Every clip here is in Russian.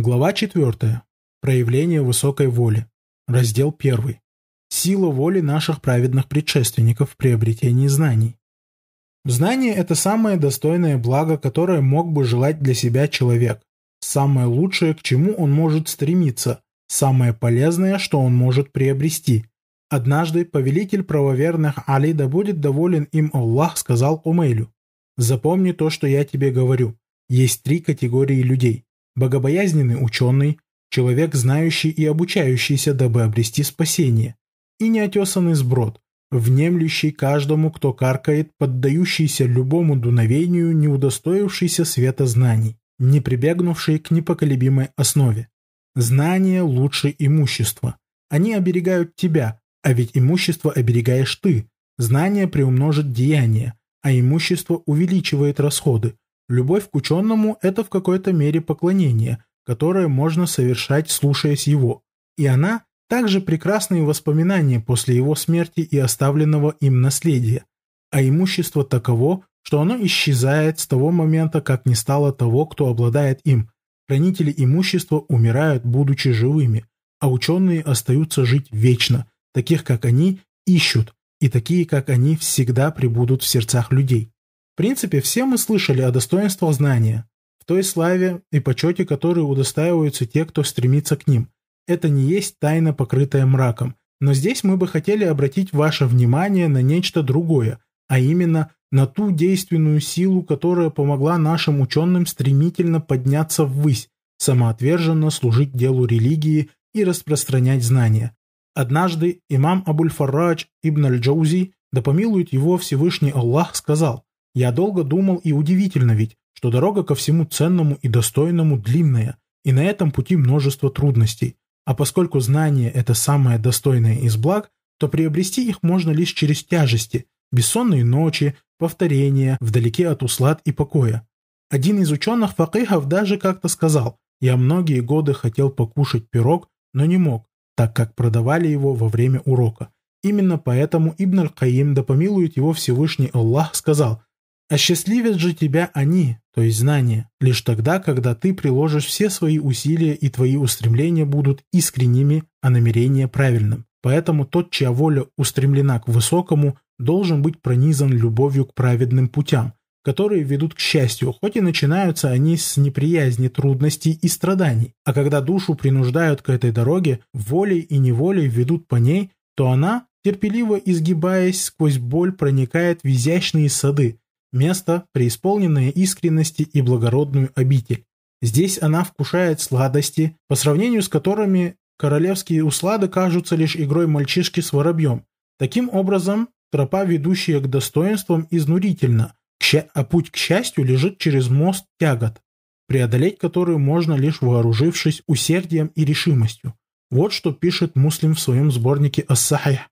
Глава 4. Проявление высокой воли. Раздел 1. Сила воли наших праведных предшественников в приобретении знаний. Знание – это самое достойное благо, которое мог бы желать для себя человек. Самое лучшее, к чему он может стремиться, самое полезное, что он может приобрести. Однажды повелитель правоверных Али, да будет доволен им Аллах, сказал Умейлю, «Запомни то, что я тебе говорю. Есть три категории людей богобоязненный ученый, человек, знающий и обучающийся, дабы обрести спасение, и неотесанный сброд, внемлющий каждому, кто каркает, поддающийся любому дуновению, не удостоившийся света знаний, не прибегнувший к непоколебимой основе. Знания лучше имущества. Они оберегают тебя, а ведь имущество оберегаешь ты. Знание приумножит деяния, а имущество увеличивает расходы, Любовь к ученому – это в какой-то мере поклонение, которое можно совершать, слушаясь его. И она – также прекрасные воспоминания после его смерти и оставленного им наследия. А имущество таково, что оно исчезает с того момента, как не стало того, кто обладает им. Хранители имущества умирают, будучи живыми, а ученые остаются жить вечно. Таких, как они, ищут, и такие, как они, всегда пребудут в сердцах людей принципе, все мы слышали о достоинствах знания, в той славе и почете, которые удостаиваются те, кто стремится к ним. Это не есть тайна, покрытая мраком. Но здесь мы бы хотели обратить ваше внимание на нечто другое, а именно на ту действенную силу, которая помогла нашим ученым стремительно подняться ввысь, самоотверженно служить делу религии и распространять знания. Однажды имам Абуль-Фаррадж ибн аль-Джаузи, да помилует его Всевышний Аллах, сказал, я долго думал, и удивительно ведь, что дорога ко всему ценному и достойному длинная, и на этом пути множество трудностей. А поскольку знание – это самое достойное из благ, то приобрести их можно лишь через тяжести, бессонные ночи, повторения, вдалеке от услад и покоя. Один из ученых факихов даже как-то сказал, «Я многие годы хотел покушать пирог, но не мог, так как продавали его во время урока. Именно поэтому Ибн Аль-Каим, да помилует его Всевышний Аллах, сказал, Осчастливят же тебя они, то есть знания, лишь тогда, когда ты приложишь все свои усилия и твои устремления будут искренними, а намерение правильным. Поэтому тот, чья воля устремлена к высокому, должен быть пронизан любовью к праведным путям, которые ведут к счастью, хоть и начинаются они с неприязни, трудностей и страданий. А когда душу принуждают к этой дороге, волей и неволей ведут по ней, то она, терпеливо изгибаясь сквозь боль, проникает в изящные сады, место, преисполненное искренности и благородную обитель. Здесь она вкушает сладости, по сравнению с которыми королевские услады кажутся лишь игрой мальчишки с воробьем. Таким образом, тропа, ведущая к достоинствам, изнурительна, а путь к счастью лежит через мост тягот, преодолеть который можно лишь вооружившись усердием и решимостью. Вот что пишет Муслим в своем сборнике Ас-Сахих.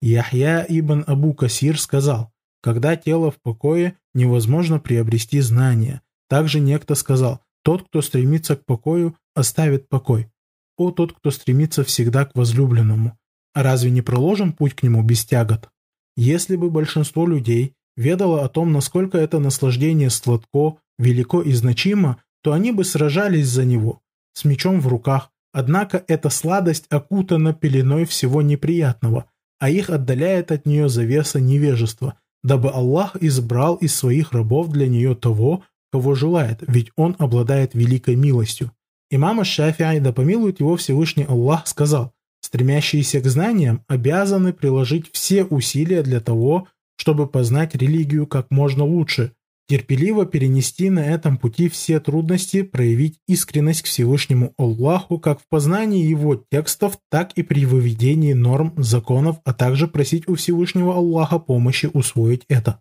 Яхья ибн Абу Касир сказал, когда тело в покое, невозможно приобрести знания. Также некто сказал, тот, кто стремится к покою, оставит покой. О, тот, кто стремится всегда к возлюбленному. А разве не проложен путь к нему без тягот? Если бы большинство людей ведало о том, насколько это наслаждение сладко, велико и значимо, то они бы сражались за него, с мечом в руках, однако эта сладость окутана пеленой всего неприятного, а их отдаляет от нее завеса невежества, дабы Аллах избрал из своих рабов для нее того, кого желает, ведь Он обладает великой милостью. Имам Шафи'ай, да помилует его Всевышний Аллах, сказал, стремящиеся к знаниям обязаны приложить все усилия для того, чтобы познать религию как можно лучше, терпеливо перенести на этом пути все трудности, проявить искренность к Всевышнему Аллаху как в познании его текстов, так и при выведении норм, законов, а также просить у Всевышнего Аллаха помощи усвоить это.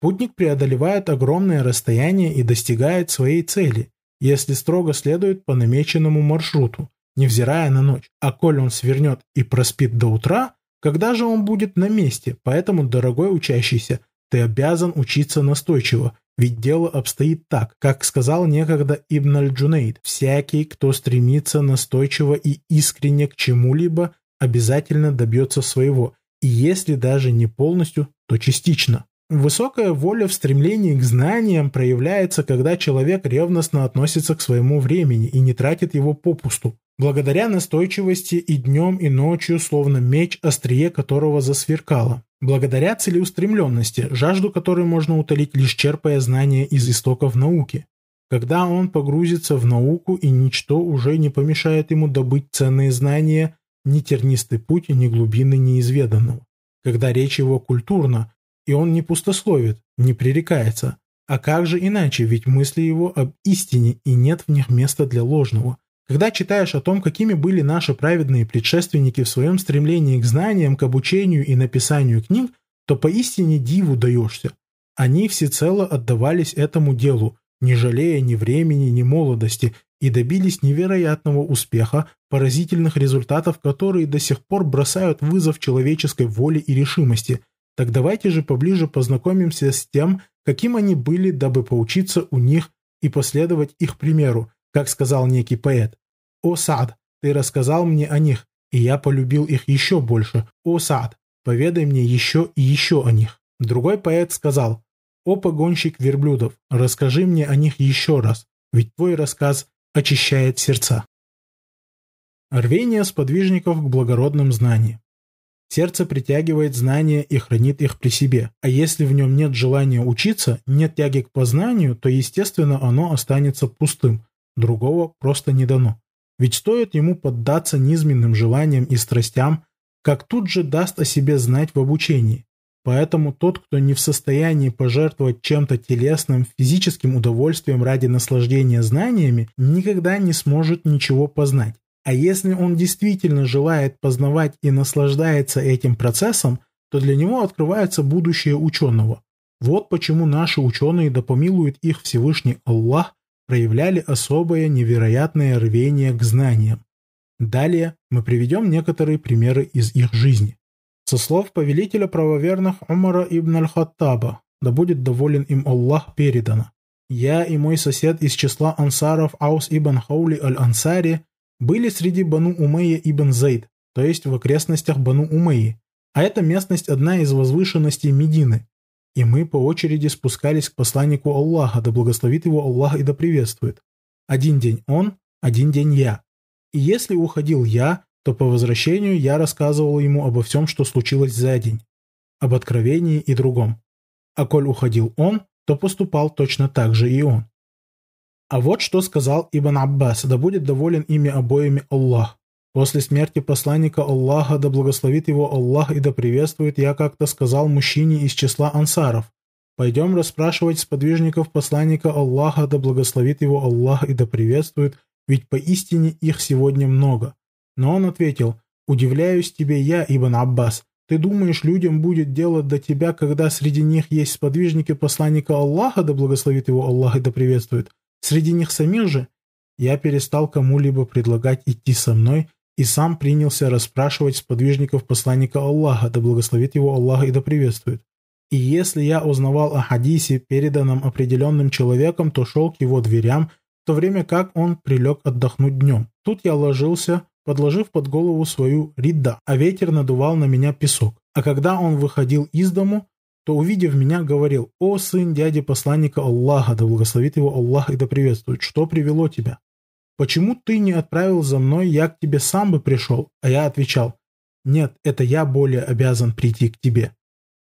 Путник преодолевает огромное расстояние и достигает своей цели, если строго следует по намеченному маршруту, невзирая на ночь. А коль он свернет и проспит до утра, когда же он будет на месте? Поэтому, дорогой учащийся, ты обязан учиться настойчиво, ведь дело обстоит так, как сказал некогда Ибн аль-Джунейд, всякий, кто стремится настойчиво и искренне к чему-либо, обязательно добьется своего, и если даже не полностью, то частично. Высокая воля в стремлении к знаниям проявляется, когда человек ревностно относится к своему времени и не тратит его попусту. Благодаря настойчивости и днем, и ночью, словно меч, острие которого засверкало. Благодаря целеустремленности, жажду которой можно утолить, лишь черпая знания из истоков науки. Когда он погрузится в науку, и ничто уже не помешает ему добыть ценные знания, ни тернистый путь, ни глубины неизведанного. Когда речь его культурна, и он не пустословит, не пререкается. А как же иначе, ведь мысли его об истине, и нет в них места для ложного. Когда читаешь о том, какими были наши праведные предшественники в своем стремлении к знаниям, к обучению и написанию книг, то поистине диву даешься. Они всецело отдавались этому делу, не жалея ни времени, ни молодости, и добились невероятного успеха, поразительных результатов, которые до сих пор бросают вызов человеческой воле и решимости – так давайте же поближе познакомимся с тем, каким они были, дабы поучиться у них и последовать их примеру, как сказал некий поэт. «О, Сад, ты рассказал мне о них, и я полюбил их еще больше. О, Сад, поведай мне еще и еще о них». Другой поэт сказал, «О, погонщик верблюдов, расскажи мне о них еще раз, ведь твой рассказ очищает сердца». Рвение сподвижников к благородным знаниям. Сердце притягивает знания и хранит их при себе. А если в нем нет желания учиться, нет тяги к познанию, то, естественно, оно останется пустым. Другого просто не дано. Ведь стоит ему поддаться низменным желаниям и страстям, как тут же даст о себе знать в обучении. Поэтому тот, кто не в состоянии пожертвовать чем-то телесным, физическим удовольствием ради наслаждения знаниями, никогда не сможет ничего познать. А если он действительно желает познавать и наслаждается этим процессом, то для него открывается будущее ученого. Вот почему наши ученые, да помилует их Всевышний Аллах, проявляли особое невероятное рвение к знаниям. Далее мы приведем некоторые примеры из их жизни. Со слов повелителя правоверных Умара ибн аль-Хаттаба, да будет доволен им Аллах, передано. Я и мой сосед из числа ансаров Аус ибн Хаули аль-Ансари были среди Бану Умейя ибн Зайд, то есть в окрестностях Бану Умейи, а эта местность одна из возвышенностей Медины. И мы по очереди спускались к посланнику Аллаха, да благословит его Аллах и да приветствует. Один день он, один день я. И если уходил я, то по возвращению я рассказывал ему обо всем, что случилось за день, об откровении и другом. А коль уходил он, то поступал точно так же и он. А вот что сказал Ибн Аббас, да будет доволен ими обоими Аллах. После смерти посланника Аллаха, да благословит его Аллах и да приветствует, я как-то сказал мужчине из числа ансаров. Пойдем расспрашивать сподвижников посланника Аллаха, да благословит его Аллах и да приветствует, ведь поистине их сегодня много. Но он ответил, удивляюсь тебе я, Ибн Аббас. Ты думаешь, людям будет дело до тебя, когда среди них есть сподвижники посланника Аллаха, да благословит его Аллах и да приветствует? Среди них самих же я перестал кому-либо предлагать идти со мной и сам принялся расспрашивать сподвижников посланника Аллаха, да благословит его Аллах и да приветствует. И если я узнавал о хадисе, переданном определенным человеком, то шел к его дверям, в то время как он прилег отдохнуть днем. Тут я ложился, подложив под голову свою ридда, а ветер надувал на меня песок. А когда он выходил из дому, то, увидев меня, говорил, «О, сын дяди посланника Аллаха, да благословит его Аллах и да приветствует, что привело тебя? Почему ты не отправил за мной, я к тебе сам бы пришел?» А я отвечал, «Нет, это я более обязан прийти к тебе».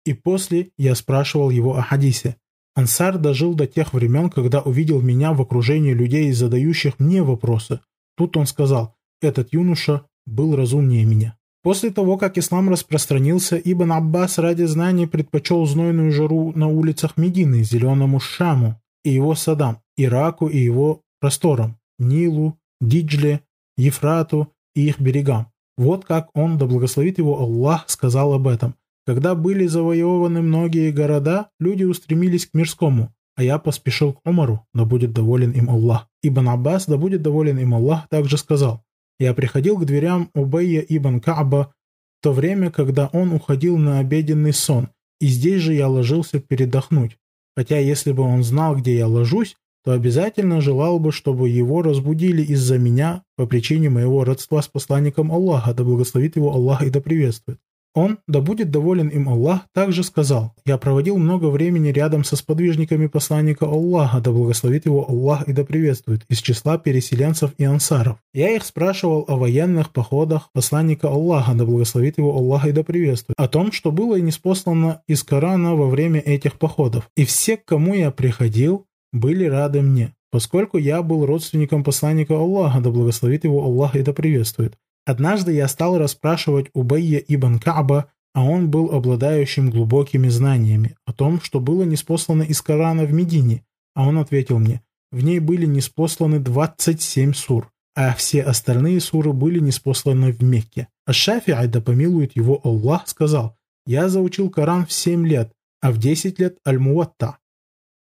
И после я спрашивал его о хадисе. Ансар дожил до тех времен, когда увидел меня в окружении людей, задающих мне вопросы. Тут он сказал, «Этот юноша был разумнее меня». После того, как ислам распространился, Ибн Аббас ради знаний предпочел знойную жару на улицах Медины, зеленому Шаму и его садам, Ираку и его просторам, Нилу, Диджле, Ефрату и их берегам. Вот как он, да благословит его Аллах, сказал об этом. Когда были завоеваны многие города, люди устремились к мирскому, а я поспешил к Умару, да будет доволен им Аллах. Ибн Аббас, да будет доволен им Аллах, также сказал, я приходил к дверям Убайя ибн Кааба в то время, когда он уходил на обеденный сон, и здесь же я ложился передохнуть. Хотя если бы он знал, где я ложусь, то обязательно желал бы, чтобы его разбудили из-за меня по причине моего родства с посланником Аллаха, да благословит его Аллах и да приветствует. Он, да будет доволен им Аллах, также сказал, «Я проводил много времени рядом со сподвижниками посланника Аллаха, да благословит его Аллах и да приветствует, из числа переселенцев и ансаров. Я их спрашивал о военных походах посланника Аллаха, да благословит его Аллах и да приветствует, о том, что было и неспослано из Корана во время этих походов. И все, к кому я приходил, были рады мне, поскольку я был родственником посланника Аллаха, да благословит его Аллах и да приветствует. Однажды я стал расспрашивать Убайя ибн Кааба, а он был обладающим глубокими знаниями о том, что было неспослано из Корана в Медине, а он ответил мне, в ней были неспосланы 27 сур, а все остальные суры были неспосланы в Мекке. А Шафи'ай, да помилует его Аллах, сказал, я заучил Коран в 7 лет, а в 10 лет Аль-Муатта.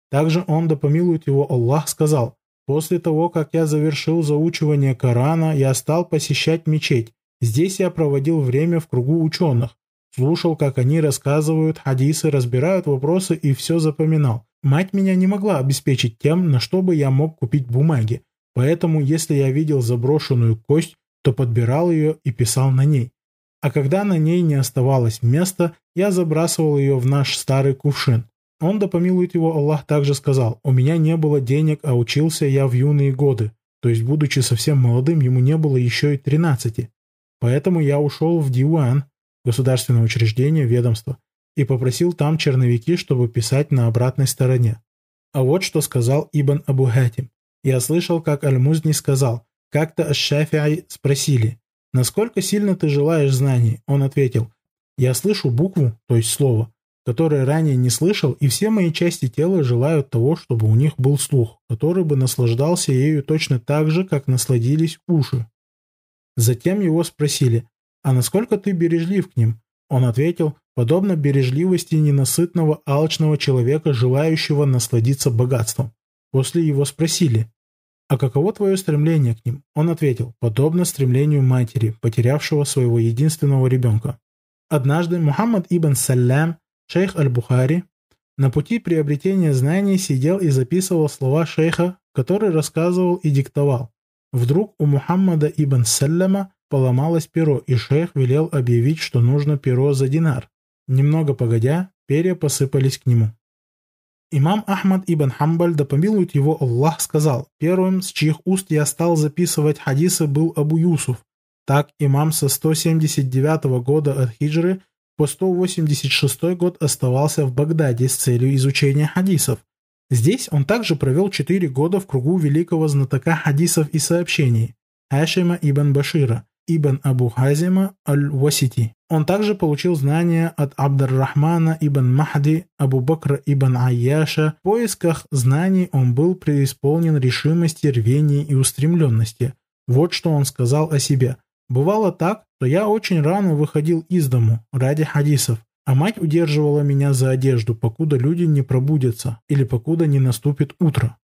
Также он, да помилует его Аллах, сказал, После того, как я завершил заучивание Корана, я стал посещать мечеть. Здесь я проводил время в кругу ученых. Слушал, как они рассказывают хадисы, разбирают вопросы и все запоминал. Мать меня не могла обеспечить тем, на что бы я мог купить бумаги. Поэтому, если я видел заброшенную кость, то подбирал ее и писал на ней. А когда на ней не оставалось места, я забрасывал ее в наш старый кувшин. Он, да помилует его Аллах, также сказал, «У меня не было денег, а учился я в юные годы, то есть, будучи совсем молодым, ему не было еще и тринадцати. Поэтому я ушел в Диуан, государственное учреждение, ведомство, и попросил там черновики, чтобы писать на обратной стороне. А вот что сказал Ибн Абу Хатим. Я слышал, как Аль-Музни сказал, как-то Аш-Шафи'ай спросили, «Насколько сильно ты желаешь знаний?» Он ответил, «Я слышу букву, то есть слово, которое ранее не слышал, и все мои части тела желают того, чтобы у них был слух, который бы наслаждался ею точно так же, как насладились уши. Затем его спросили, «А насколько ты бережлив к ним?» Он ответил, подобно бережливости ненасытного алчного человека, желающего насладиться богатством. После его спросили, «А каково твое стремление к ним?» Он ответил, подобно стремлению матери, потерявшего своего единственного ребенка. Однажды Мухаммад ибн Саллям Шейх Аль-Бухари на пути приобретения знаний сидел и записывал слова шейха, который рассказывал и диктовал. Вдруг у Мухаммада ибн Саллама поломалось перо, и шейх велел объявить, что нужно перо за динар. Немного погодя, перья посыпались к нему. Имам Ахмад ибн Хамбаль, да помилует его Аллах, сказал, первым, с чьих уст я стал записывать хадисы, был Абу Юсуф. Так имам со 179 года от хиджры по 186 год оставался в Багдаде с целью изучения хадисов. Здесь он также провел 4 года в кругу великого знатока хадисов и сообщений Хашима ибн Башира, ибн Абу Хазима аль-Васити. Он также получил знания от Абдар-Рахмана ибн Махди, Абу Бакра ибн Айяша. В поисках знаний он был преисполнен решимости, рвения и устремленности. Вот что он сказал о себе – Бывало так, что я очень рано выходил из дому ради хадисов, а мать удерживала меня за одежду, покуда люди не пробудятся или покуда не наступит утро.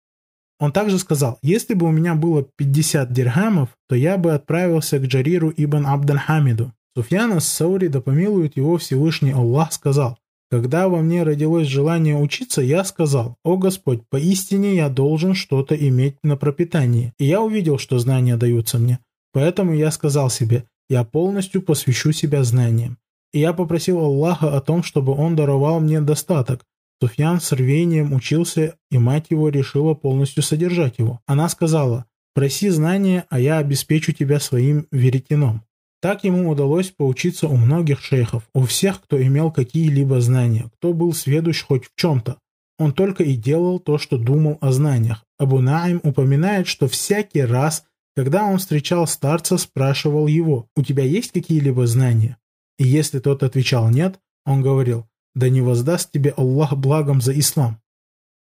Он также сказал, если бы у меня было 50 дирхамов, то я бы отправился к Джариру ибн Абдальхамиду. Суфьян ас-Саури, да помилует его Всевышний Аллах, сказал, когда во мне родилось желание учиться, я сказал, «О Господь, поистине я должен что-то иметь на пропитание». И я увидел, что знания даются мне. Поэтому я сказал себе, я полностью посвящу себя знаниям. И я попросил Аллаха о том, чтобы он даровал мне достаток. Суфьян с рвением учился, и мать его решила полностью содержать его. Она сказала, проси знания, а я обеспечу тебя своим веретеном. Так ему удалось поучиться у многих шейхов, у всех, кто имел какие-либо знания, кто был сведущ хоть в чем-то. Он только и делал то, что думал о знаниях. Абу Наим упоминает, что всякий раз, когда он встречал старца, спрашивал его, «У тебя есть какие-либо знания?» И если тот отвечал «нет», он говорил, «Да не воздаст тебе Аллах благом за ислам».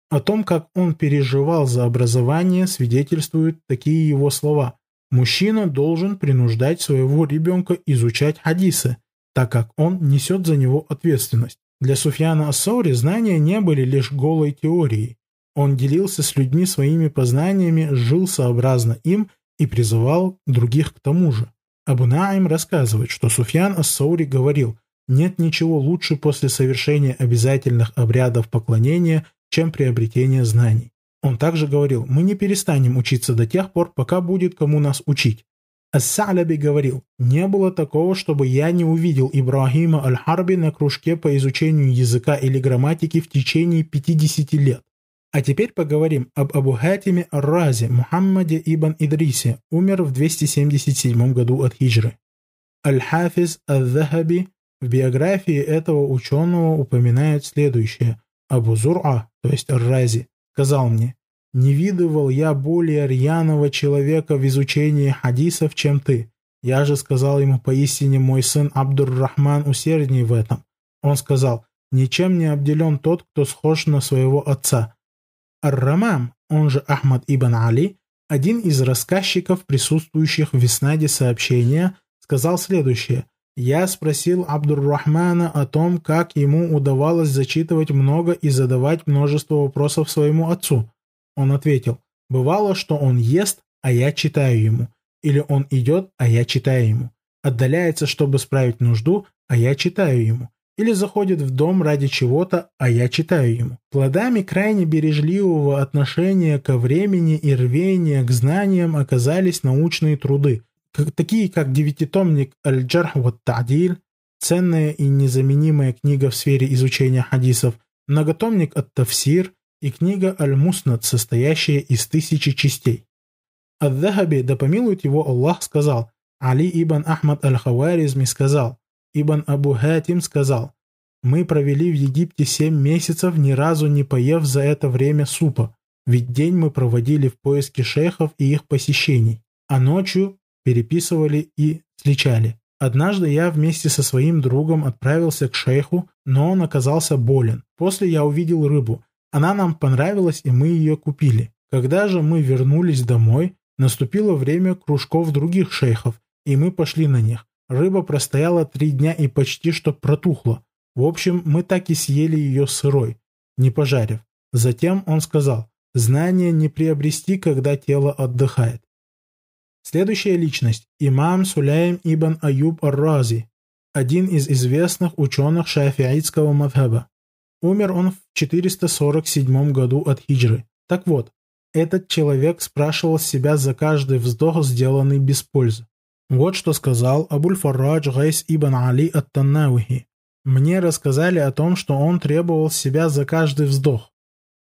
О том, как он переживал за образование, свидетельствуют такие его слова. Мужчина должен принуждать своего ребенка изучать хадисы, так как он несет за него ответственность. Для Суфьяна Ассаури знания не были лишь голой теорией. Он делился с людьми своими познаниями, жил сообразно им и призывал других к тому же. Абу Наим рассказывает, что Суфьян Ас-Саури говорил, нет ничего лучше после совершения обязательных обрядов поклонения, чем приобретение знаний. Он также говорил, мы не перестанем учиться до тех пор, пока будет кому нас учить. Ас-Са'ляби говорил, «Не было такого, чтобы я не увидел Ибрагима Аль-Харби на кружке по изучению языка или грамматики в течение 50 лет. А теперь поговорим об Абу Хатиме Ар-Рази Мухаммаде ибн Идрисе, умер в 277 году от хиджры. Аль-Хафиз Аль-Захаби в биографии этого ученого упоминает следующее. Абу Зур'a, то есть Ар-Рази, сказал мне, «Не видывал я более рьяного человека в изучении хадисов, чем ты. Я же сказал ему, поистине мой сын Абдур-Рахман усердней в этом. Он сказал, ничем не обделен тот, кто схож на своего отца. Ар-Рамам, он же Ахмад ибн Али, один из рассказчиков, присутствующих в Виснаде сообщения, сказал следующее – я спросил Абдуррахмана о том, как ему удавалось зачитывать много и задавать множество вопросов своему отцу. Он ответил, бывало, что он ест, а я читаю ему, или он идет, а я читаю ему, отдаляется, чтобы справить нужду, а я читаю ему, или заходит в дом ради чего-то, а я читаю ему. Плодами крайне бережливого отношения ко времени и рвения к знаниям оказались научные труды – такие как девятитомник «Аль-Джарх вот Та'диль», ценная и незаменимая книга в сфере изучения хадисов, многотомник «Ат-Тафсир» и книга «Аль-Муснад», состоящая из тысячи частей. Ад-Дахаби, да помилует его Аллах, сказал, Али ибн Ахмад аль-Хаваризми сказал, Ибн Абу Хатим сказал, «Мы провели в Египте семь месяцев, ни разу не поев за это время супа, ведь день мы проводили в поиске шейхов и их посещений, а ночью переписывали и сличали. Однажды я вместе со своим другом отправился к шейху, но он оказался болен. После я увидел рыбу. Она нам понравилась, и мы ее купили. Когда же мы вернулись домой, наступило время кружков других шейхов, и мы пошли на них. Рыба простояла три дня и почти что протухла. В общем, мы так и съели ее сырой, не пожарив. Затем он сказал, знание не приобрести, когда тело отдыхает. Следующая личность – имам Сулейм ибн Аюб ар-Рази, один из известных ученых шафиитского мадхаба. Умер он в 447 году от хиджры. Так вот, этот человек спрашивал себя за каждый вздох, сделанный без пользы. Вот что сказал Абуль-Фаррадж Гайс ибн Али ат-Таннауихи. Мне рассказали о том, что он требовал себя за каждый вздох.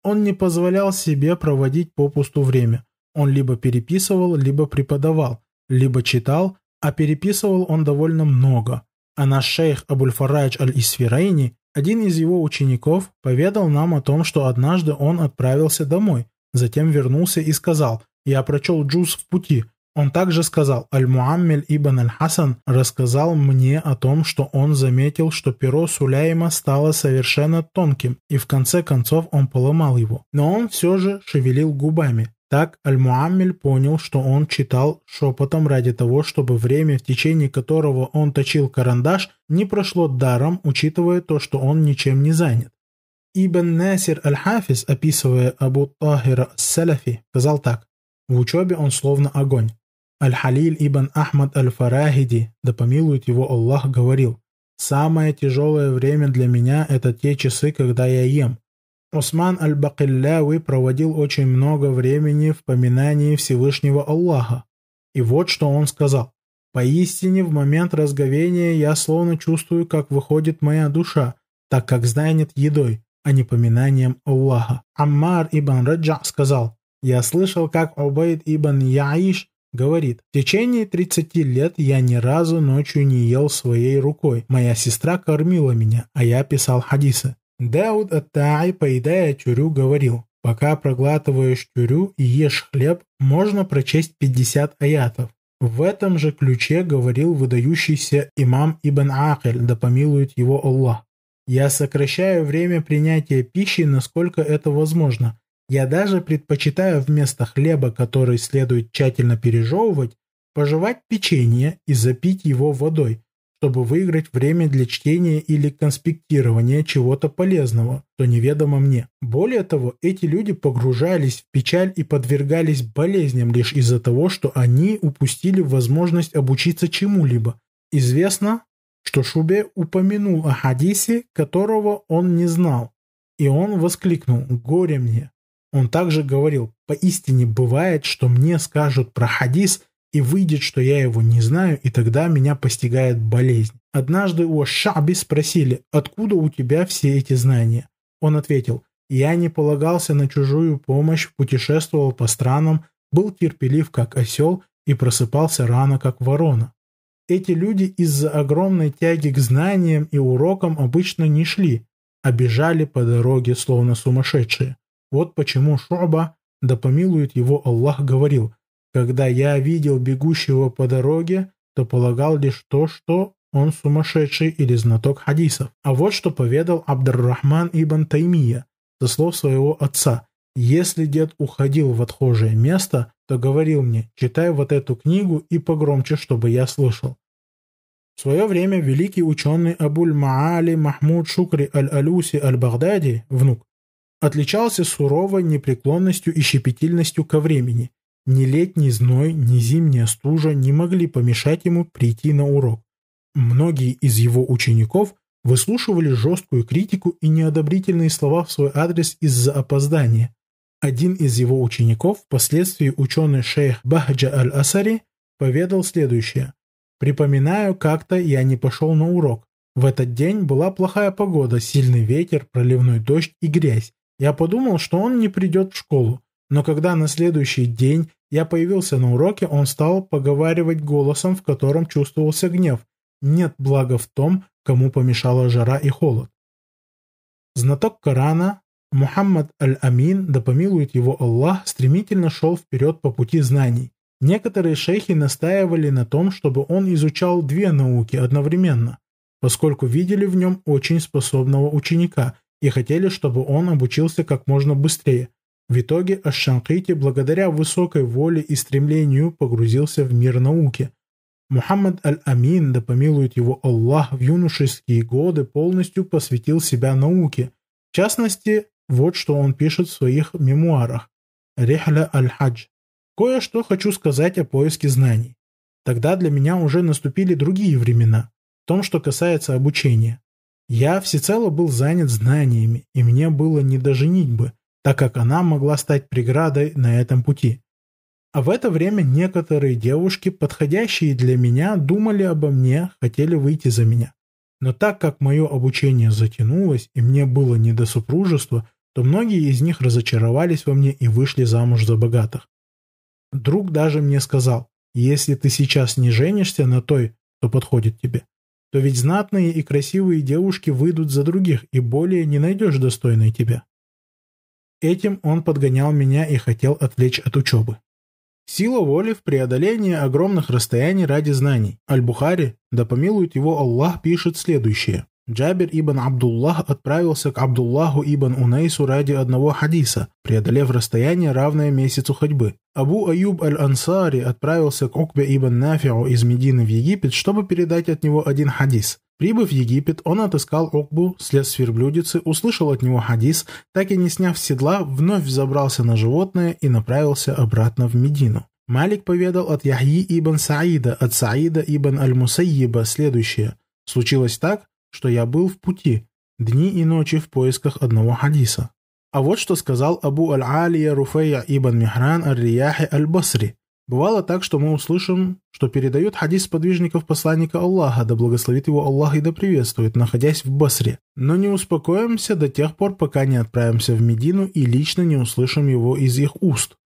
Он не позволял себе проводить попусту время. Он либо переписывал, либо преподавал, либо читал, а переписывал он довольно много. А наш шейх Абуль-Фарадж Аль-Исфирайни, один из его учеников, поведал нам о том, что однажды он отправился домой, затем вернулся и сказал «Я прочел джуз в пути». Он также сказал «Аль-Муаммель ибн Аль-Хасан рассказал мне о том, что он заметил, что перо Суляйма стало совершенно тонким, и в конце концов он поломал его. Но он все же шевелил губами, так Аль-Муаммель понял, что он читал шепотом ради того, чтобы время, в течение которого он точил карандаш, не прошло даром, учитывая то, что он ничем не занят. Ибн Насир Аль-Хафиз, описывая Абу Тахира Салафи, сказал так. В учебе он словно огонь. Аль-Халиль ибн Ахмад Аль-Фарахиди, да помилует его Аллах, говорил, «Самое тяжелое время для меня – это те часы, когда я ем, Усман аль-Бакилляви проводил очень много времени в поминании Всевышнего Аллаха. И вот что он сказал. «Поистине в момент разговения я словно чувствую, как выходит моя душа, так как занят едой, а не поминанием Аллаха». Аммар ибн Раджа сказал, «Я слышал, как Убайд ибн Яиш говорит, в течение 30 лет я ни разу ночью не ел своей рукой. Моя сестра кормила меня, а я писал хадисы. Дауд Ат-Та'ай, поедая тюрю, говорил, пока проглатываешь тюрю и ешь хлеб, можно прочесть 50 аятов. В этом же ключе говорил выдающийся имам Ибн Акель, да помилует его Аллах. Я сокращаю время принятия пищи, насколько это возможно. Я даже предпочитаю вместо хлеба, который следует тщательно пережевывать, пожевать печенье и запить его водой, чтобы выиграть время для чтения или конспектирования чего-то полезного, что неведомо мне. Более того, эти люди погружались в печаль и подвергались болезням лишь из-за того, что они упустили возможность обучиться чему-либо. Известно, что Шубе упомянул о хадисе, которого он не знал, и он воскликнул «Горе мне!». Он также говорил «Поистине бывает, что мне скажут про хадис, и выйдет, что я его не знаю, и тогда меня постигает болезнь. Однажды у Шаби спросили, откуда у тебя все эти знания? Он ответил, я не полагался на чужую помощь, путешествовал по странам, был терпелив, как осел, и просыпался рано, как ворона. Эти люди из-за огромной тяги к знаниям и урокам обычно не шли, а бежали по дороге, словно сумасшедшие. Вот почему Шуба, да помилует его Аллах, говорил, «Когда я видел бегущего по дороге, то полагал лишь то, что он сумасшедший или знаток хадисов. А вот что поведал Абдуррахман ибн Таймия, со слов своего отца. Если дед уходил в отхожее место, то говорил мне, читай вот эту книгу и погромче, чтобы я слышал. В свое время великий ученый Абуль-Маали Махмуд Шукри Аль-Алюси Аль-Багдади, внук, отличался суровой непреклонностью и щепетильностью ко времени. Ни летний зной, ни зимняя стужа не могли помешать ему прийти на урок. Многие из его учеников выслушивали жесткую критику и неодобрительные слова в свой адрес из-за опоздания. Один из его учеников, впоследствии ученый шейх Бахджа аль-Асари, поведал следующее. «Припоминаю, как-то я не пошел на урок. В этот день была плохая погода, сильный ветер, проливной дождь и грязь. Я подумал, что он не придет в школу. Но когда на следующий день я появился на уроке, он стал поговаривать голосом, в котором чувствовался гнев. Нет блага в том, кому помешала жара и холод. Знаток Корана Мухаммад Аль-Амин, да помилует его Аллах, стремительно шел вперед по пути знаний. Некоторые шейхи настаивали на том, чтобы он изучал две науки одновременно, поскольку видели в нем очень способного ученика и хотели, чтобы он обучился как можно быстрее. В итоге Аш-Шанкити, благодаря высокой воле и стремлению, погрузился в мир науки, Мухаммад Аль-Амин, да помилует его Аллах, в юношеские годы полностью посвятил себя науке. В частности, вот что он пишет в своих мемуарах. Рихля Аль-Хадж. Кое-что хочу сказать о поиске знаний. Тогда для меня уже наступили другие времена, в том, что касается обучения. Я всецело был занят знаниями, и мне было не до женитьбы, так как она могла стать преградой на этом пути. А в это время некоторые девушки, подходящие для меня, думали обо мне, хотели выйти за меня. Но так как мое обучение затянулось и мне было не до супружества, то многие из них разочаровались во мне и вышли замуж за богатых. Друг даже мне сказал, если ты сейчас не женишься на той, кто подходит тебе, то ведь знатные и красивые девушки выйдут за других и более не найдешь достойной тебя. Этим он подгонял меня и хотел отвлечь от учебы. Сила воли в преодолении огромных расстояний ради знаний. Аль-Бухари, да помилует его Аллах, пишет следующее. Джабир ибн Абдуллах отправился к Абдуллаху ибн Унейсу ради одного хадиса, преодолев расстояние, равное месяцу ходьбы. Абу Аюб аль-Ансари отправился к Укбе ибн Нафиу из Медины в Египет, чтобы передать от него один хадис. Прибыв в Египет, он отыскал Укбу, след с верблюдицы, услышал от него хадис, так и не сняв седла, вновь взобрался на животное и направился обратно в Медину. Малик поведал от Яхьи ибн Саида, от Саида ибн Аль-Мусайиба следующее. Случилось так, что я был в пути, дни и ночи в поисках одного хадиса. А вот что сказал Абу Аль-Алия Руфея ибн Михран Аль-Рияхи Аль-Басри. Бывало так, что мы услышим, что передают хадис подвижников посланника Аллаха, да благословит его Аллах и да приветствует, находясь в Басре. Но не успокоимся до тех пор, пока не отправимся в Медину и лично не услышим его из их уст.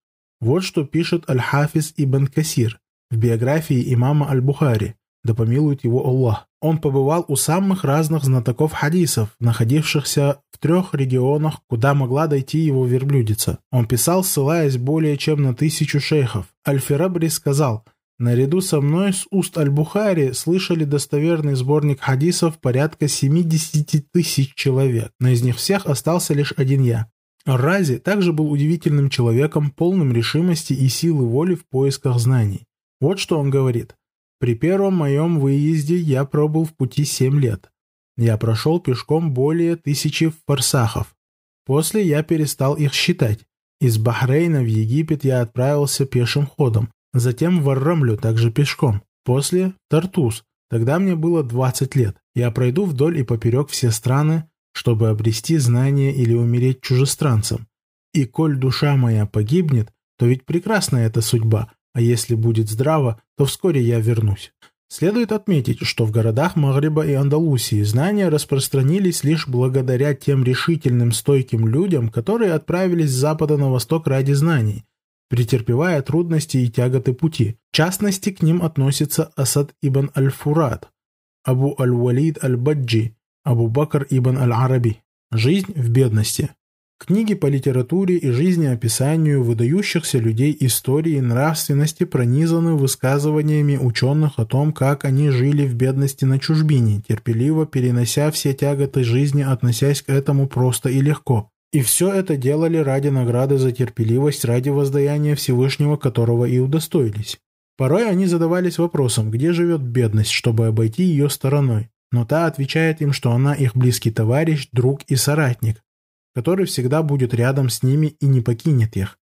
Вот что пишет Аль-Хафиз ибн Касир в биографии имама Аль-Бухари да помилует его Аллах. Он побывал у самых разных знатоков хадисов, находившихся в трех регионах, куда могла дойти его верблюдица. Он писал, ссылаясь более чем на тысячу шейхов. Аль-Ферабри сказал, «Наряду со мной с уст Аль-Бухари слышали достоверный сборник хадисов порядка 70 тысяч человек, но из них всех остался лишь один я». Рази также был удивительным человеком, полным решимости и силы воли в поисках знаний. Вот что он говорит – при первом моем выезде я пробыл в пути семь лет. Я прошел пешком более тысячи фарсахов. После я перестал их считать. Из Бахрейна в Египет я отправился пешим ходом, затем в Аррамлю также пешком. После – Тартус. Тогда мне было 20 лет. Я пройду вдоль и поперек все страны, чтобы обрести знания или умереть чужестранцем. И коль душа моя погибнет, то ведь прекрасна эта судьба, а если будет здраво, то вскоре я вернусь. Следует отметить, что в городах Магриба и Андалусии знания распространились лишь благодаря тем решительным стойким людям, которые отправились с запада на восток ради знаний, претерпевая трудности и тяготы пути. В частности, к ним относится Асад ибн аль-Фурат, Абу аль-Валид аль-Баджи, Абу Бакр ибн аль-Араби. Жизнь в бедности. Книги по литературе и жизнеописанию выдающихся людей истории и нравственности пронизаны высказываниями ученых о том, как они жили в бедности на чужбине, терпеливо перенося все тяготы жизни, относясь к этому просто и легко. И все это делали ради награды за терпеливость, ради воздаяния Всевышнего, которого и удостоились. Порой они задавались вопросом, где живет бедность, чтобы обойти ее стороной. Но та отвечает им, что она их близкий товарищ, друг и соратник, который всегда будет рядом с ними и не покинет их.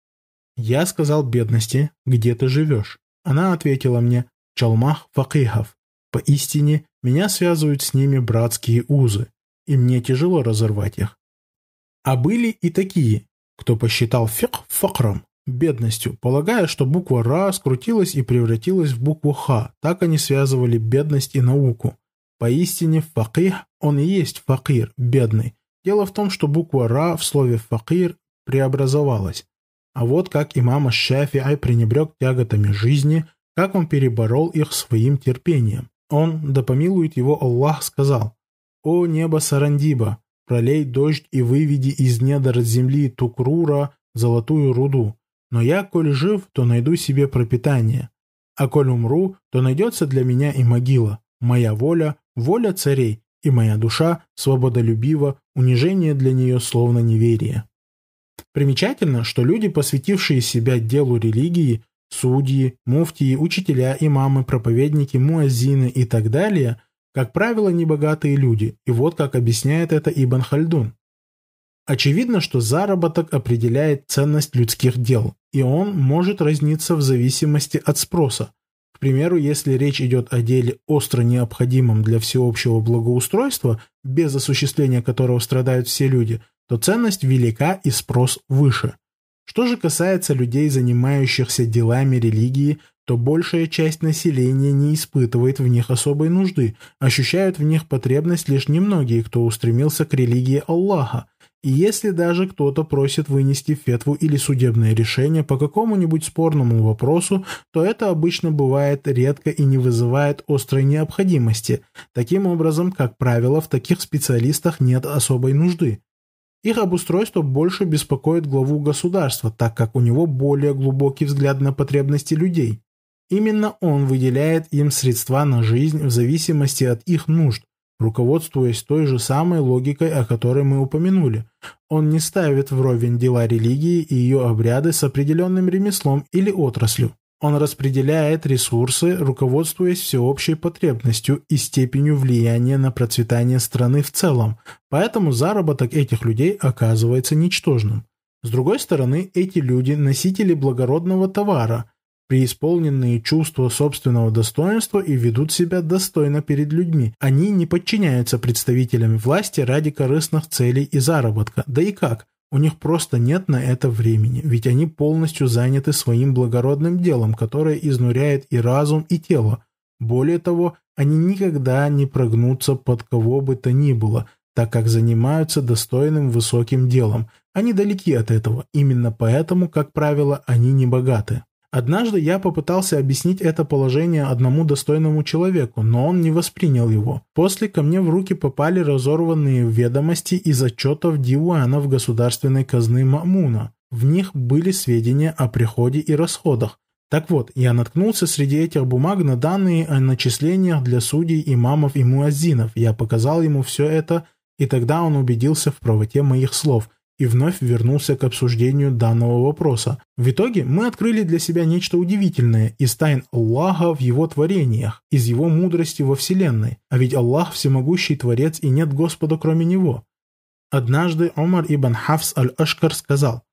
Я сказал бедности, где ты живешь? Она ответила мне, чалмах факихов. Поистине, меня связывают с ними братские узы, и мне тяжело разорвать их. А были и такие, кто посчитал фик факрам, бедностью, полагая, что буква «ра» скрутилась и превратилась в букву «ха». Так они связывали бедность и науку. Поистине, факих, он и есть факир, бедный, Дело в том, что буква «ра» в слове «факир» преобразовалась. А вот как имам Шафи'ай пренебрег тяготами жизни, как он переборол их своим терпением. Он, да помилует его Аллах, сказал, «О небо Сарандиба, пролей дождь и выведи из недр земли Тукрура золотую руду. Но я, коль жив, то найду себе пропитание. А коль умру, то найдется для меня и могила. Моя воля – воля царей, и моя душа свободолюбива, унижение для нее словно неверие. Примечательно, что люди, посвятившие себя делу религии, судьи, муфтии, учителя, имамы, проповедники, муаззины и так далее, как правило, небогатые люди, и вот как объясняет это Ибн Хальдун. Очевидно, что заработок определяет ценность людских дел, и он может разниться в зависимости от спроса, примеру, если речь идет о деле остро необходимом для всеобщего благоустройства, без осуществления которого страдают все люди, то ценность велика и спрос выше. Что же касается людей, занимающихся делами религии, то большая часть населения не испытывает в них особой нужды, ощущают в них потребность лишь немногие, кто устремился к религии Аллаха, если даже кто-то просит вынести фетву или судебное решение по какому-нибудь спорному вопросу, то это обычно бывает редко и не вызывает острой необходимости. Таким образом, как правило, в таких специалистах нет особой нужды. Их обустройство больше беспокоит главу государства, так как у него более глубокий взгляд на потребности людей. Именно он выделяет им средства на жизнь в зависимости от их нужд, руководствуясь той же самой логикой, о которой мы упомянули. Он не ставит вровень дела религии и ее обряды с определенным ремеслом или отраслью. Он распределяет ресурсы, руководствуясь всеобщей потребностью и степенью влияния на процветание страны в целом, поэтому заработок этих людей оказывается ничтожным. С другой стороны, эти люди – носители благородного товара, преисполненные чувства собственного достоинства и ведут себя достойно перед людьми. Они не подчиняются представителям власти ради корыстных целей и заработка. Да и как? У них просто нет на это времени, ведь они полностью заняты своим благородным делом, которое изнуряет и разум, и тело. Более того, они никогда не прогнутся под кого бы то ни было, так как занимаются достойным высоким делом. Они далеки от этого, именно поэтому, как правило, они не богаты. Однажды я попытался объяснить это положение одному достойному человеку, но он не воспринял его. После ко мне в руки попали разорванные ведомости из отчетов Дивуанов государственной казны Мамуна. В них были сведения о приходе и расходах. Так вот, я наткнулся среди этих бумаг на данные о начислениях для судей, имамов и муаззинов. Я показал ему все это, и тогда он убедился в правоте моих слов – и вновь вернулся к обсуждению данного вопроса. В итоге мы открыли для себя нечто удивительное из тайн Аллаха в его творениях, из его мудрости во Вселенной. А ведь Аллах всемогущий Творец и нет Господа кроме Него. Однажды Омар ибн Хафс аль-Ашкар сказал,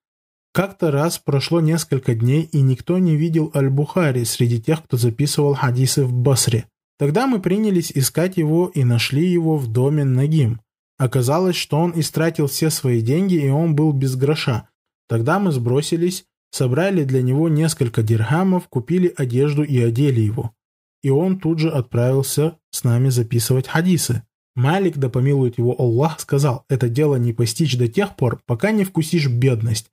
«Как-то раз прошло несколько дней, и никто не видел Аль-Бухари среди тех, кто записывал хадисы в Басре. Тогда мы принялись искать его и нашли его в доме Нагим. Оказалось, что он истратил все свои деньги, и он был без гроша. Тогда мы сбросились, собрали для него несколько дирхамов, купили одежду и одели его. И он тут же отправился с нами записывать хадисы. Малик, да помилует его Аллах, сказал, это дело не постичь до тех пор, пока не вкусишь бедность.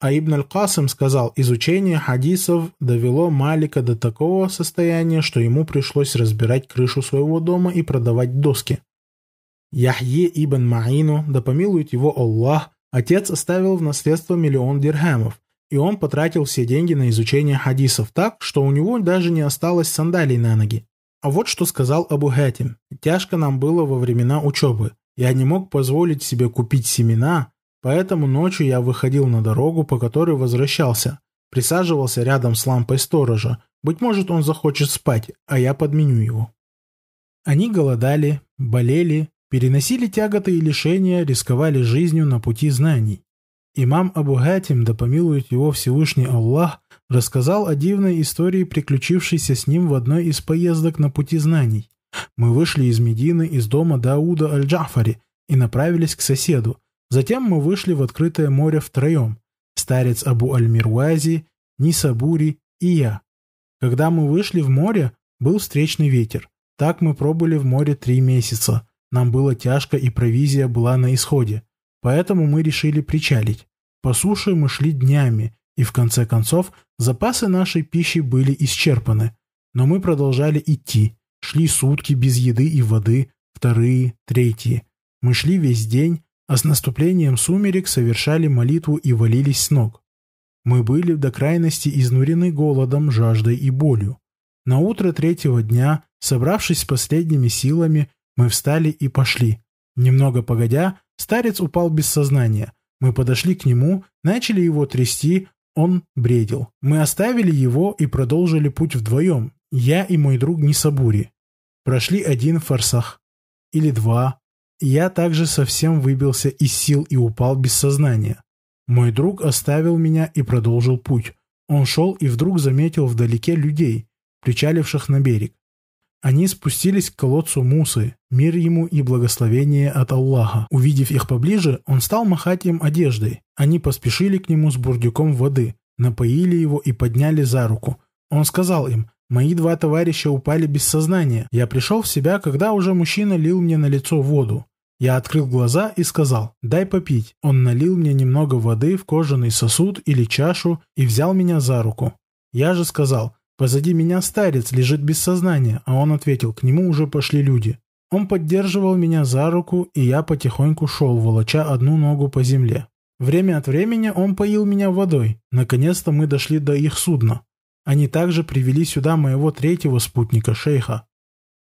А Ибн Аль-Касым сказал, изучение хадисов довело Малика до такого состояния, что ему пришлось разбирать крышу своего дома и продавать доски. Яхье ибн Маину, да помилует его Аллах, отец оставил в наследство миллион дирхамов, и он потратил все деньги на изучение хадисов так, что у него даже не осталось сандалий на ноги. А вот что сказал Абу Хатим. Тяжко нам было во времена учебы. Я не мог позволить себе купить семена, поэтому ночью я выходил на дорогу, по которой возвращался. Присаживался рядом с лампой сторожа. Быть может, он захочет спать, а я подменю его. Они голодали, болели, переносили тяготы и лишения, рисковали жизнью на пути знаний. Имам Абу Хатим, да помилует его Всевышний Аллах, рассказал о дивной истории, приключившейся с ним в одной из поездок на пути знаний. Мы вышли из Медины, из дома Дауда Аль-Джафари и направились к соседу. Затем мы вышли в открытое море втроем. Старец Абу Аль-Мирвази, Нисабури и я. Когда мы вышли в море, был встречный ветер. Так мы пробыли в море три месяца. Нам было тяжко и провизия была на исходе. Поэтому мы решили причалить. По суше мы шли днями, и в конце концов запасы нашей пищи были исчерпаны. Но мы продолжали идти. Шли сутки без еды и воды, вторые, третьи. Мы шли весь день, а с наступлением сумерек совершали молитву и валились с ног. Мы были до крайности изнурены голодом, жаждой и болью. На утро третьего дня, собравшись с последними силами, мы встали и пошли. Немного погодя, старец упал без сознания. Мы подошли к нему, начали его трясти, он бредил. Мы оставили его и продолжили путь вдвоем, я и мой друг Нисабури. Прошли один форсах. Или два. Я также совсем выбился из сил и упал без сознания. Мой друг оставил меня и продолжил путь. Он шел и вдруг заметил вдалеке людей, причаливших на берег. Они спустились к колодцу Мусы, мир ему и благословение от Аллаха. Увидев их поближе, он стал махать им одеждой. Они поспешили к нему с бурдюком воды, напоили его и подняли за руку. Он сказал им, «Мои два товарища упали без сознания. Я пришел в себя, когда уже мужчина лил мне на лицо воду. Я открыл глаза и сказал, «Дай попить». Он налил мне немного воды в кожаный сосуд или чашу и взял меня за руку. Я же сказал, Позади меня старец лежит без сознания, а он ответил, к нему уже пошли люди. Он поддерживал меня за руку, и я потихоньку шел, волоча одну ногу по земле. Время от времени он поил меня водой. Наконец-то мы дошли до их судна. Они также привели сюда моего третьего спутника, шейха.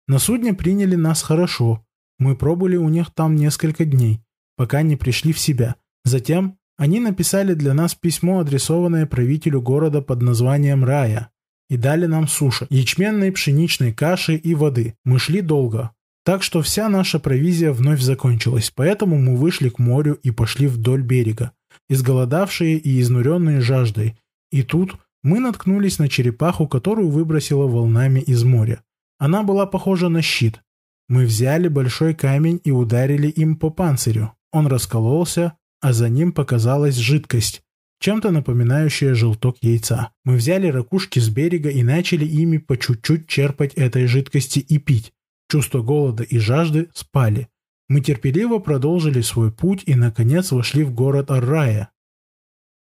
На судне приняли нас хорошо. Мы пробыли у них там несколько дней, пока не пришли в себя. Затем они написали для нас письмо, адресованное правителю города под названием Рая и дали нам суши, ячменной, пшеничной каши и воды. Мы шли долго. Так что вся наша провизия вновь закончилась, поэтому мы вышли к морю и пошли вдоль берега, изголодавшие и изнуренные жаждой. И тут мы наткнулись на черепаху, которую выбросило волнами из моря. Она была похожа на щит. Мы взяли большой камень и ударили им по панцирю. Он раскололся, а за ним показалась жидкость, чем-то напоминающее желток яйца. Мы взяли ракушки с берега и начали ими по чуть-чуть черпать этой жидкости и пить. Чувство голода и жажды спали. Мы терпеливо продолжили свой путь и, наконец, вошли в город Аррая.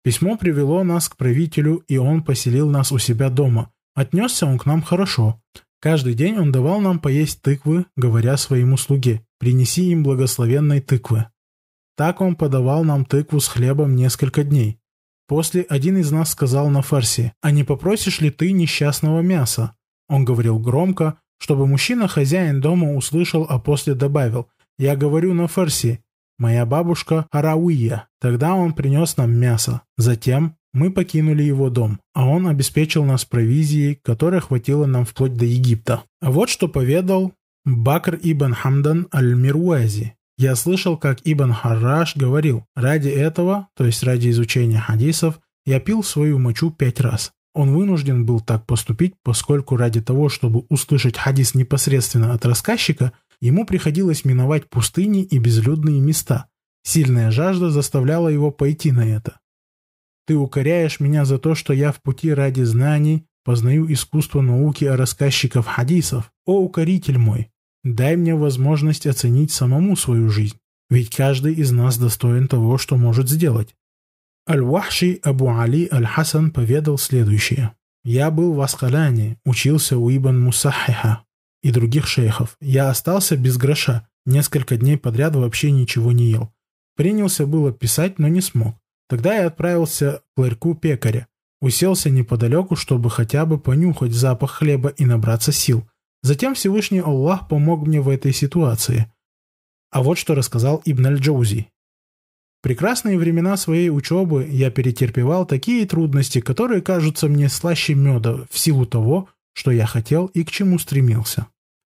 Письмо привело нас к правителю, и он поселил нас у себя дома. Отнесся он к нам хорошо. Каждый день он давал нам поесть тыквы, говоря своему слуге, «Принеси им благословенной тыквы». Так он подавал нам тыкву с хлебом несколько дней. После один из нас сказал на фарси, «А не попросишь ли ты несчастного мяса?» Он говорил громко, чтобы мужчина-хозяин дома услышал, а после добавил, «Я говорю на фарси, моя бабушка Харауия». Тогда он принес нам мясо. Затем мы покинули его дом, а он обеспечил нас провизией, которая хватило нам вплоть до Египта. А вот что поведал Бакр ибн Хамдан аль-Мируази. Я слышал, как Ибн Харраш говорил, ради этого, то есть ради изучения хадисов, я пил свою мочу пять раз. Он вынужден был так поступить, поскольку ради того, чтобы услышать хадис непосредственно от рассказчика, ему приходилось миновать пустыни и безлюдные места. Сильная жажда заставляла его пойти на это. Ты укоряешь меня за то, что я в пути ради знаний познаю искусство науки о рассказчиков хадисов. О, укоритель мой, дай мне возможность оценить самому свою жизнь, ведь каждый из нас достоин того, что может сделать. Аль-Вахши Абу Али Аль-Хасан поведал следующее. «Я был в Аскаляне, учился у Ибн Мусахиха и других шейхов. Я остался без гроша, несколько дней подряд вообще ничего не ел. Принялся было писать, но не смог. Тогда я отправился к ларьку пекаря, уселся неподалеку, чтобы хотя бы понюхать запах хлеба и набраться сил. Затем Всевышний Аллах помог мне в этой ситуации. А вот что рассказал Ибн Аль-Джаузи прекрасные времена своей учебы я перетерпевал такие трудности, которые кажутся мне слаще меда в силу того, что я хотел и к чему стремился.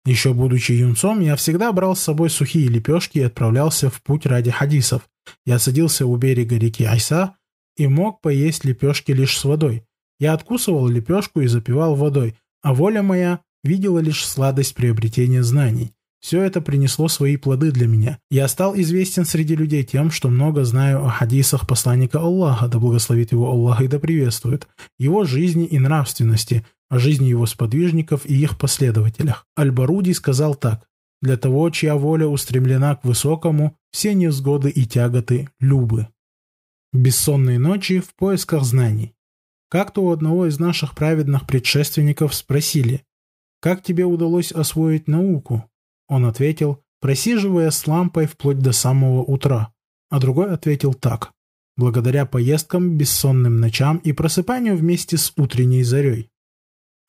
Еще будучи юнцом, я всегда брал с собой сухие лепешки и отправлялся в путь ради хадисов. Я садился у берега реки Айса и мог поесть лепешки лишь с водой. Я откусывал лепешку и запивал водой, а воля моя видела лишь сладость приобретения знаний. Все это принесло свои плоды для меня. Я стал известен среди людей тем, что много знаю о хадисах посланника Аллаха, да благословит его Аллах и да приветствует, его жизни и нравственности, о жизни его сподвижников и их последователях. Аль-Баруди сказал так. «Для того, чья воля устремлена к высокому, все невзгоды и тяготы – любы». Бессонные ночи в поисках знаний. Как-то у одного из наших праведных предшественников спросили, «Как тебе удалось освоить науку?» Он ответил, просиживая с лампой вплоть до самого утра. А другой ответил так. Благодаря поездкам, бессонным ночам и просыпанию вместе с утренней зарей.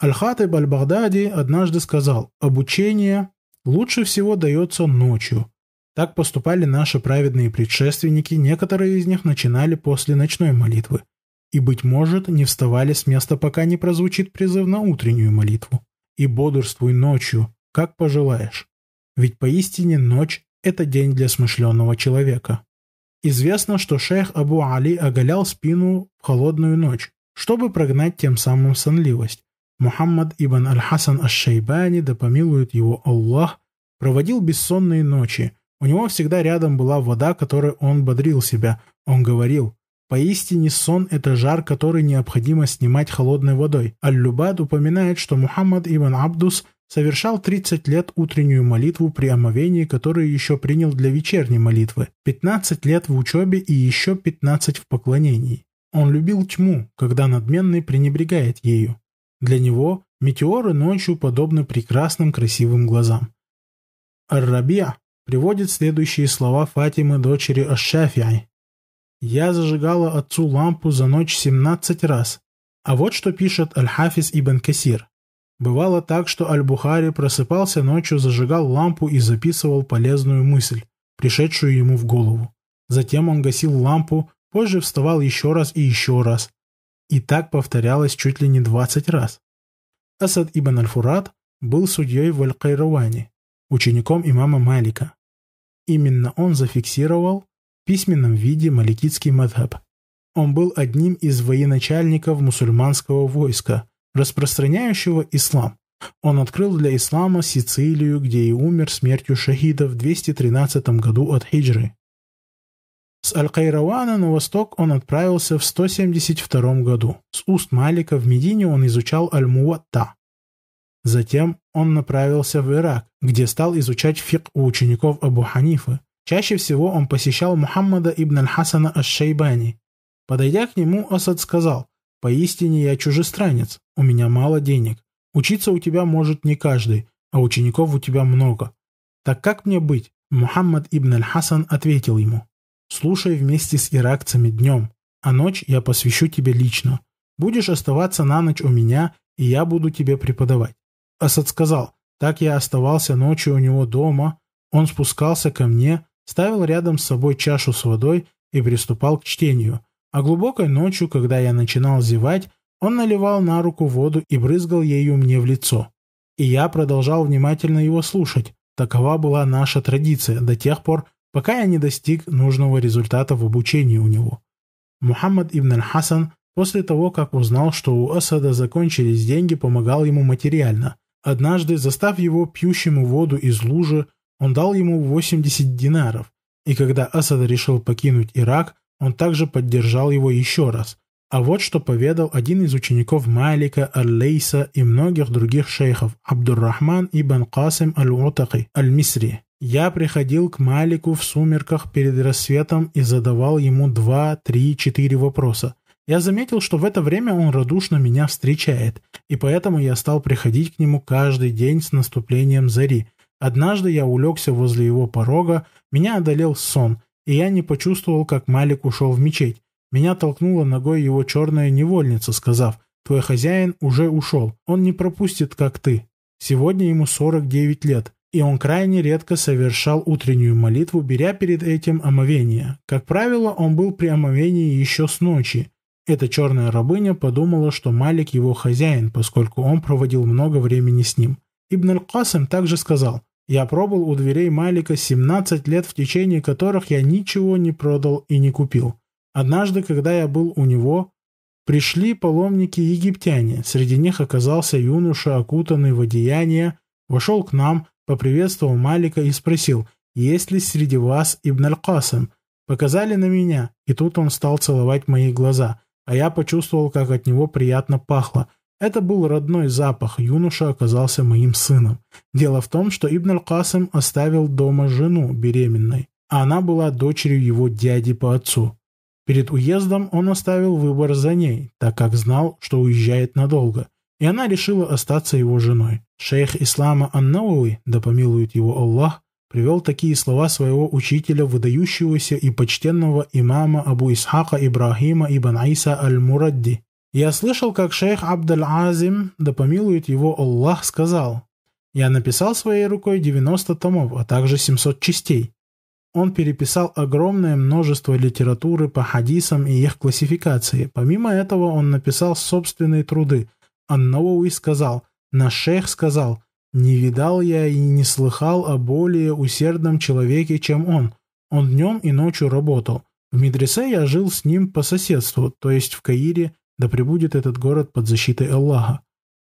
Аль-Хатыб аль-Багдади однажды сказал, обучение лучше всего дается ночью. Так поступали наши праведные предшественники, некоторые из них начинали после ночной молитвы. И, быть может, не вставали с места, пока не прозвучит призыв на утреннюю молитву. И бодрствуй ночью, как пожелаешь ведь поистине ночь – это день для смышленного человека. Известно, что шейх Абу Али оголял спину в холодную ночь, чтобы прогнать тем самым сонливость. Мухаммад ибн Аль-Хасан Аш-Шейбани, да помилует его Аллах, проводил бессонные ночи. У него всегда рядом была вода, которой он бодрил себя. Он говорил, Поистине сон – это жар, который необходимо снимать холодной водой. Аль-Любад упоминает, что Мухаммад ибн Абдус совершал 30 лет утреннюю молитву при омовении, которую еще принял для вечерней молитвы, 15 лет в учебе и еще 15 в поклонении. Он любил тьму, когда надменный пренебрегает ею. Для него метеоры ночью подобны прекрасным красивым глазам. Ар-Рабия приводит следующие слова Фатимы, дочери Аш-Шафиай. «Я зажигала отцу лампу за ночь 17 раз». А вот что пишет Аль-Хафиз ибн Касир. Бывало так, что Аль-Бухари просыпался ночью, зажигал лампу и записывал полезную мысль, пришедшую ему в голову. Затем он гасил лампу, позже вставал еще раз и еще раз. И так повторялось чуть ли не 20 раз. Асад ибн Аль-Фурат был судьей в Аль-Кайраване, учеником имама Малика. Именно он зафиксировал письменном виде маликитский мадхаб. Он был одним из военачальников мусульманского войска – распространяющего ислам. Он открыл для ислама Сицилию, где и умер смертью шахида в 213 году от хиджры. С Аль-Кайравана на восток он отправился в 172 году. С уст Малика в Медине он изучал Аль-Муатта. Затем он направился в Ирак, где стал изучать фикх у учеников Абу Ханифы. Чаще всего он посещал Мухаммада ибн аль-Хасана аш-Шейбани. Подойдя к нему, Асад сказал, Поистине я чужестранец, у меня мало денег. Учиться у тебя может не каждый, а учеников у тебя много. Так как мне быть? Мухаммад ибн аль-Хасан ответил ему. Слушай вместе с иракцами днем, а ночь я посвящу тебе лично. Будешь оставаться на ночь у меня, и я буду тебе преподавать. Асад сказал, так я оставался ночью у него дома, он спускался ко мне, ставил рядом с собой чашу с водой и приступал к чтению, а глубокой ночью, когда я начинал зевать, он наливал на руку воду и брызгал ею мне в лицо. И я продолжал внимательно его слушать. Такова была наша традиция до тех пор, пока я не достиг нужного результата в обучении у него. Мухаммад ибн аль-Хасан после того, как узнал, что у Асада закончились деньги, помогал ему материально. Однажды, застав его пьющему воду из лужи, он дал ему 80 динаров, и когда Асад решил покинуть Ирак, он также поддержал его еще раз. А вот что поведал один из учеников Малика Аль-Лейса и многих других шейхов Абдуррахман ибн Касим Аль-Утаки Аль-Мисри. Я приходил к Малику в сумерках перед рассветом и задавал ему два, три, четыре вопроса. Я заметил, что в это время он радушно меня встречает, и поэтому я стал приходить к нему каждый день с наступлением зари. Однажды я улегся возле его порога, меня одолел сон, и я не почувствовал, как Малик ушел в мечеть. Меня толкнула ногой его черная невольница, сказав, «Твой хозяин уже ушел, он не пропустит, как ты. Сегодня ему 49 лет, и он крайне редко совершал утреннюю молитву, беря перед этим омовение. Как правило, он был при омовении еще с ночи, эта черная рабыня подумала, что Малик его хозяин, поскольку он проводил много времени с ним. Ибн аль-Касим также сказал, «Я пробыл у дверей Малика 17 лет, в течение которых я ничего не продал и не купил. Однажды, когда я был у него, пришли паломники-египтяне. Среди них оказался юноша, окутанный в одеяние, вошел к нам, поприветствовал Малика и спросил, «Есть ли среди вас Ибн аль-Касим?» Показали на меня, и тут он стал целовать мои глаза – а я почувствовал, как от него приятно пахло. Это был родной запах, юноша оказался моим сыном. Дело в том, что Ибн Аль-Касим оставил дома жену беременной, а она была дочерью его дяди по отцу. Перед уездом он оставил выбор за ней, так как знал, что уезжает надолго, и она решила остаться его женой. Шейх Ислама Ан-Науи, да помилует его Аллах, привел такие слова своего учителя, выдающегося и почтенного имама Абу Исхака Ибрахима ибн Иса аль-Мурадди. Я слышал, как шейх Абдаль-Азим, да помилует его Аллах, сказал, «Я написал своей рукой 90 томов, а также 700 частей. Он переписал огромное множество литературы по хадисам и их классификации. Помимо этого он написал собственные труды. Ан-Науи сказал, наш шейх сказал, не видал я и не слыхал о более усердном человеке, чем он. Он днем и ночью работал. В медресе я жил с ним по соседству, то есть в Каире, да пребудет этот город под защитой Аллаха.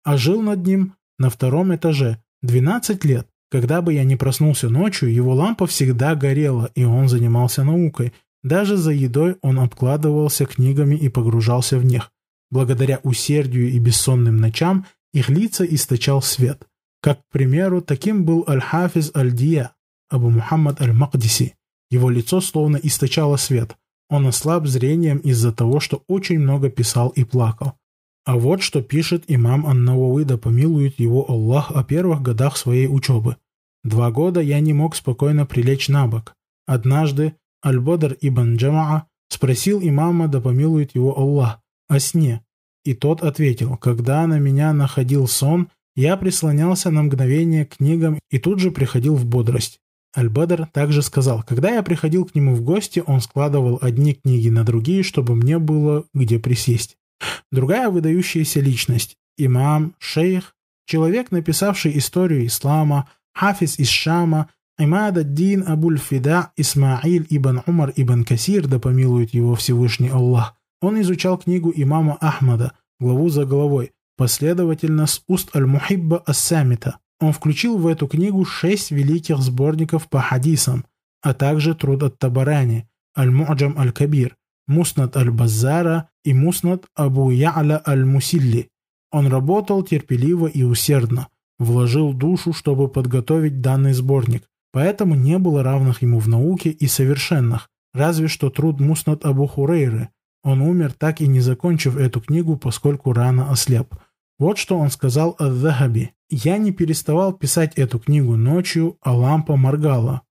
А жил над ним на втором этаже 12 лет. Когда бы я не проснулся ночью, его лампа всегда горела, и он занимался наукой. Даже за едой он обкладывался книгами и погружался в них. Благодаря усердию и бессонным ночам их лица источал свет. Как, к примеру, таким был Аль-Хафиз Аль-Дия, Абу Мухаммад Аль-Макдиси. Его лицо словно источало свет. Он ослаб зрением из-за того, что очень много писал и плакал. А вот что пишет имам Ан-Навауи, да помилует его Аллах о первых годах своей учебы. Два года я не мог спокойно прилечь на бок. Однажды Аль-Бадр ибн Джамаа спросил имама, да помилует его Аллах, о сне. И тот ответил, когда на меня находил сон, я прислонялся на мгновение к книгам и тут же приходил в бодрость. Аль-Бадр также сказал, когда я приходил к нему в гости, он складывал одни книги на другие, чтобы мне было где присесть. Другая выдающаяся личность – имам, шейх, человек, написавший историю ислама, хафиз из Шама, Имад ад-Дин Абуль-Фида Исмаиль ибн Умар ибн Касир, да помилует его Всевышний Аллах. Он изучал книгу имама Ахмада, главу за головой, последовательно с уст Аль-Мухибба Ас-Самита. Он включил в эту книгу шесть великих сборников по хадисам, а также труд от-Табарани, Аль-Му'джам Аль-Кабир, Муснат Аль-Базара и Муснат Абу Я'ля Аль-Мусилли. Он работал терпеливо и усердно, вложил душу, чтобы подготовить данный сборник, поэтому не было равных ему в науке и совершенных, разве что труд Муснат Абу Хурейры. Он умер, так и не закончив эту книгу, поскольку рано ослеп – вот что он сказал о Захаби. «Я не переставал писать эту книгу ночью, а лампа моргала.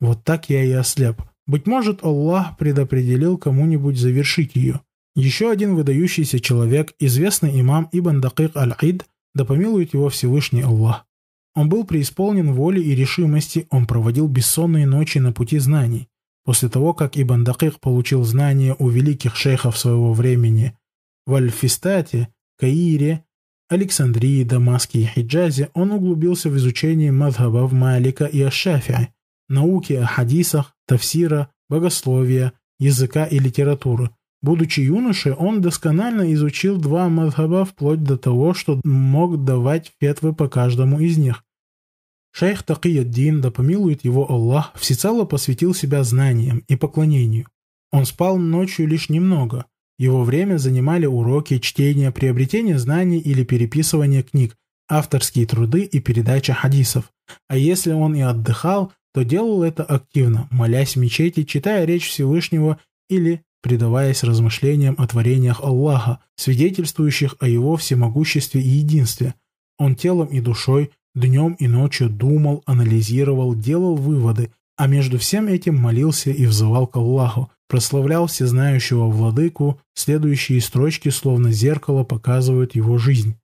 Вот так я и ослеп. Быть может, Аллах предопределил кому-нибудь завершить ее». Еще один выдающийся человек, известный имам Ибн Дакик Аль-Ид, да помилует его Всевышний Аллах. Он был преисполнен воли и решимости, он проводил бессонные ночи на пути знаний. После того, как Ибн Дакик получил знания у великих шейхов своего времени в Аль-Фистате, Каире, Александрии, Дамаске и Хиджазе он углубился в изучение мадхабов Малика и Ашафи, науки о хадисах, тафсира, богословия, языка и литературы. Будучи юношей, он досконально изучил два мадхаба вплоть до того, что мог давать фетвы по каждому из них. Шейх Такияддин, да помилует его Аллах, всецело посвятил себя знаниям и поклонению. Он спал ночью лишь немного, Его время занимали уроки, чтение, приобретение знаний или переписывание книг, авторские труды и передача хадисов. А если он и отдыхал, то делал это активно, молясь в мечети, читая речь Всевышнего или предаваясь размышлениям о творениях Аллаха, свидетельствующих о его всемогуществе и единстве. Он телом и душой, днем и ночью думал, анализировал, делал выводы, а между всем этим молился и взывал к Аллаху, прославлял всезнающего владыку, следующие строчки словно зеркало показывают его жизнь.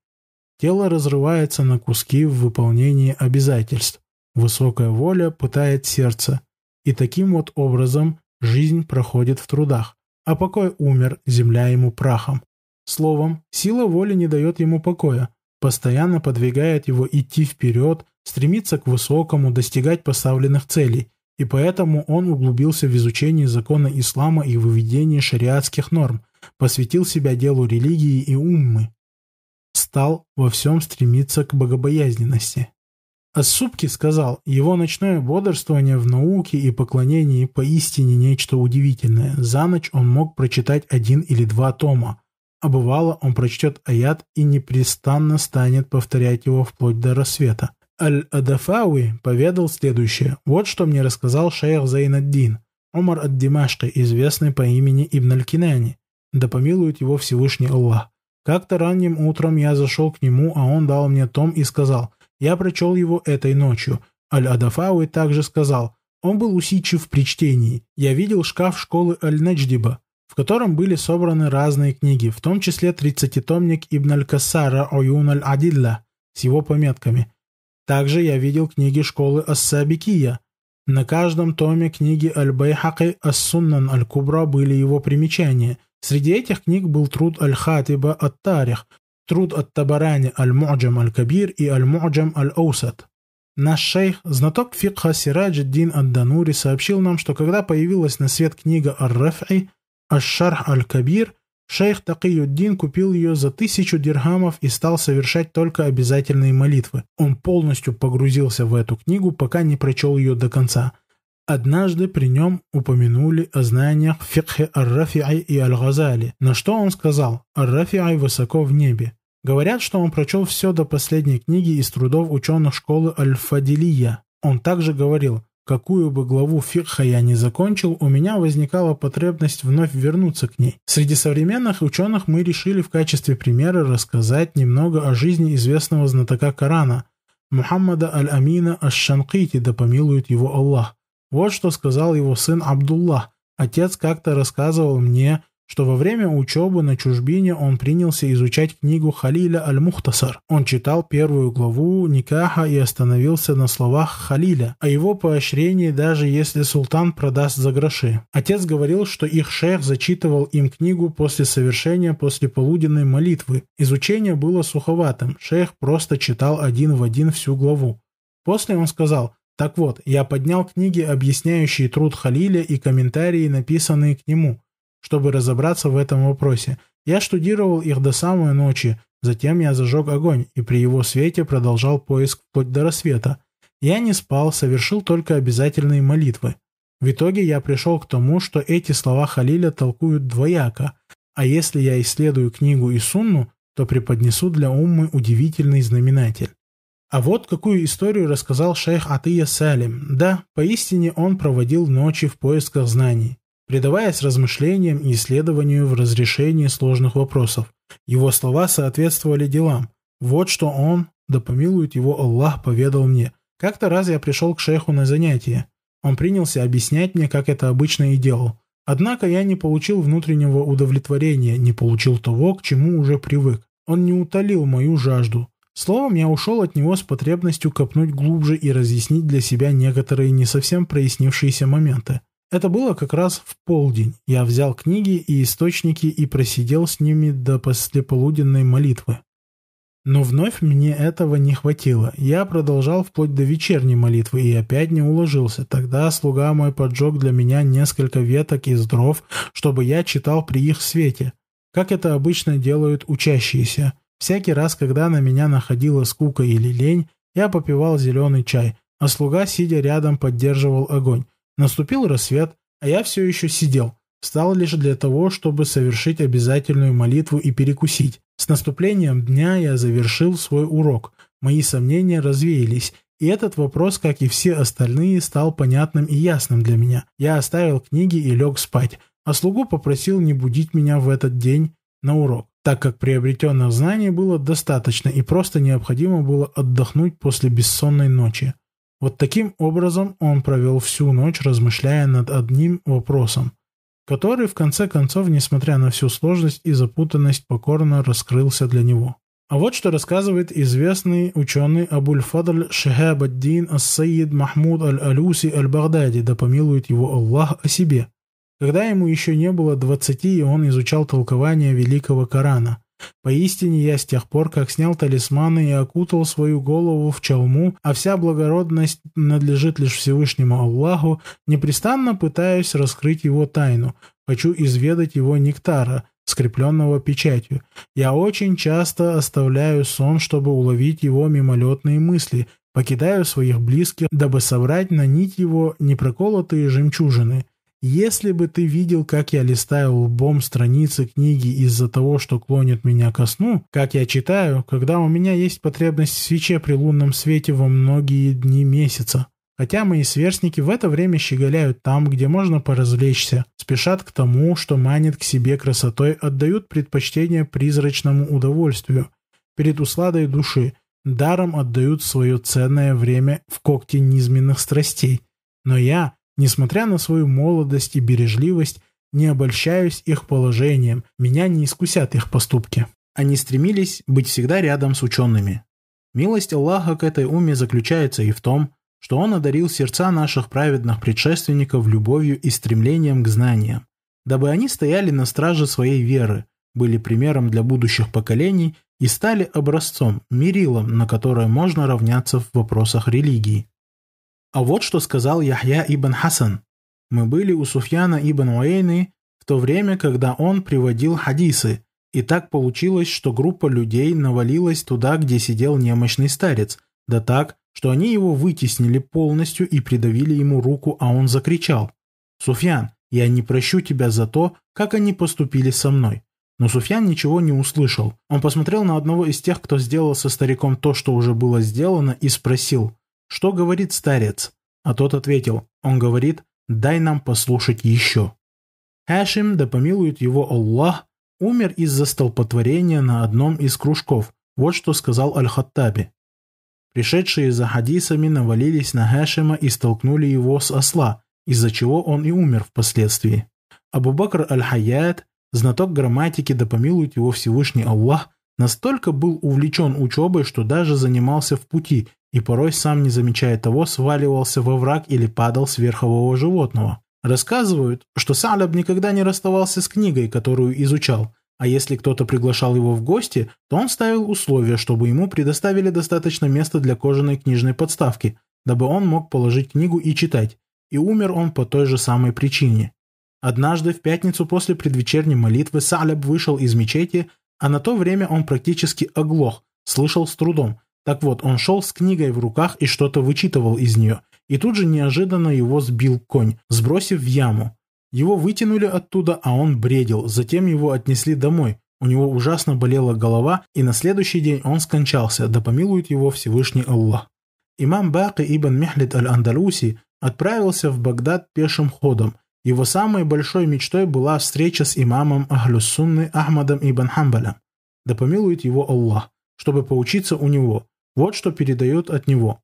Тело разрывается на куски в выполнении обязательств. Высокая воля пытает сердце. И таким вот образом жизнь проходит в трудах. А покой умер, земля ему прахом. Словом, сила воли не дает ему покоя, постоянно подвигает его идти вперед, стремиться к высокому, достигать поставленных целей, и поэтому он углубился в изучение закона ислама и выведение шариатских норм, посвятил себя делу религии и уммы стал во всем стремиться к богобоязненности. Ассубки сказал, его ночное бодрствование в науке и поклонении поистине нечто удивительное. За ночь он мог прочитать один или два тома, а бывало он прочтет аят и непрестанно станет повторять его вплоть до рассвета. Аль-Адафауи поведал следующее. Вот что мне рассказал шейх Зайнаддин, Умар ад-Димашки, известный по имени Ибн Аль-Кинани. Да помилует его Всевышний Аллах. Как-то ранним утром я зашел к нему, а он дал мне том и сказал, я прочел его этой ночью. Аль-Адафауи также сказал, он был усидчив при чтении. Я видел шкаф школы Аль-Надждиба, в котором были собраны разные книги, в том числе тридцатитомник Ибн Аль-Кассара Оюн Аль-Адилля с его пометками. Также я видел книги школы Ас-Сабикия. На каждом томе книги Аль-Байхаки Ас-Суннан Аль-Кубра были его примечания, Среди этих книг был труд Аль-Хатиба Ат-Тарих, труд Ат-Табарани Аль-Му'джам Аль-Кабир и Аль-Му'джам Аль-Аусат. Наш шейх, знаток фикха Сираджи Дин Ад-Данури, сообщил нам, что когда появилась на свет книга Ар-Рафи, Аш-Шарх Аль-Кабир, шейх Такиюддин купил ее за тысячу дирхамов и стал совершать только обязательные молитвы. Он полностью погрузился в эту книгу, пока не прочел ее до конца – Однажды при нем упомянули о знаниях фикхе Ар-Рафи'ай и Аль-Газали, на что он сказал «Ар-Рафи'ай высоко в небе». Говорят, что он прочел все до последней книги из трудов ученых школы Аль-Фадилия. Он также говорил Какую бы главу фикха я не закончил, у меня возникала потребность вновь вернуться к ней. Среди современных ученых мы решили в качестве примера рассказать немного о жизни известного знатока Корана, Мухаммада Аль-Амина Аш-Шанкити, да помилует его Аллах. Вот что сказал его сын Абдуллах. Отец как-то рассказывал мне, что во время учебы на чужбине он принялся изучать книгу Халиля Аль-Мухтасар. Он читал первую главу Никаха и остановился на словах Халиля, о его поощрении даже если султан продаст за гроши. Отец говорил, что их шейх зачитывал им книгу после совершения после полуденной молитвы. Изучение было суховатым, шейх просто читал один в один всю главу. После он сказал, так вот, я поднял книги, объясняющие труд Халиля и комментарии, написанные к нему, чтобы разобраться в этом вопросе. Я штудировал их до самой ночи, затем я зажег огонь и при его свете продолжал поиск вплоть до рассвета. Я не спал, совершил только обязательные молитвы. В итоге я пришел к тому, что эти слова Халиля толкуют двояко, а если я исследую книгу и сунну, то преподнесу для уммы удивительный знаменатель. А вот какую историю рассказал шейх Атыя Салим. Да, поистине он проводил ночи в поисках знаний, предаваясь размышлениям и исследованию в разрешении сложных вопросов. Его слова соответствовали делам. Вот что он, да помилует его Аллах, поведал мне. Как-то раз я пришел к шейху на занятие. Он принялся объяснять мне, как это обычно и делал. Однако я не получил внутреннего удовлетворения, не получил того, к чему уже привык. Он не утолил мою жажду. Словом, я ушел от него с потребностью копнуть глубже и разъяснить для себя некоторые не совсем прояснившиеся моменты. Это было как раз в полдень. Я взял книги и источники и просидел с ними до послеполуденной молитвы. Но вновь мне этого не хватило. Я продолжал вплоть до вечерней молитвы и опять не уложился. Тогда слуга мой поджег для меня несколько веток из дров, чтобы я читал при их свете, как это обычно делают учащиеся. Всякий раз, когда на меня находила скука или лень, я попивал зеленый чай, а слуга, сидя рядом, поддерживал огонь. Наступил рассвет, а я все еще сидел. Встал лишь для того, чтобы совершить обязательную молитву и перекусить. С наступлением дня я завершил свой урок. Мои сомнения развеялись, и этот вопрос, как и все остальные, стал понятным и ясным для меня. Я оставил книги и лег спать, а слугу попросил не будить меня в этот день на урок, так как приобретенных знаний было достаточно и просто необходимо было отдохнуть после бессонной ночи. Вот таким образом он провел всю ночь, размышляя над одним вопросом, который, в конце концов, несмотря на всю сложность и запутанность, покорно раскрылся для него. А вот что рассказывает известный ученый Абуль-Фадль Шихаб-ад-Дин Ас-Сайид Махмуд Аль-Алюси Аль-Багдади, да помилует его Аллах о себе. Когда ему еще не было двадцати, он изучал толкование Великого Корана. Поистине я с тех пор, как снял талисманы и окутал свою голову в чалму, а вся благородность надлежит лишь Всевышнему Аллаху, непрестанно пытаюсь раскрыть его тайну, хочу изведать его нектара, скрепленного печатью. Я очень часто оставляю сон, чтобы уловить его мимолетные мысли, покидаю своих близких, дабы собрать на нить его непроколотые жемчужины. Если бы ты видел, как я листаю лбом страницы книги из-за того, что клонит меня ко сну, как я читаю, когда у меня есть потребность в свече при лунном свете во многие дни месяца. Хотя мои сверстники в это время щеголяют там, где можно поразвлечься, спешат к тому, что манит к себе красотой, отдают предпочтение призрачному удовольствию, перед усладой души, даром отдают свое ценное время в когти низменных страстей. Но я, Несмотря на свою молодость и бережливость, не обольщаюсь их положением, меня не искусят их поступки. Они стремились быть всегда рядом с учеными. Милость Аллаха к этой уме заключается и в том, что Он одарил сердца наших праведных предшественников любовью и стремлением к знаниям, дабы они стояли на страже своей веры, были примером для будущих поколений и стали образцом, мерилом, на которое можно равняться в вопросах религии. А вот что сказал Яхья ибн Хасан. Мы были у Суфьяна ибн Уэйны в то время, когда он приводил хадисы, и так получилось, что группа людей навалилась туда, где сидел немощный старец, да так, что они его вытеснили полностью и придавили ему руку, а он закричал «Суфьян, я не прощу тебя за то, как они поступили со мной». Но Суфьян ничего не услышал. Он посмотрел на одного из тех, кто сделал со стариком то, что уже было сделано, и спросил что говорит старец? А тот ответил, он говорит, дай нам послушать еще. Хашим, да помилует его Аллах, умер из-за столпотворения на одном из кружков. Вот что сказал Аль-Хаттаби. Пришедшие за хадисами навалились на Хашима и столкнули его с осла, из-за чего он и умер впоследствии. Абу Бакр Аль-Хаят, знаток грамматики, да помилует его Всевышний Аллах, настолько был увлечен учебой, что даже занимался в пути и порой сам, не замечая того, сваливался во враг или падал с верхового животного. Рассказывают, что Саляб никогда не расставался с книгой, которую изучал, а если кто-то приглашал его в гости, то он ставил условие, чтобы ему предоставили достаточно места для кожаной книжной подставки, дабы он мог положить книгу и читать, и умер он по той же самой причине. Однажды в пятницу после предвечерней молитвы Саляб вышел из мечети, а на то время он практически оглох, слышал с трудом, так вот, он шел с книгой в руках и что-то вычитывал из нее, и тут же неожиданно его сбил конь, сбросив в яму. Его вытянули оттуда, а он бредил, затем его отнесли домой. У него ужасно болела голова, и на следующий день он скончался, да помилует его Всевышний Аллах. Имам Баки ибн Мехлид аль-Андалуси отправился в Багдад пешим ходом. Его самой большой мечтой была встреча с имамом Ахлюссунны Ахмадом ибн Хамбалем. Да помилует его Аллах, чтобы поучиться у него. Вот что передает от него.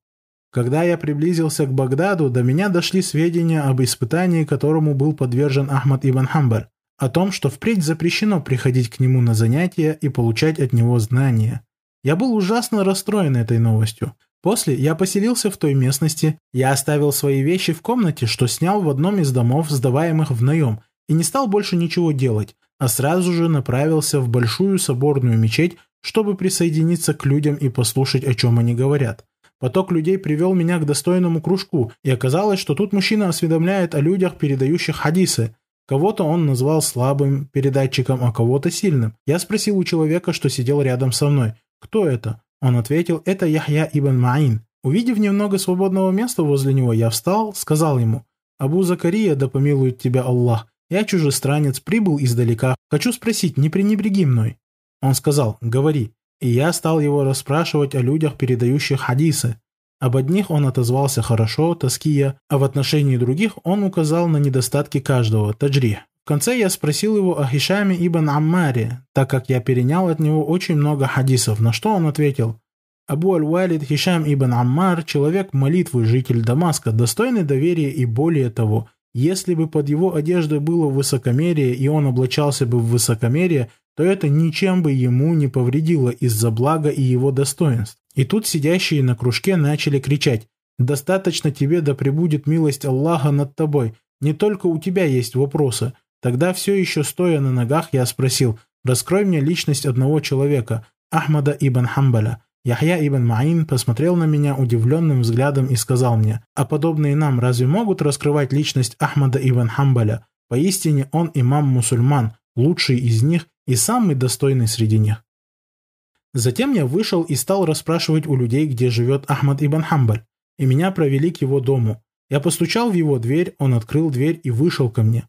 Когда я приблизился к Багдаду, до меня дошли сведения об испытании, которому был подвержен Ахмад ибн Хамбаль, о том, что впредь запрещено приходить к нему на занятия и получать от него знания. Я был ужасно расстроен этой новостью. После я поселился в той местности, я оставил свои вещи в комнате, что снял в одном из домов, сдаваемых в наем, и не стал больше ничего делать, а сразу же направился в большую соборную мечеть, чтобы присоединиться к людям и послушать, о чем они говорят. Поток людей привел меня к достойному кружку, и оказалось, что тут мужчина осведомляет о людях, передающих хадисы. Кого-то он назвал слабым передатчиком, а кого-то сильным. Я спросил у человека, что сидел рядом со мной, кто это? Он ответил, это Яхья ибн Маин. Увидев немного свободного места возле него, я встал, сказал ему, «Абу Закария, да помилует тебя Аллах, Я чужестранец, прибыл издалека. Хочу спросить, не пренебреги мной». Он сказал «Говори». И я стал его расспрашивать о людях, передающих хадисы. Об одних он отозвался хорошо, тоския, а в отношении других он указал на недостатки каждого, таджри. В конце я спросил его о Хишаме ибн Аммаре, так как я перенял от него очень много хадисов, на что он ответил Абу Аль-Валид Хишам ибн Аммар – человек молитвы, житель Дамаска, достойный доверия и более того, если бы под его одеждой было высокомерие и он облачался бы в высокомерие, то это ничем бы ему не повредило из-за блага и его достоинств. И тут сидящие на кружке начали кричать «Достаточно тебе да пребудет милость Аллаха над тобой, не только у тебя есть вопросы». Тогда все еще стоя на ногах я спросил «Раскрой мне личность одного человека, Ахмада ибн Хамбаля». Яхья ибн Маин посмотрел на меня удивленным взглядом и сказал мне, «А подобные нам разве могут раскрывать личность Ахмада ибн Хамбаля? Поистине он имам-мусульман, лучший из них и самый достойный среди них». Затем я вышел и стал расспрашивать у людей, где живет Ахмад ибн Хамбаль, и меня провели к его дому. Я постучал в его дверь, он открыл дверь и вышел ко мне.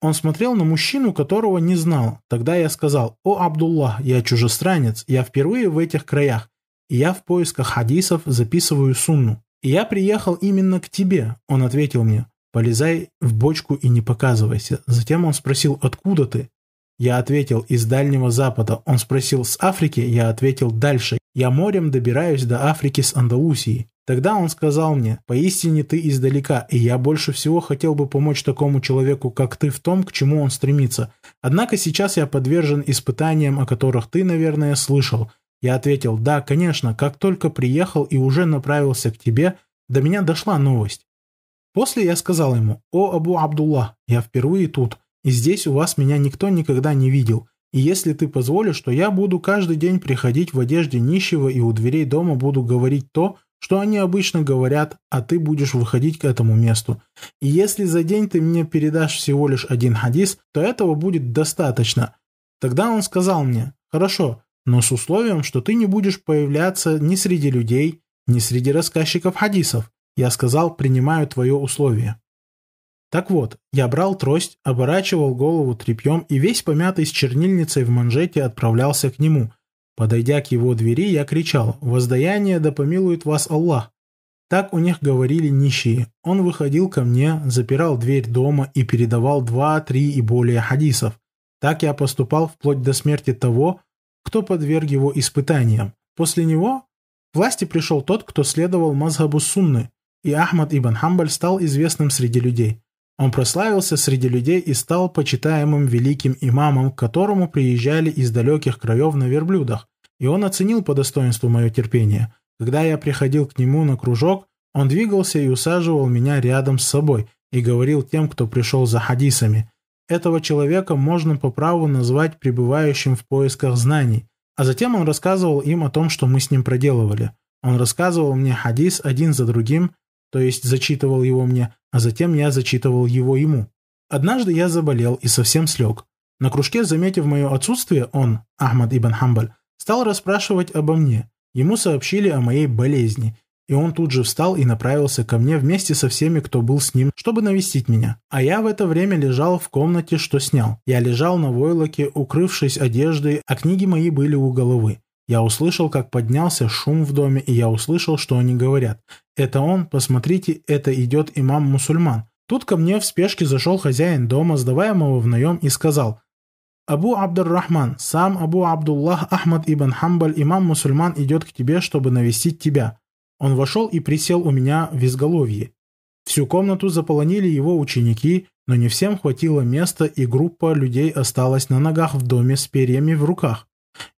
Он смотрел на мужчину, которого не знал. Тогда я сказал, «О, Абдуллах, я чужестранец, я впервые в этих краях, и я в поисках хадисов записываю сунну. И я приехал именно к тебе», — он ответил мне, «полезай в бочку и не показывайся». Затем он спросил, «Откуда ты?» Я ответил, «Из Дальнего Запада». Он спросил, «С Африки?» Я ответил, «Дальше. Я морем добираюсь до Африки с Андалусии». Тогда он сказал мне, «Поистине ты издалека, и я больше всего хотел бы помочь такому человеку, как ты, в том, к чему он стремится. Однако сейчас я подвержен испытаниям, о которых ты, наверное, слышал». Я ответил, «Да, конечно, как только приехал и уже направился к тебе, до меня дошла новость». После я сказал ему, «О, Абу Абдуллах, я впервые тут, и здесь у вас меня никто никогда не видел. И если ты позволишь, то я буду каждый день приходить в одежде нищего и у дверей дома буду говорить то, что они обычно говорят, а ты будешь выходить к этому месту. И если за день ты мне передашь всего лишь один хадис, то этого будет достаточно. Тогда он сказал мне, хорошо, но с условием, что ты не будешь появляться ни среди людей, ни среди рассказчиков хадисов. Я сказал, принимаю твое условие. Так вот, я брал трость, оборачивал голову тряпьем и весь помятый с чернильницей в манжете отправлялся к нему – Подойдя к его двери, я кричал «Воздаяние да помилует вас Аллах!» Так у них говорили нищие. Он выходил ко мне, запирал дверь дома и передавал два, три и более хадисов. Так я поступал вплоть до смерти того, кто подверг его испытаниям. После него к власти пришел тот, кто следовал мазхабу сунны, и Ахмад ибн Хамбаль стал известным среди людей. Он прославился среди людей и стал почитаемым великим имамом, к которому приезжали из далеких краев на верблюдах, и он оценил по достоинству мое терпение. Когда я приходил к нему на кружок, он двигался и усаживал меня рядом с собой и говорил тем, кто пришел за хадисами. Этого человека можно по праву назвать пребывающим в поисках знаний. А затем он рассказывал им о том, что мы с ним проделывали. Он рассказывал мне хадис один за другим, то есть зачитывал его мне, а затем я зачитывал его ему. Однажды я заболел и совсем слег. На кружке, заметив мое отсутствие, он, Ахмад ибн Хамбаль, Стал расспрашивать обо мне. Ему сообщили о моей болезни, и он тут же встал и направился ко мне вместе со всеми, кто был с ним, чтобы навестить меня. А я в это время лежал в комнате, что снял. Я лежал на войлоке, укрывшись одеждой, а книги мои были у головы. Я услышал, как поднялся шум в доме, и я услышал, что они говорят. «Это он, посмотрите, это идет имам-мусульман». Тут ко мне в спешке зашел хозяин дома, сдаваемого в наем, и сказал Абу Абдуррахман, сам Абу Абдуллах Ахмад ибн Хамбаль, имам-мусульман, идет к тебе, чтобы навестить тебя. Он вошел и присел у меня в изголовье. Всю комнату заполонили его ученики, но не всем хватило места, и группа людей осталась на ногах в доме с перьями в руках.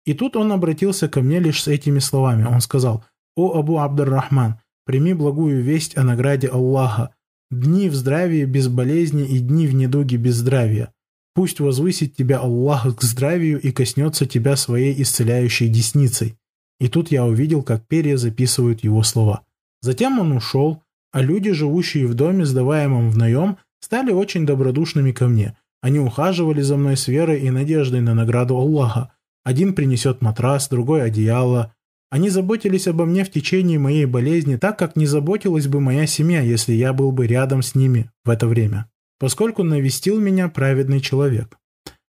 И тут он обратился ко мне лишь с этими словами. Он сказал, «О Абу Абдуррахман, прими благую весть о награде Аллаха, дни в здравии без болезни и дни в недуге без здравия. Пусть возвысит тебя Аллах к здравию и коснется тебя своей исцеляющей десницей. И тут я увидел, как перья записывают его слова. Затем он ушел, а люди, живущие в доме, сдаваемом в наем, стали очень добродушными ко мне. Они ухаживали за мной с верой и надеждой на награду Аллаха. Один принесет матрас, другой одеяло. Они заботились обо мне в течение моей болезни так, как не заботилась бы моя семья, если я был бы рядом с ними в это время. поскольку навестил меня праведный человек.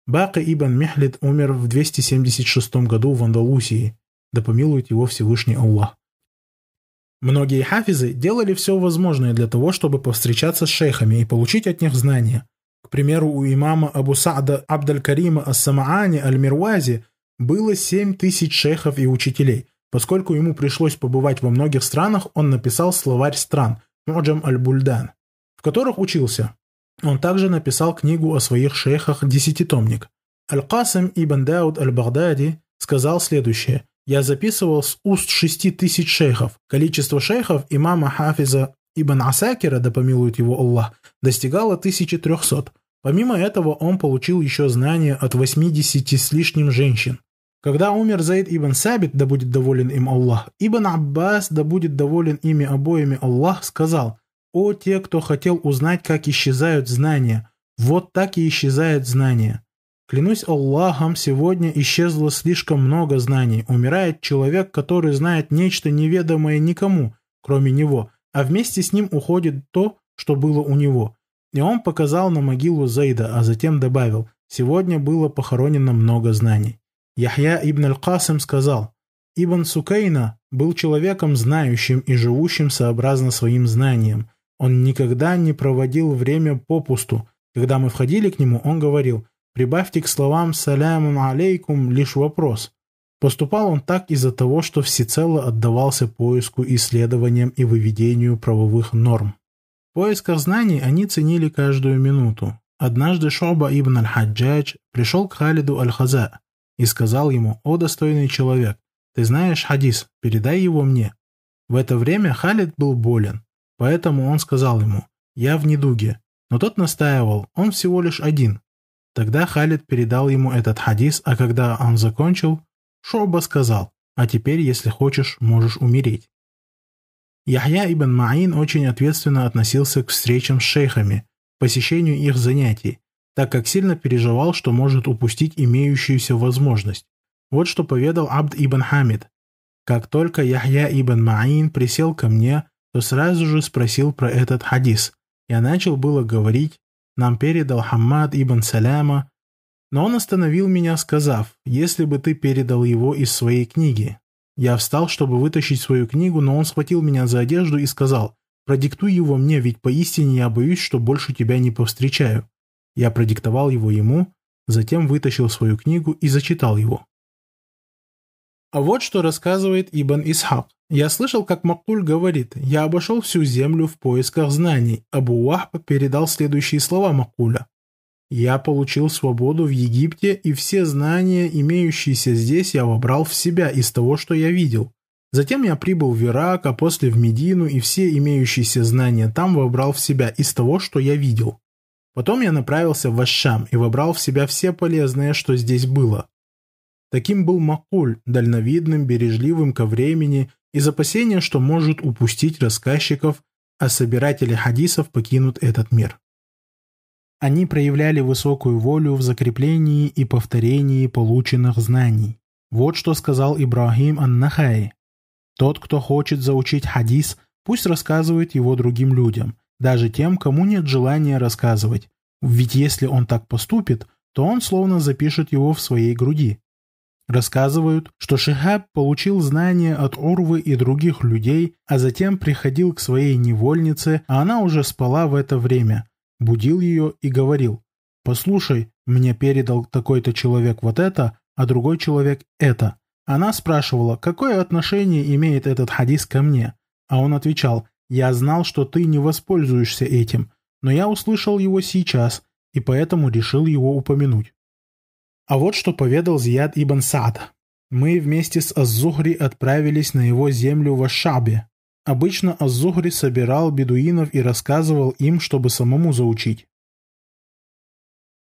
Бака ибн Мехлид умер в 276 году в Андалусии, да помилует его Всевышний Аллах. Многие хафизы делали все возможное для того, чтобы повстречаться с шейхами и получить от них знания. К примеру, у имама Абу Са'да Абдаль-Карима Ас-Самаани Аль-Мирвази было 7 тысяч шейхов и учителей. Поскольку ему пришлось побывать во многих странах, он написал словарь стран Муджам Аль-Бульдан, в которых учился. Он также написал книгу о своих шейхах «Десятитомник». Аль-Касим ибн Дауд Аль-Багдади сказал следующее. «Я записывал с уст шести тысяч шейхов. Количество шейхов имама Хафиза Ибн Асакира, да помилует его Аллах, достигало 1300. Помимо этого он получил еще знания от 80 с лишним женщин. Когда умер Заид ибн Сабит, да будет доволен им Аллах, Ибн Аббас, да будет доволен ими обоими Аллах, сказал, «О те, кто хотел узнать, как исчезают знания, вот так и исчезают знания. Клянусь Аллахом, сегодня исчезло слишком много знаний. Умирает человек, который знает нечто неведомое никому, кроме него, а вместе с ним уходит то, что было у него». И он показал на могилу Заида, а затем добавил, «Сегодня было похоронено много знаний». Яхья ибн аль-Касим сказал, Ибн Сукейна был человеком знающим и живущим сообразно своим знаниям. Он никогда не проводил время попусту. Когда мы входили к нему, он говорил, прибавьте к словам «салямун алейкум» лишь вопрос. Поступал он так из-за того, что всецело отдавался поиску, исследованиям и выведению правовых норм. В поисках знаний они ценили каждую минуту. Однажды Шоба ибн аль-Хаджадж пришел к Халиду аль-Хаза и сказал ему, «О достойный человек, ты знаешь хадис, передай его мне». В это время Халид был болен, поэтому он сказал ему, «Я в недуге». Но тот настаивал, он всего лишь один. Тогда Халид передал ему этот хадис, а когда он закончил, Шоба сказал, «А теперь, если хочешь, можешь умереть». Яхья ибн Маин очень ответственно относился к встречам с шейхами, посещению их занятий, так как сильно переживал, что может упустить имеющуюся возможность. Вот что поведал Абд ибн Хамид. Как только Яхья ибн Маин присел ко мне, то сразу же спросил про этот хадис. Я начал было говорить, нам передал Хаммад ибн Саляма, но он остановил меня, сказав, если бы ты передал его из своей книги. Я встал, чтобы вытащить свою книгу, но он схватил меня за одежду и сказал, продиктуй его мне, ведь поистине я боюсь, что больше тебя не повстречаю. Я продиктовал его ему, затем вытащил свою книгу и зачитал его. А вот что рассказывает Ибн Исхак. Я слышал, как Макуль говорит, я обошел всю землю в поисках знаний. Абу Вахба передал следующие слова Макуля. Я получил свободу в Египте, и все знания, имеющиеся здесь, я вобрал в себя из того, что я видел. Затем я прибыл в Ирак, а после в Медину, и все имеющиеся знания там вобрал в себя из того, что я видел. Потом я направился в Ашшам и вобрал в себя все полезное, что здесь было. Таким был Макуль, дальновидным, бережливым ко времени, из опасения, что может упустить рассказчиков, а собиратели хадисов покинут этот мир. Они проявляли высокую волю в закреплении и повторении полученных знаний. Вот что сказал Ибрагим Ан-Нахай. Тот, кто хочет заучить хадис, пусть рассказывает его другим людям, даже тем, кому нет желания рассказывать. Ведь если он так поступит, то он словно запишет его в своей груди. Рассказывают, что Шихаб получил знания от Урвы и других людей, а затем приходил к своей невольнице, а она уже спала в это время, будил ее и говорил, «Послушай, мне передал такой-то человек вот это, а другой человек это». Она спрашивала, какое отношение имеет этот хадис ко мне, а он отвечал, я знал, что ты не воспользуешься этим, но я услышал его сейчас, и поэтому решил его упомянуть. А вот что поведал Зияд ибн Саад. Мы вместе с Аззухри отправились на его землю в Ашабе. Обычно Аззухри собирал бедуинов и рассказывал им, чтобы самому заучить.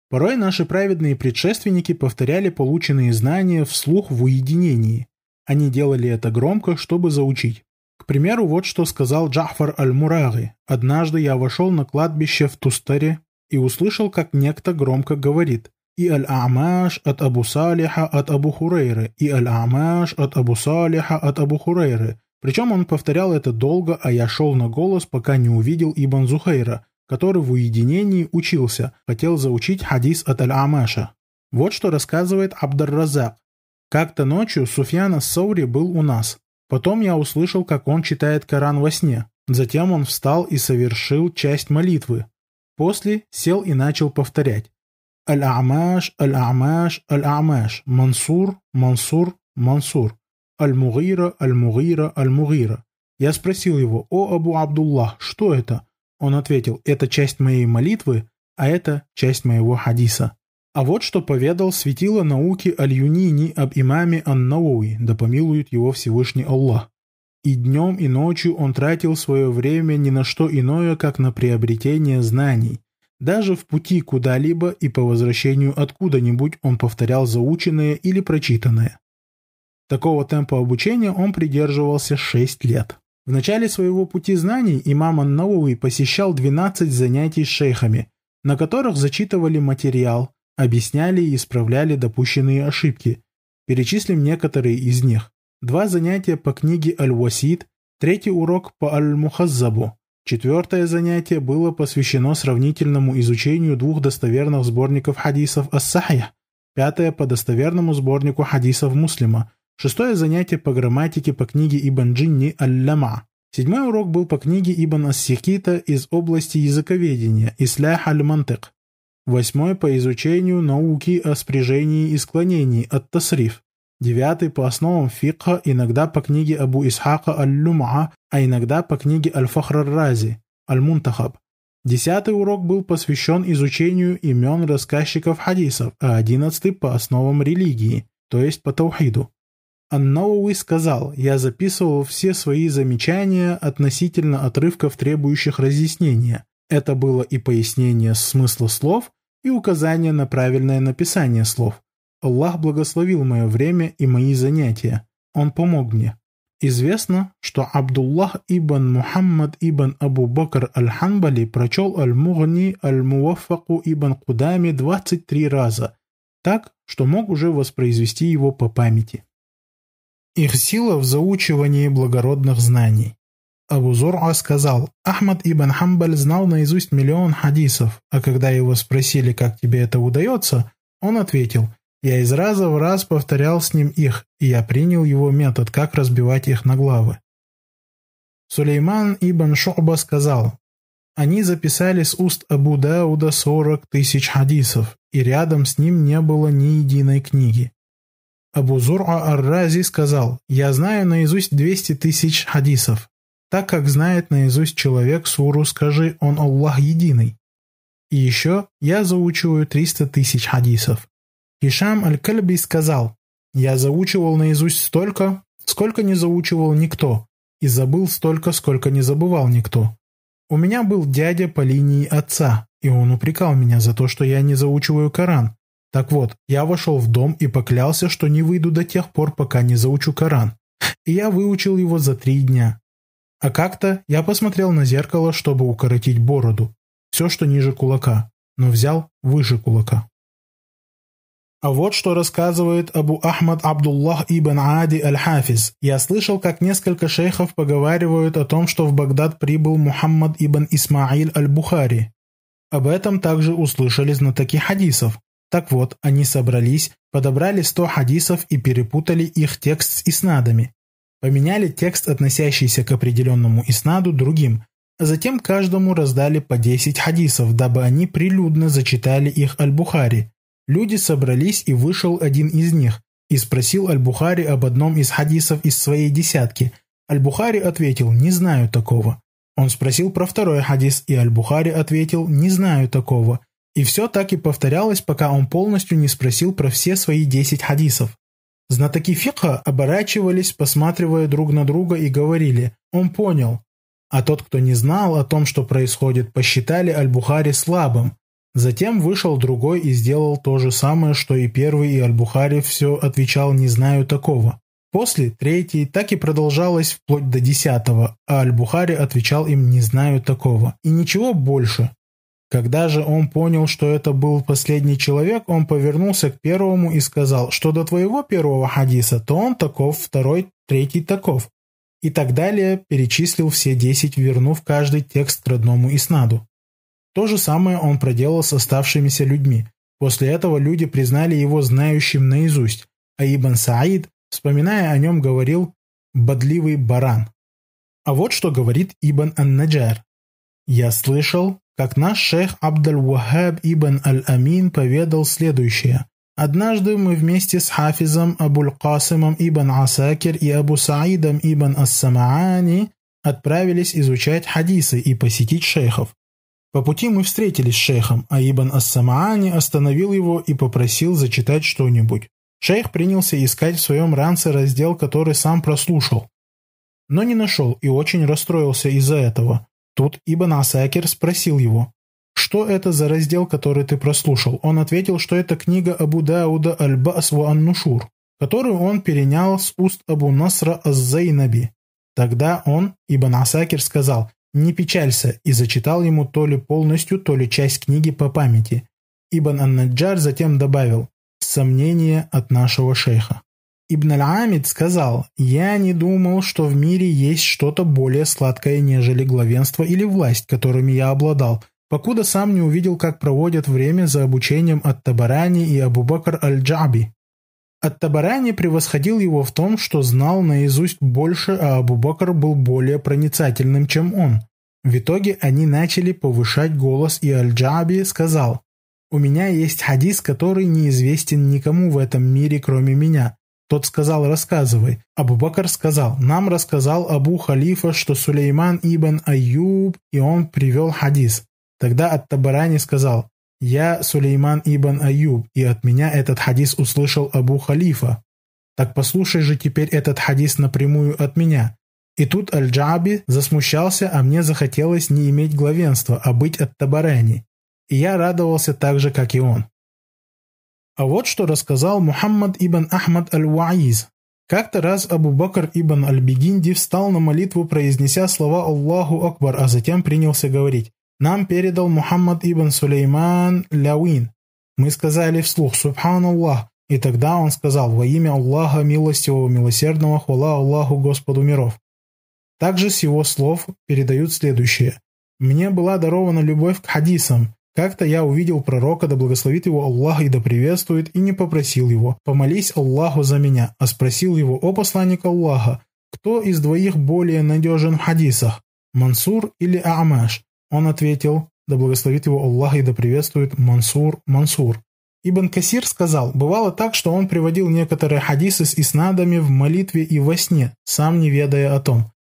Порой наши праведные предшественники повторяли полученные знания вслух в уединении. Они делали это громко, чтобы заучить. К примеру, вот что сказал Джафар аль-Мураги. «Однажды я вошел на кладбище в Тустаре и услышал, как некто громко говорит «И аль-Амаш от Абу Салиха от Абу Хурейры, и аль-Амаш от Абу Салиха от Абу Хурейры». Причем он повторял это долго, а я шел на голос, пока не увидел Ибн Зухейра, который в уединении учился, хотел заучить хадис от Аль-Амаша. Вот что рассказывает Абдар-Разак. Как-то ночью Суфьян Ас-Саури был у нас. Потом я услышал, как он читает Коран во сне. Затем он встал и совершил часть молитвы. После сел и начал повторять. Аль-Амаш, Аль-Амаш, Аль-Амаш, Мансур, Мансур, Мансур, Аль-Мугира, Аль-Мугира, Аль-Мугира. Я спросил его, «О, Абу Абдуллах, что это?» Он ответил, «Это часть моей молитвы, а это часть моего хадиса». А вот что поведал светило науки Аль-Юнини об имаме Ан-Науи, да помилует его Всевышний Аллах. И днем, и ночью он тратил свое время ни на что иное, как на приобретение знаний. Даже в пути куда-либо и по возвращению откуда-нибудь он повторял заученное или прочитанное. Такого темпа обучения он придерживался 6 лет. В начале своего пути знаний имам Ан-Науи посещал 12 занятий с шейхами, на которых зачитывали материал, объясняли и исправляли допущенные ошибки. Перечислим некоторые из них. Два занятия по книге Аль-Васид, третий урок по Аль-Мухаззабу. Четвертое занятие было посвящено сравнительному изучению двух достоверных сборников хадисов Ас-Сахих, пятое по достоверному сборнику хадисов Муслима, Шестое занятие по грамматике по книге Ибн Джинни Аль-Лама. Седьмой урок был по книге Ибн Ас-Сикита из области языковедения Ислях Аль-Мантык. Восьмой по изучению науки о спряжении и склонении от Тасриф. Девятый по основам фикха, иногда по книге Абу Исхака Аль-Лумаа, а иногда по книге Аль-Фахр Рази Аль-Мунтахаб. Десятый урок был посвящен изучению имен рассказчиков хадисов, а одиннадцатый по основам религии, то есть по таухиду. Аннауи сказал, я записывал все свои замечания относительно отрывков, требующих разъяснения. Это было и пояснение смысла слов, и указание на правильное написание слов. Аллах благословил мое время и мои занятия. Он помог мне. Известно, что Абдуллах ибн Мухаммад ибн Абу Бакр аль-Ханбали прочел аль-Мугни аль-Муаффаку ибн Кудами 23 раза, так, что мог уже воспроизвести его по памяти. Их сила в заучивании благородных знаний. Абу Зур'а сказал, Ахмад ибн Хамбаль знал наизусть миллион хадисов, а когда его спросили, как тебе это удается, он ответил, я из раза в раз повторял с ним их, и я принял его метод, как разбивать их на главы. Сулейман ибн Шу'ба сказал, они записали с уст Абу Дауда сорок тысяч хадисов, и рядом с ним не было ни единой книги. Абу Зур'a ар-Рази сказал, «Я знаю наизусть 200 тысяч хадисов. Так как знает наизусть человек суру, скажи, он Аллах единый. И еще я заучиваю 300 тысяч хадисов». Ишам аль-Кальби сказал, «Я заучивал наизусть столько, сколько не заучивал никто, и забыл столько, сколько не забывал никто. У меня был дядя по линии отца, и он упрекал меня за то, что я не заучиваю Коран, так вот, я вошел в дом и поклялся, что не выйду до тех пор, пока не заучу Коран. И я выучил его за три дня. А как-то я посмотрел на зеркало, чтобы укоротить бороду. Все, что ниже кулака, но взял выше кулака. А вот что рассказывает Абу Ахмад Абдуллах ибн Ади аль-Хафиз. Я слышал, как несколько шейхов поговаривают о том, что в Багдад прибыл Мухаммад ибн Исмаиль аль-Бухари. Об этом также услышали знатоки хадисов. Так вот, они собрались, подобрали сто хадисов и перепутали их текст с иснадами. Поменяли текст, относящийся к определенному иснаду, другим, а затем каждому раздали по 10 хадисов, дабы они прилюдно зачитали их Аль-Бухари. Люди собрались, и вышел один из них, и спросил Аль-Бухари об одном из хадисов из своей десятки. Аль-Бухари ответил «Не знаю такого». Он спросил про второй хадис, и Аль-Бухари ответил «Не знаю такого». И все так и повторялось, пока он полностью не спросил про все свои десять хадисов. Знатоки фикха оборачивались, посматривая друг на друга и говорили «Он понял». А тот, кто не знал о том, что происходит, посчитали Аль-Бухари слабым. Затем вышел другой и сделал то же самое, что и первый, и Аль-Бухари все отвечал «не знаю такого». После, третий, так и продолжалось вплоть до десятого, а Аль-Бухари отвечал им «не знаю такого». И ничего больше. Когда же он понял, что это был последний человек, он повернулся к первому и сказал, что до твоего первого хадиса, то он таков, второй, третий таков. И так далее перечислил все десять, вернув каждый текст к родному иснаду. То же самое он проделал с оставшимися людьми. После этого люди признали его знающим наизусть, а Ибн Саид, вспоминая о нем, говорил «бодливый баран». А вот что говорит Ибн Ан-Наджар. «Я слышал, как наш шейх Абдаль-Вахаб Ибн Аль-Амин поведал следующее. Однажды мы вместе с Хафизом Абуль-Касимом Ибн Асакир и Абу Саидом Ибн Ас-Самаани отправились изучать хадисы и посетить шейхов. По пути мы встретились с шейхом, а Ибн Ас-Самаани остановил его и попросил зачитать что-нибудь. Шейх принялся искать в своем ранце раздел, который сам прослушал. Но не нашел и очень расстроился из-за этого. Тут Ибн Асакир спросил его, «Что это за раздел, который ты прослушал?» Он ответил, что это книга Абу Дауда Аль-Бас ва Ан-Нушур, которую он перенял с уст Абу Насра Аз-Зайнаби. Тогда он, Ибн Асакир, сказал, «Не печалься» и зачитал ему то ли полностью, то ли часть книги по памяти. Ибн Ан-Наджар затем добавил «Сомнение от нашего шейха». Ибн Аль-Амид сказал, «Я не думал, что в мире есть что-то более сладкое, нежели главенство или власть, которыми я обладал, покуда сам не увидел, как проводят время за обучением от Табарани и Абу-Бакр Аль-Джаби. Ат-Табарани превосходил его в том, что знал наизусть больше, а Абу-Бакр был более проницательным, чем он. В итоге они начали повышать голос, и Аль-Джаби сказал, «У меня есть хадис, который неизвестен никому в этом мире, кроме меня». Тот сказал, рассказывай. Абу-Бакр сказал, нам рассказал Абу Халифа, что Сулейман ибн Аюб, и он привел хадис. Тогда Ат-Табарани сказал, «Я Сулейман ибн Аюб, и от меня этот хадис услышал Абу Халифа. Так послушай же теперь этот хадис напрямую от меня». И тут Аль-Джаби засмущался, а мне захотелось не иметь главенства, а быть от Табарани. И я радовался так же, как и он. А вот что рассказал Мухаммад ибн Ахмад аль-Ваиз. Как-то раз Абу Бакр ибн аль-Бегинди встал на молитву, произнеся слова Аллаху Акбар, а затем принялся говорить нам передал Мухаммад ибн Сулейман Ляуин. Мы сказали вслух «Субханаллах», и тогда он сказал «Во имя Аллаха милостивого, милосердного, хвала Аллаху Господу миров». Также с его слов передают следующее. «Мне была дарована любовь к хадисам. Как-то я увидел пророка, да благословит его Аллах и да приветствует, и не попросил его, помолись Аллаху за меня, а спросил его, о посланник Аллаха, кто из двоих более надежен в хадисах, Мансур или А'маш? Он ответил, да благословит его Аллах и да приветствует Мансур Мансур. Ибн Касир сказал, бывало так, что он приводил некоторые хадисы с иснадами в молитве и во сне, сам не ведая о том.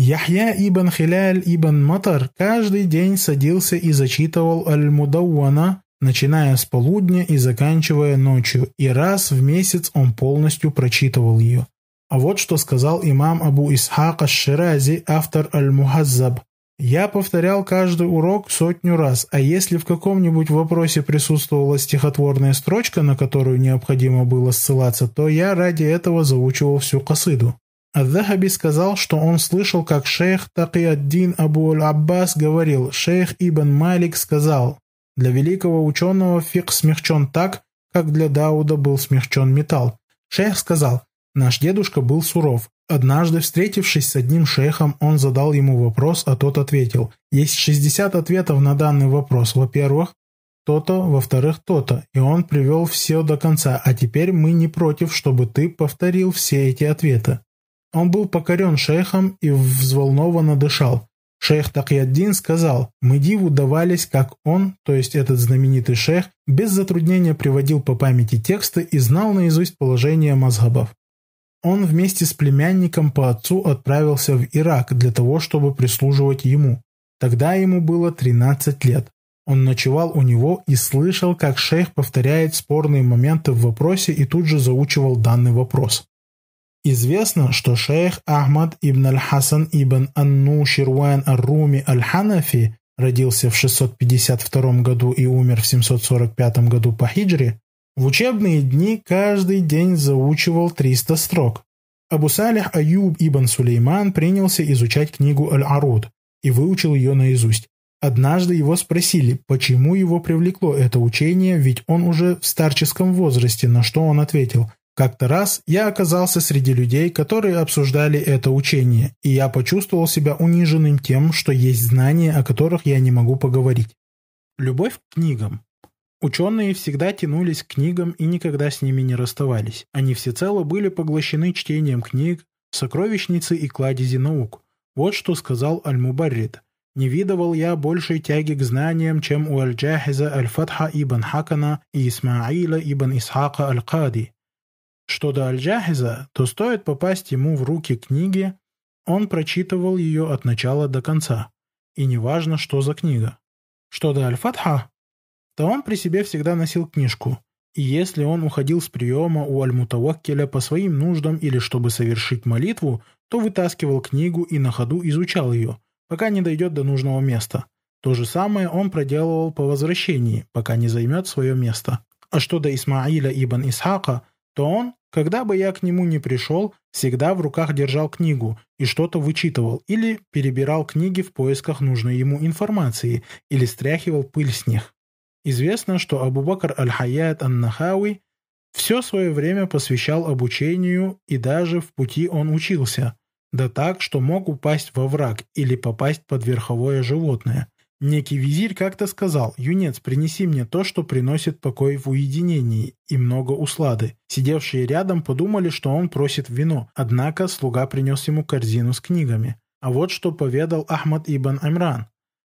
Яхья ибн Хиляль ибн Матар каждый день садился и зачитывал Аль-Мудауана, начиная с полудня и заканчивая ночью, и раз в месяц он полностью прочитывал ее. А вот что сказал имам Абу Исхак аш-Ширази, автор Аль-Мухаззаб. Я повторял каждый урок сотню раз, а если в каком-нибудь вопросе присутствовала стихотворная строчка, на которую необходимо было ссылаться, то я ради этого заучивал всю касыду. Ад-Дахаби сказал, что он слышал, как шейх Таки-ад-Дин Абу Аль-Аббас говорил, шейх Ибн Малик сказал, для великого ученого фиг смягчен так, как для Дауда был смягчен металл. Шейх сказал, наш дедушка был суров, Однажды, встретившись с одним шейхом, он задал ему вопрос, а тот ответил. Есть 60 ответов на данный вопрос. Во-первых, то-то, во-вторых, то-то. И он привел все до конца, а теперь мы не против, чтобы ты повторил все эти ответы. Он был покорен шейхом и взволнованно дышал. Шейх Такьяддин сказал, мы диву давались, как он, то есть этот знаменитый шейх, без затруднения приводил по памяти тексты и знал наизусть положение мазхабов. Он вместе с племянником по отцу отправился в Ирак для того, чтобы прислуживать ему. Тогда ему было 13 лет. Он ночевал у него и слышал, как шейх повторяет спорные моменты в вопросе и тут же заучивал данный вопрос. Известно, что шейх Ахмад ибн аль-Хасан ибн Анну Ширван ар-Руми аль-Ханафи родился в 652 году и умер в 745 году по хиджре, в учебные дни каждый день заучивал 300 строк. Абу Салих Аюб ибн Сулейман принялся изучать книгу Аль-Аруд и выучил ее наизусть. Однажды его спросили, почему его привлекло это учение, ведь он уже в старческом возрасте, на что он ответил «Как-то раз я оказался среди людей, которые обсуждали это учение, и я почувствовал себя униженным тем, что есть знания, о которых я не могу поговорить. Любовь к книгам. Ученые всегда тянулись к книгам и никогда с ними не расставались. Они всецело были поглощены чтением книг, сокровищницы и кладези наук. Вот что сказал Аль-Мубаррид. «Не видывал я большей тяги к знаниям, чем у Аль-Джахиза Аль-Фатха ибн Хакана и Исмаила ибн Исхака Аль-Кади». Что до Аль-Джахиза, то стоит попасть ему в руки книги, он прочитывал ее от начала до конца. И неважно, что за книга. Что до Аль-Фатха, то он при себе всегда носил книжку. И если он уходил с приема у Аль-Мутаваккеля по своим нуждам или чтобы совершить молитву, то вытаскивал книгу и на ходу изучал ее, пока не дойдет до нужного места. То же самое он проделывал по возвращении, пока не займет свое место. А что до Исмаиля ибн Исхака, то он, когда бы я к нему не пришел, всегда в руках держал книгу и что-то вычитывал или перебирал книги в поисках нужной ему информации или стряхивал пыль с них. Известно, что Абу-Бакр аль-Хаят ан-Нахауи все свое время посвящал обучению и даже в пути он учился, да так, что мог упасть во враг или попасть под верховое животное. Некий визирь как-то сказал, «Юнец, принеси мне то, что приносит покой в уединении и много услады». Сидевшие рядом подумали, что он просит вино, однако слуга принес ему корзину с книгами. А вот что поведал Ахмад ибн Амран.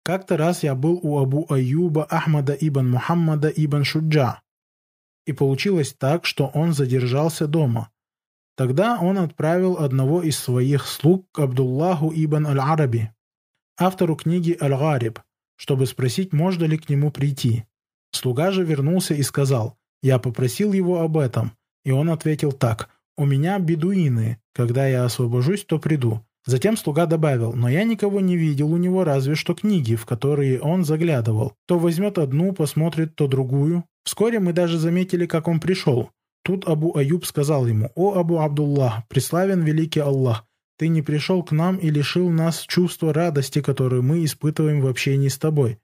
Как-то раз я был у Абу Аюба Ахмада ибн Мухаммада ибн Шуджа. И получилось так, что он задержался дома. Тогда он отправил одного из своих слуг к Абдуллаху ибн Аль-Араби, автору книги Аль-Гариб, чтобы спросить, можно ли к нему прийти. Слуга же вернулся и сказал, «Я попросил его об этом». И он ответил так, «У меня бедуины, когда я освобожусь, то приду». Затем слуга добавил, но я никого не видел у него, разве что книги, в которые он заглядывал. То возьмет одну, посмотрит, то другую. Вскоре мы даже заметили, как он пришел. Тут Абу Аюб сказал ему, «О Абу Абдуллах, преславен великий Аллах, ты не пришел к нам и лишил нас чувства радости, которое мы испытываем в общении с тобой.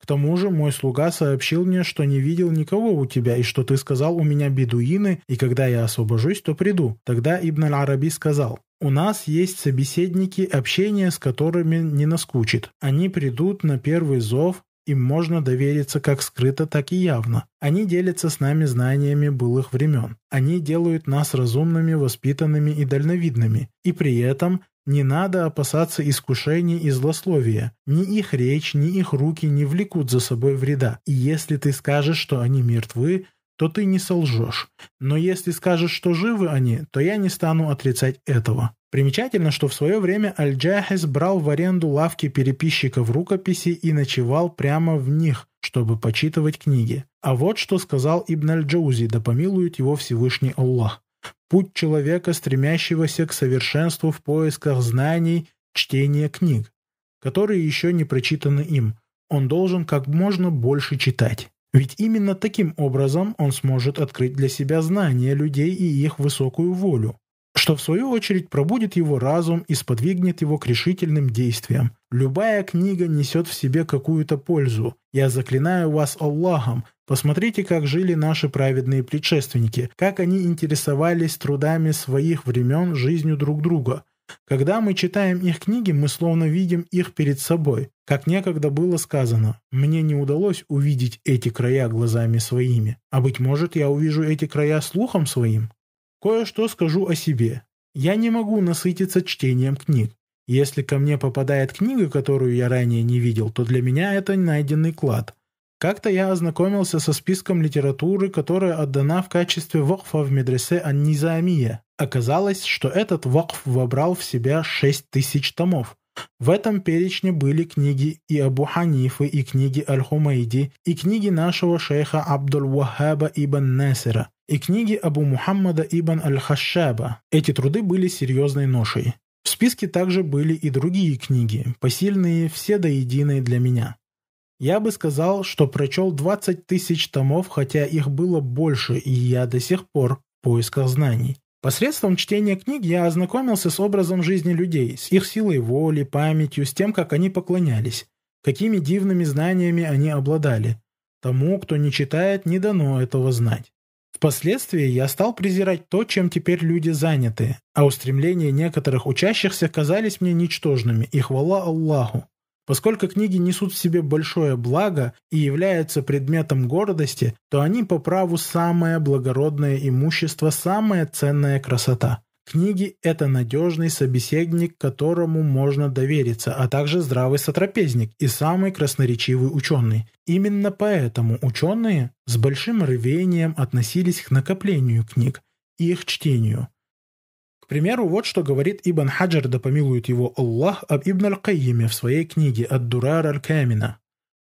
К тому же мой слуга сообщил мне, что не видел никого у тебя, и что ты сказал, у меня бедуины, и когда я освобожусь, то приду. Тогда Ибн Аль-Араби сказал, у нас есть собеседники, общение с которыми не наскучит. Они придут на первый зов, им можно довериться как скрыто, так и явно. Они делятся с нами знаниями былых времен. Они делают нас разумными, воспитанными и дальновидными. И при этом не надо опасаться искушений и злословия. Ни их речь, ни их руки не влекут за собой вреда. И если ты скажешь, что они мертвы, то ты не солжешь. Но если скажешь, что живы они, то я не стану отрицать этого. Примечательно, что в свое время Аль-Джахис брал в аренду лавки переписчиков рукописи и ночевал прямо в них, чтобы почитывать книги. А вот что сказал Ибн Аль-Джаузи, да помилует его Всевышний Аллах. Путь человека, стремящегося к совершенству в поисках знаний, чтения книг, которые еще не прочитаны им. Он должен как можно больше читать. Ведь именно таким образом он сможет открыть для себя знания людей и их высокую волю, что в свою очередь пробудит его разум и сподвигнет его к решительным действиям. Любая книга несет в себе какую-то пользу. Я заклинаю вас Аллахом, посмотрите, как жили наши праведные предшественники, как они интересовались трудами своих времен жизнью друг друга – когда мы читаем их книги, мы словно видим их перед собой. Как некогда было сказано, мне не удалось увидеть эти края глазами своими, а быть может я увижу эти края слухом своим. Кое-что скажу о себе. Я не могу насытиться чтением книг. Если ко мне попадает книга, которую я ранее не видел, то для меня это найденный клад. Как-то я ознакомился со списком литературы, которая отдана в качестве вакфа в медресе Ан-Низамия. Оказалось, что этот вакф вобрал в себя 6 тысяч томов. В этом перечне были книги и Абу Ханифы, и книги Аль-Хумайди, и книги нашего шейха Абдул-Вахаба ибн Насира, и книги Абу Мухаммада ибн Аль-Хашаба. Эти труды были серьезной ношей. В списке также были и другие книги, посильные все до единой для меня. Я бы сказал, что прочел 20 тысяч томов, хотя их было больше, и я до сих пор в поисках знаний. Посредством чтения книг я ознакомился с образом жизни людей, с их силой воли, памятью, с тем, как они поклонялись, какими дивными знаниями они обладали. Тому, кто не читает, не дано этого знать. Впоследствии я стал презирать то, чем теперь люди заняты, а устремления некоторых учащихся казались мне ничтожными, и хвала Аллаху. Поскольку книги несут в себе большое благо и являются предметом гордости, то они по праву самое благородное имущество, самая ценная красота. Книги – это надежный собеседник, которому можно довериться, а также здравый сотрапезник и самый красноречивый ученый. Именно поэтому ученые с большим рвением относились к накоплению книг и их чтению. К примеру, вот что говорит Ибн Хаджар, да помилует его Аллах, об Ибн Аль-Кайиме в своей книге «Ад-Дурар Аль-Камина».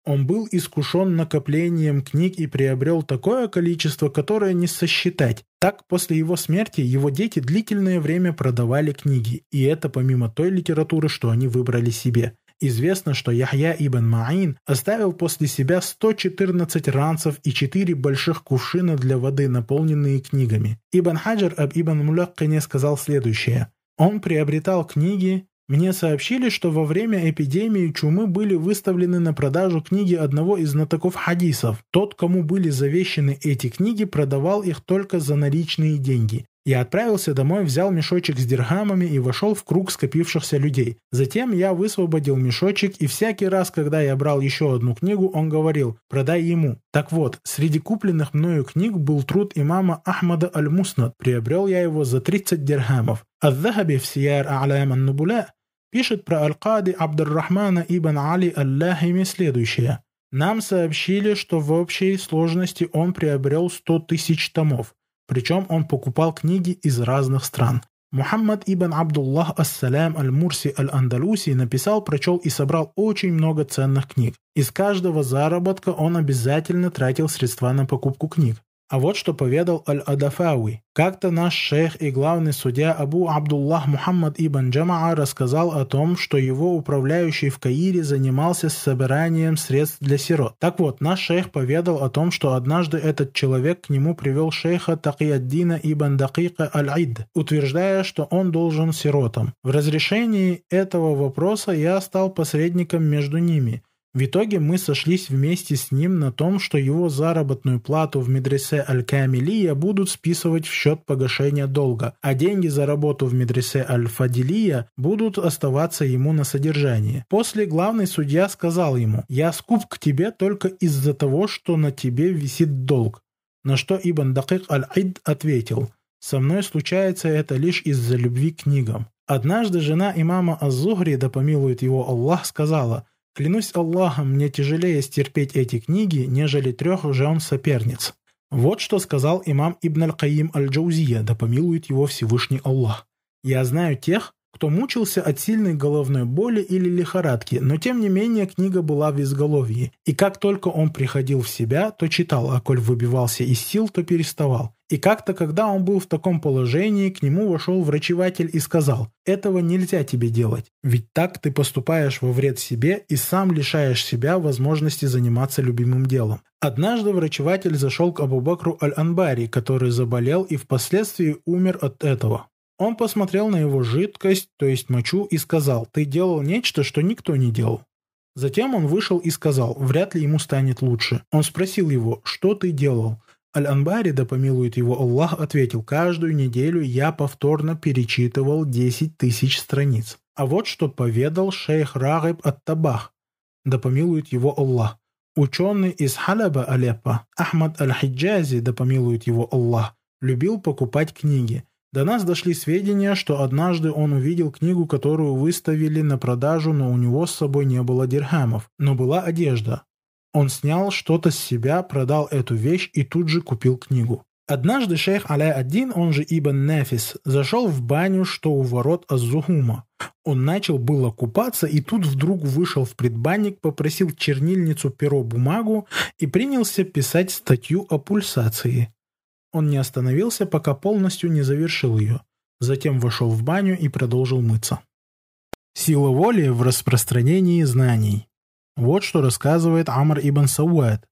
Он был искушен накоплением книг и приобрел такое количество, которое не сосчитать. Так, после его смерти его дети длительное время продавали книги, и это помимо той литературы, что они выбрали себе. Известно, что Яхья ибн Маин оставил после себя 114 ранцев и 4 больших кувшина для воды, наполненные книгами. Ибн Хаджар об Ибн Муляккане сказал следующее. Он приобретал книги, мне сообщили, что во время эпидемии чумы были выставлены на продажу книги одного из знатоков хадисов. Тот, кому были завещены эти книги, продавал их только за наличные деньги. Я отправился домой, взял мешочек с дирхамами и вошел в круг скопившихся людей. Затем я высвободил мешочек, и всякий раз, когда я брал еще одну книгу, он говорил «продай ему». Так вот, среди купленных мною книг был труд имама Ахмада Аль-Муснад. Приобрел я его за 30 дирхамов. Ад-Дахаби в Сияр А'лям ан-Нубуля пишет про Аль-Кади Абдуррахмана ибн Али Аллахими следующее. Нам сообщили, что в общей сложности он приобрел 100 тысяч томов, причем он покупал книги из разных стран. Мухаммад ибн Абдуллах Ассалям Аль-Мурси Аль-Андалуси написал, прочел и собрал очень много ценных книг. Из каждого заработка он обязательно тратил средства на покупку книг. А вот что поведал Аль-Адафауи. Как-то наш шейх и главный судья Абу Абдуллах Мухаммад ибн Джамаа рассказал о том, что его управляющий в Каире занимался собиранием средств для сирот. Так вот, наш шейх поведал о том, что однажды этот человек к нему привел шейха Такияддина ибн Дакика Аль-Ид, утверждая, что он должен сиротам. В разрешении этого вопроса я стал посредником между ними – в итоге мы сошлись вместе с ним на том, что его заработную плату в медресе Аль-Камилия будут списывать в счет погашения долга, а деньги за работу в медресе Аль-Фадилия будут оставаться ему на содержании. После главный судья сказал ему, «Я скуп к тебе только из-за того, что на тебе висит долг». На что Ибн Дакик Аль-Ид ответил, «Со мной случается это лишь из-за любви к книгам». Однажды жена имама Аз-Зухри, да помилует его Аллах, сказала – Клянусь Аллахом, мне тяжелее стерпеть эти книги, нежели трех жен соперниц. Вот что сказал имам Ибн Аль-Каим Аль-Джаузия, да помилует его Всевышний Аллах. Я знаю тех, кто мучился от сильной головной боли или лихорадки, но тем не менее книга была в изголовье, и как только он приходил в себя, то читал, а коль выбивался из сил, то переставал. И как-то, когда он был в таком положении, к нему вошел врачеватель и сказал, «Этого нельзя тебе делать, ведь так ты поступаешь во вред себе и сам лишаешь себя возможности заниматься любимым делом». Однажды врачеватель зашел к Абу-Бакру Аль-Анбари, который заболел и впоследствии умер от этого. Он посмотрел на его жидкость, то есть мочу, и сказал, «Ты делал нечто, что никто не делал». Затем он вышел и сказал, вряд ли ему станет лучше. Он спросил его, что ты делал? Аль-Анбари, да помилует его Аллах, ответил, каждую неделю я повторно перечитывал 10 тысяч страниц. А вот что поведал шейх Рагиб ат-Табах, да помилует его Аллах. Ученый из Халаба Алеппо, Ахмад Аль-Хиджази, да помилует его Аллах, любил покупать книги. До нас дошли сведения, что однажды он увидел книгу, которую выставили на продажу, но у него с собой не было дирхамов, но была одежда. Он снял что-то с себя, продал эту вещь и тут же купил книгу. Однажды шейх Аля-Аддин, он же Ибн Нефис, зашел в баню, что у ворот Аззухума. Он начал было купаться, и тут вдруг вышел в предбанник, попросил чернильницу, перо, бумагу и принялся писать статью о пульсации. Он не остановился, пока полностью не завершил ее. Затем вошел в баню и продолжил мыться. Сила воли в распространении знаний. Вот что рассказывает Амр ибн Сауад.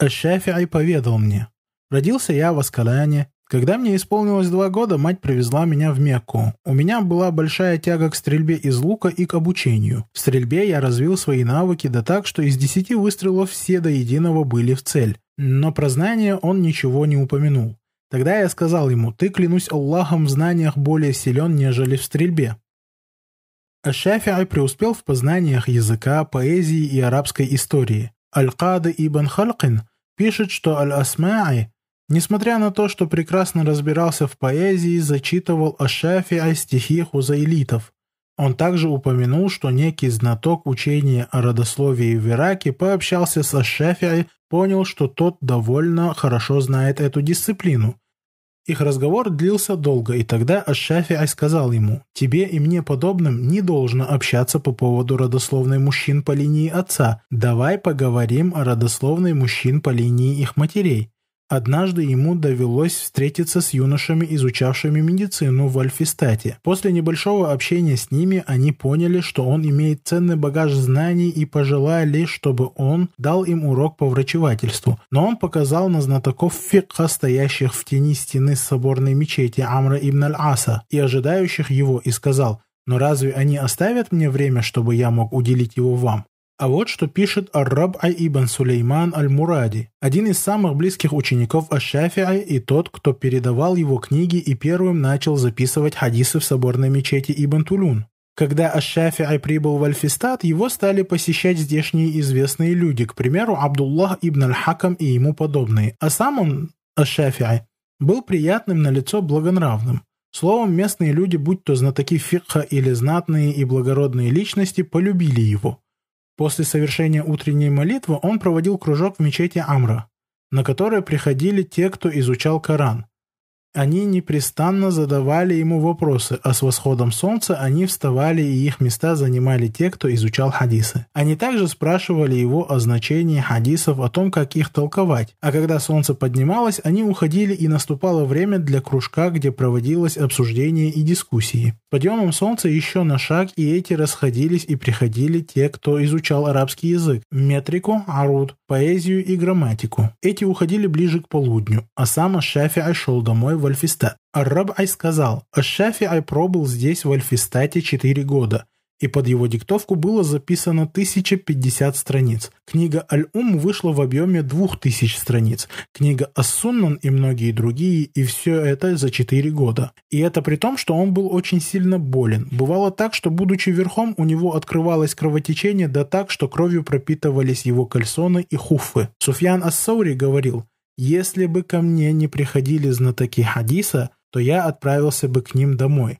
Аш-Шафи'и поведал мне. Родился я в Аскаляне. Когда мне исполнилось два года, мать привезла меня в Мекку. У меня была большая тяга к стрельбе из лука и к обучению. В стрельбе я развил свои навыки да так, что из десяти выстрелов все до единого были в цель. Но про знания он ничего не упомянул. Тогда я сказал ему, ты, клянусь Аллахом, в знаниях более силен, нежели в стрельбе. Аш-Шафи'и преуспел в познаниях языка, поэзии и арабской истории. Аль-Кады ибн Халкин пишет, что Аль-Асма'i, несмотря на то, что прекрасно разбирался в поэзии, зачитывал Аш-Шафи'и стихи хузаилитов. Он также упомянул, что некий знаток учения о родословии в Ираке пообщался с Аш-Шафи'и, понял, что тот довольно хорошо знает эту дисциплину – их разговор длился долго, и тогда Аш-Шафи'ай сказал ему, «Тебе и мне подобным не должно общаться по поводу родословной мужчин по линии отца. Давай поговорим о родословной мужчин по линии их матерей». Однажды ему довелось встретиться с юношами, изучавшими медицину в Альфистате. После небольшого общения с ними они поняли, что он имеет ценный багаж знаний и пожелали, чтобы он дал им урок по врачевательству. Но он показал на знатоков фикха, стоящих в тени стены соборной мечети Амра ибн аль-Аса и ожидающих его, и сказал, «Но разве они оставят мне время, чтобы я мог уделить его вам?» А вот что пишет Ар-Раб Ибн Сулейман Аль-Муради, один из самых близких учеников Аш-Шафи'и и тот, кто передавал его книги и первым начал записывать хадисы в соборной мечети Ибн Тулун. Когда Аш-Шафи'и прибыл в Альфистат, его стали посещать здешние известные люди, к примеру, Абдуллах ибн Аль-Хакам и ему подобные. А сам он, Аш-Шафи'и, был приятным на лицо благонравным. Словом, местные люди, будь то знатоки фикха или знатные и благородные личности, полюбили его – После совершения утренней молитвы он проводил кружок в мечети Амра, на который приходили те, кто изучал Коран. Они непрестанно задавали ему вопросы, а с восходом солнца они вставали и их места занимали те, кто изучал хадисы. Они также спрашивали его о значении хадисов, о том, как их толковать. А когда солнце поднималось, они уходили и наступало время для кружка, где проводилось обсуждение и дискуссии. Подъемом солнца еще на шаг и эти расходились и приходили те, кто изучал арабский язык, метрику, аруд, поэзию и грамматику. Эти уходили ближе к полудню, а сам Шафи'ай шел домой в Альфистат. Ар-Раб'ай сказал, Аш-Шафи'ай пробыл здесь в Альфистате четыре года – и под его диктовку было записано 1050 страниц. Книга Аль-Ум вышла в объеме 2000 страниц. Книга Ас-Суннан и многие другие, и все это за 4 года. И это при том, что он был очень сильно болен. Бывало так, что, будучи верхом, у него открывалось кровотечение, да так, что кровью пропитывались его кальсоны и хуфы. Суфьян Ас-Саури говорил, «Если бы ко мне не приходили знатоки хадиса, то я отправился бы к ним домой.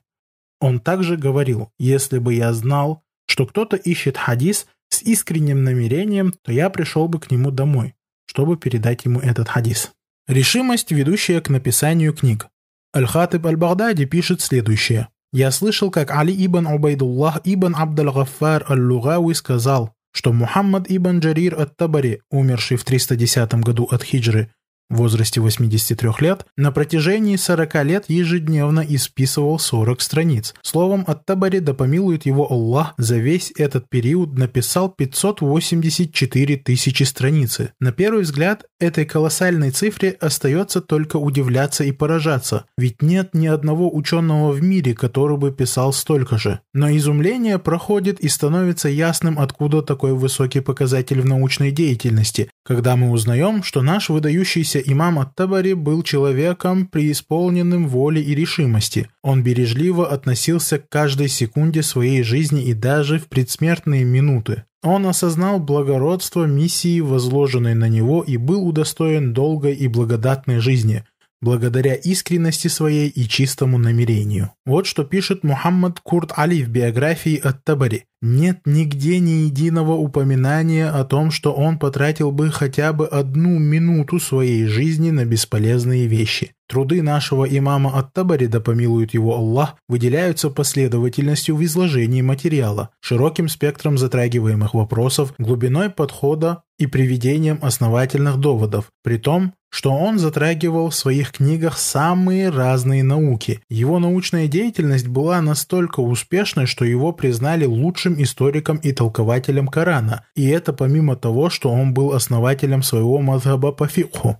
Он также говорил, если бы я знал, что кто-то ищет хадис с искренним намерением, то я пришел бы к нему домой, чтобы передать ему этот хадис. Решимость, ведущая к написанию книг. Аль-Хатиб Аль-Багдади пишет следующее. «Я слышал, как Али ибн Убайдуллах ибн Абдал-Гаффар Аль-Лугауи сказал, что Мухаммад ибн Джарир ат-Табари, умерший в 310 году от хиджры, в возрасте 83 лет, на протяжении 40 лет ежедневно исписывал 40 страниц. Словом, от Табари да помилует его Аллах, за весь этот период написал 584 тысячи страницы. На первый взгляд, этой колоссальной цифре остается только удивляться и поражаться, ведь нет ни одного ученого в мире, который бы писал столько же. Но изумление проходит и становится ясным, откуда такой высокий показатель в научной деятельности, когда мы узнаем, что наш выдающийся имам Ат-Табари был человеком, преисполненным воли и решимости. Он бережливо относился к каждой секунде своей жизни и даже в предсмертные минуты. Он осознал благородство миссии, возложенной на него, и был удостоен долгой и благодатной жизни – благодаря искренности своей и чистому намерению. Вот что пишет Мухаммад Курт Али в биографии от Табари. Нет нигде ни единого упоминания о том, что он потратил бы хотя бы одну минуту своей жизни на бесполезные вещи. Труды нашего имама Ат-Табари, да помилует его Аллах, выделяются последовательностью в изложении материала, широким спектром затрагиваемых вопросов, глубиной подхода и приведением основательных доводов, при том, что он затрагивал в своих книгах самые разные науки. Его научная деятельность была настолько успешной, что его признали лучшим историком и толкователем Корана, и это помимо того, что он был основателем своего мазхаба по фикху.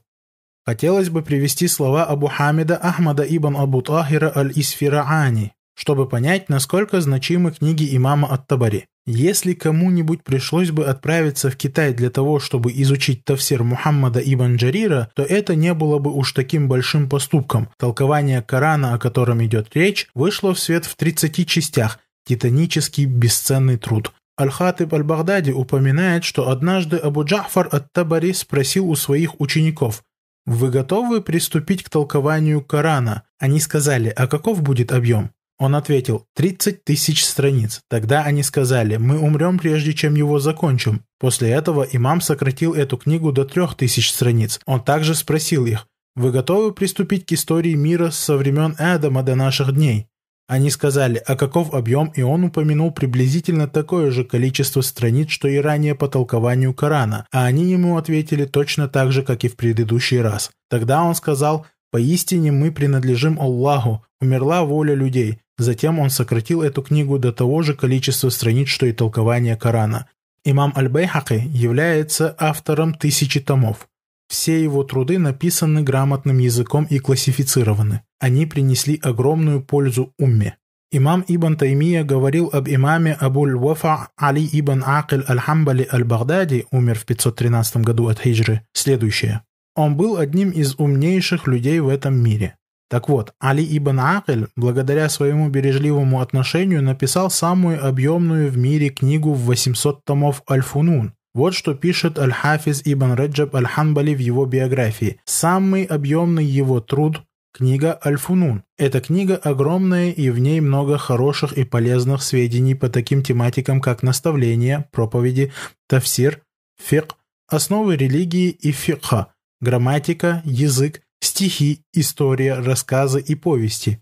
Хотелось бы привести слова Абу Хамида Ахмада ибн Абу Тахира аль-Исфираани, чтобы понять, насколько значимы книги имама Ат-Табари. Если кому-нибудь пришлось бы отправиться в Китай для того, чтобы изучить тафсир Мухаммада ибн Джарира, то это не было бы уж таким большим поступком. Толкование Корана, о котором идет речь, вышло в свет в 30 частях, Титанический бесценный труд. Аль-Хатыб Аль-Багдади упоминает, что однажды Абу Джафар ат-Табари спросил у своих учеников, «Вы готовы приступить к толкованию Корана?» Они сказали, «А каков будет объем?» Он ответил, «30 тысяч страниц». Тогда они сказали, «Мы умрем, прежде чем его закончим». После этого имам сократил эту книгу до 3000 страниц. Он также спросил их, «Вы готовы приступить к истории мира со времен Адама до наших дней?» Они сказали, а каков объем, и он упомянул приблизительно такое же количество страниц, что и ранее по толкованию Корана, а они ему ответили точно так же, как и в предыдущий раз. Тогда он сказал, «Поистине мы принадлежим Аллаху, умерла воля людей». Затем он сократил эту книгу до того же количества страниц, что и толкование Корана. Имам Аль-Байхаки является автором тысячи томов. Все его труды написаны грамотным языком и классифицированы. Они принесли огромную пользу умме. Имам Ибн Таймия говорил об имаме Абуль-Вафа Али ибн Акиль Аль-Хамбали Аль-Багдади, умер в 513 году от хиджры, следующее. Он был одним из умнейших людей в этом мире. Так вот, Али ибн Акиль, благодаря своему бережливому отношению, написал самую объемную в мире книгу в 800 томов Аль-Фунун, вот что пишет Аль-Хафиз Ибн Раджаб Аль-Ханбали в его биографии. Самый объемный его труд – книга Аль-Фунун. Эта книга огромная и в ней много хороших и полезных сведений по таким тематикам, как наставление, проповеди, тафсир, фикх, основы религии и фикха, грамматика, язык, стихи, история, рассказы и повести.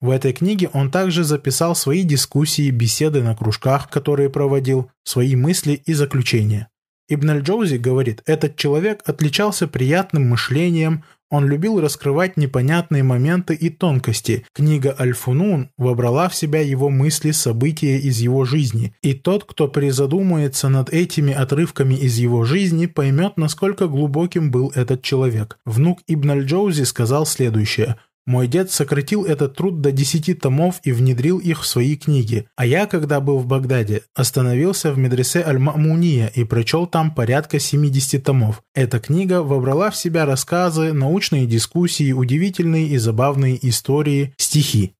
В этой книге он также записал свои дискуссии, беседы на кружках, которые проводил, свои мысли и заключения. Ибн аль-Джоузи говорит, этот человек отличался приятным мышлением, он любил раскрывать непонятные моменты и тонкости. Книга Аль-Фунун вобрала в себя его мысли, события из его жизни. И тот, кто призадумается над этими отрывками из его жизни, поймет, насколько глубоким был этот человек. Внук Ибн аль-Джоузи сказал следующее – мой дед сократил этот труд до десяти томов и внедрил их в свои книги, а я, когда был в Багдаде, остановился в медресе Аль-Ма'муния и прочел там порядка 70 томов. Эта книга вобрала в себя рассказы, научные дискуссии, удивительные и забавные истории, стихи.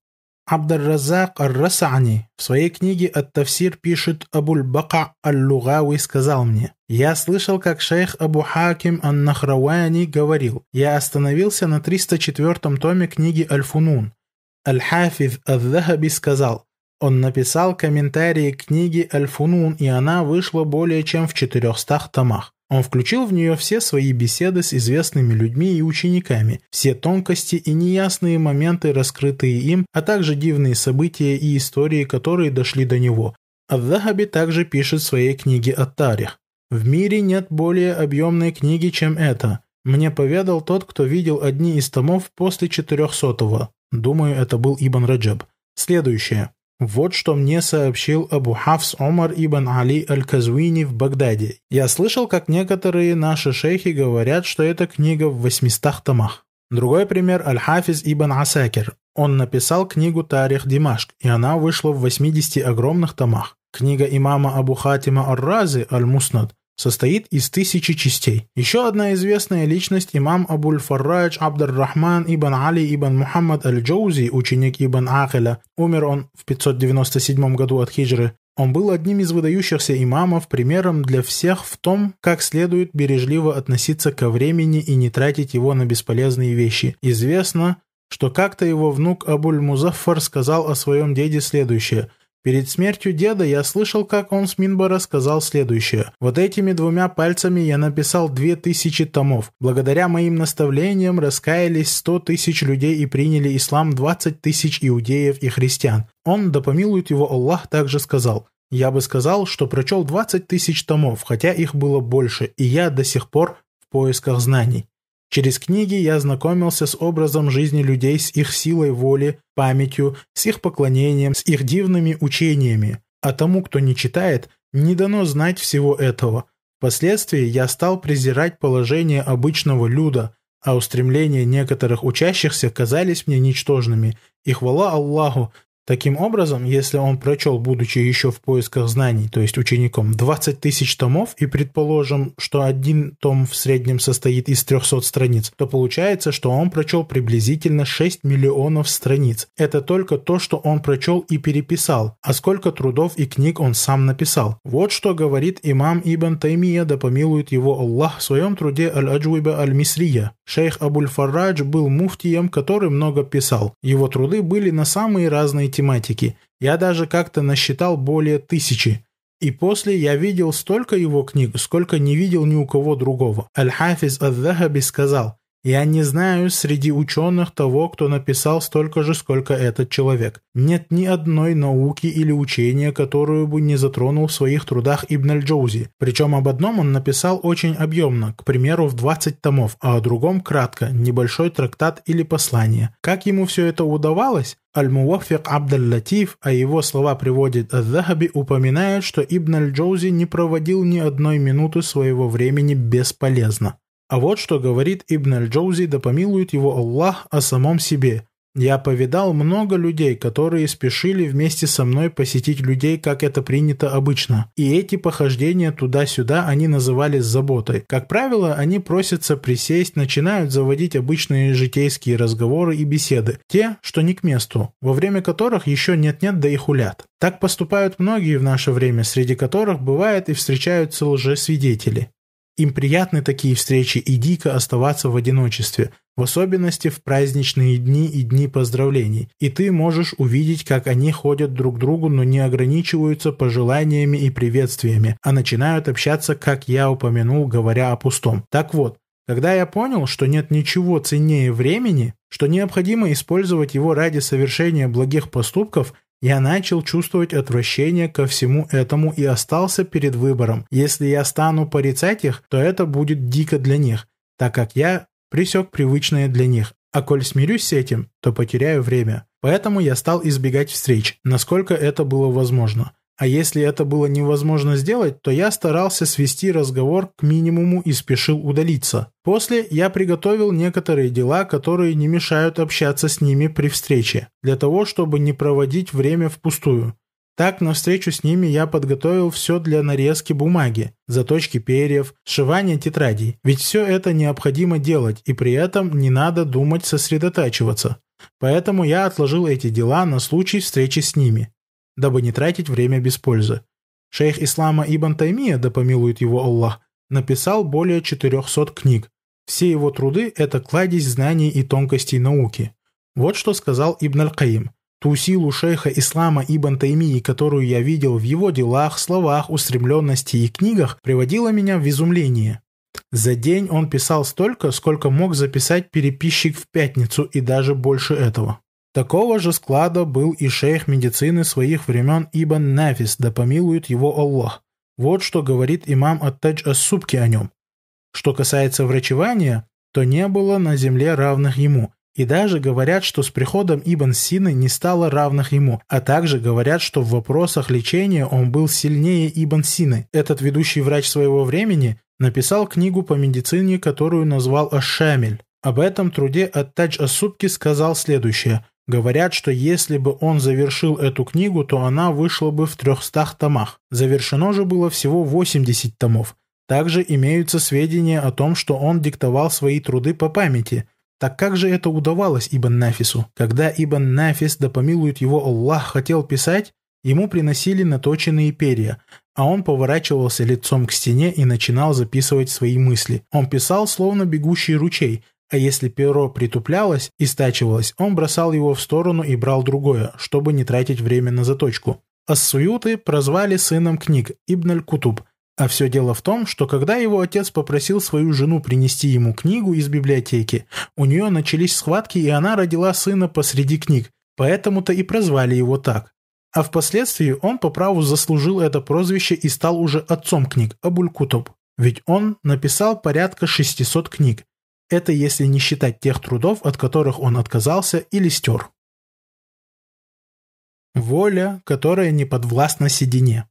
Абдар-Разак Ар-Расани в своей книге «Ат-Тавсир» пишет Абуль-Бака Аль-Лугауи сказал мне, «Я слышал, как шейх Абу Хаким Ан-Нахрауани говорил, я остановился на 304-м томе книги Аль-Фунун. Аль-Хафиз Ад-Дахаби сказал, он написал комментарии книги Аль-Фунун, и она вышла более чем в 400 томах. Он включил в нее все свои беседы с известными людьми и учениками, все тонкости и неясные моменты, раскрытые им, а также дивные события и истории, которые дошли до него. Ад-Дахаби также пишет в своей книге «Ат-Тарих». «В мире нет более объемной книги, чем эта. Мне поведал тот, кто видел одни из томов после 400-го. Думаю, это был Ибн Раджаб. Следующее. Вот что мне сообщил Абу Хафс Омар ибн Али аль-Казуини в Багдаде. Я слышал, как некоторые наши шейхи говорят, что эта книга в 800 томах. Другой пример – Аль-Хафиз ибн Асакер. Он написал книгу Тарих Димашк, и она вышла в 80 огромных томах. Книга имама Абу Хатима Ар-Рази Аль-Муснад состоит из тысячи частей. Еще одна известная личность, имам Абуль-Фаррадж Абдар-Рахман ибн Али ибн Мухаммад аль-Джоузи, ученик ибн Ахиля, умер он в 597 году от хиджры. Он был одним из выдающихся имамов, примером для всех в том, как следует бережливо относиться ко времени и не тратить его на бесполезные вещи. Известно, что как-то его внук Абуль-Музаффар сказал о своем деде следующее – Перед смертью деда я слышал, как он с Минбара сказал следующее. «Вот этими двумя пальцами я написал две тысячи томов. Благодаря моим наставлениям раскаялись сто тысяч людей и приняли ислам двадцать тысяч иудеев и христиан». Он, да помилует его Аллах, также сказал – я бы сказал, что прочел 20 тысяч томов, хотя их было больше, и я до сих пор в поисках знаний. Через книги я знакомился с образом жизни людей, с их силой воли, памятью, с их поклонением, с их дивными учениями. А тому, кто не читает, не дано знать всего этого. Впоследствии я стал презирать положение обычного люда, а устремления некоторых учащихся казались мне ничтожными. И хвала Аллаху, Таким образом, если он прочел, будучи еще в поисках знаний, то есть учеником, 20 тысяч томов, и предположим, что один том в среднем состоит из 300 страниц, то получается, что он прочел приблизительно 6 миллионов страниц. Это только то, что он прочел и переписал, а сколько трудов и книг он сам написал. Вот что говорит имам Ибн Таймия, да помилует его Аллах, в своем труде Аль-Аджуиба Аль-Мисрия. Шейх Абуль-Фаррадж был муфтием, который много писал. Его труды были на самые разные тематики. Я даже как-то насчитал более тысячи. И после я видел столько его книг, сколько не видел ни у кого другого. Аль-Хафиз Ад-Дахаби сказал, я не знаю среди ученых того, кто написал столько же, сколько этот человек. Нет ни одной науки или учения, которую бы не затронул в своих трудах Ибн аль-Джоузи. Причем об одном он написал очень объемно, к примеру, в 20 томов, а о другом кратко, небольшой трактат или послание. Как ему все это удавалось? Аль-Муаффик Абдаль-Латиф, а его слова приводит Ад-Захаби, упоминает, что Ибн аль-Джоузи не проводил ни одной минуты своего времени бесполезно. А вот что говорит Ибн аль-Джоузи, да помилует его Аллах о самом себе. «Я повидал много людей, которые спешили вместе со мной посетить людей, как это принято обычно. И эти похождения туда-сюда они называли заботой. Как правило, они просятся присесть, начинают заводить обычные житейские разговоры и беседы, те, что не к месту, во время которых еще нет-нет да и хулят. Так поступают многие в наше время, среди которых бывает и встречаются лжесвидетели. Им приятны такие встречи и дико оставаться в одиночестве, в особенности в праздничные дни и дни поздравлений. И ты можешь увидеть, как они ходят друг к другу, но не ограничиваются пожеланиями и приветствиями, а начинают общаться, как я упомянул, говоря о пустом. Так вот, когда я понял, что нет ничего ценнее времени, что необходимо использовать его ради совершения благих поступков – я начал чувствовать отвращение ко всему этому и остался перед выбором. Если я стану порицать их, то это будет дико для них, так как я пресек привычное для них. А коль смирюсь с этим, то потеряю время. Поэтому я стал избегать встреч, насколько это было возможно. А если это было невозможно сделать, то я старался свести разговор к минимуму и спешил удалиться. После я приготовил некоторые дела, которые не мешают общаться с ними при встрече, для того, чтобы не проводить время впустую. Так, на встречу с ними я подготовил все для нарезки бумаги, заточки перьев, сшивания тетрадей. Ведь все это необходимо делать, и при этом не надо думать сосредотачиваться. Поэтому я отложил эти дела на случай встречи с ними дабы не тратить время без пользы. Шейх Ислама Ибн Таймия, да помилует его Аллах, написал более 400 книг. Все его труды – это кладезь знаний и тонкостей науки. Вот что сказал Ибн Аль-Каим. Ту силу шейха Ислама Ибн Таймии, которую я видел в его делах, словах, устремленности и книгах, приводила меня в изумление. За день он писал столько, сколько мог записать переписчик в пятницу и даже больше этого. Такого же склада был и шейх медицины своих времен Ибн Нафис, да помилует его Аллах. Вот что говорит имам Аттадж Ас-Субки о нем. Что касается врачевания, то не было на земле равных ему, и даже говорят, что с приходом Ибн Сины не стало равных ему, а также говорят, что в вопросах лечения он был сильнее Ибн Сины. Этот ведущий врач своего времени написал книгу по медицине, которую назвал Ашамель. Об этом труде Аттадж Ас-Субки сказал следующее – Говорят, что если бы он завершил эту книгу, то она вышла бы в 300 томах. Завершено же было всего 80 томов. Также имеются сведения о том, что он диктовал свои труды по памяти. Так как же это удавалось Ибн Нафису? Когда Ибн Нафис, да помилует его Аллах, хотел писать, ему приносили наточенные перья, а он поворачивался лицом к стене и начинал записывать свои мысли. Он писал, словно бегущий ручей – а если перо притуплялось и стачивалось, он бросал его в сторону и брал другое, чтобы не тратить время на заточку. Ассуюты прозвали сыном книг Ибн аль-Кутуб, а все дело в том, что когда его отец попросил свою жену принести ему книгу из библиотеки, у нее начались схватки, и она родила сына посреди книг, поэтому-то и прозвали его так. А впоследствии он по праву заслужил это прозвище и стал уже отцом книг Абуль-Кутуб. Ведь он написал порядка 600 книг, это если не считать тех трудов, от которых он отказался или стер. Воля, которая не подвластна седине.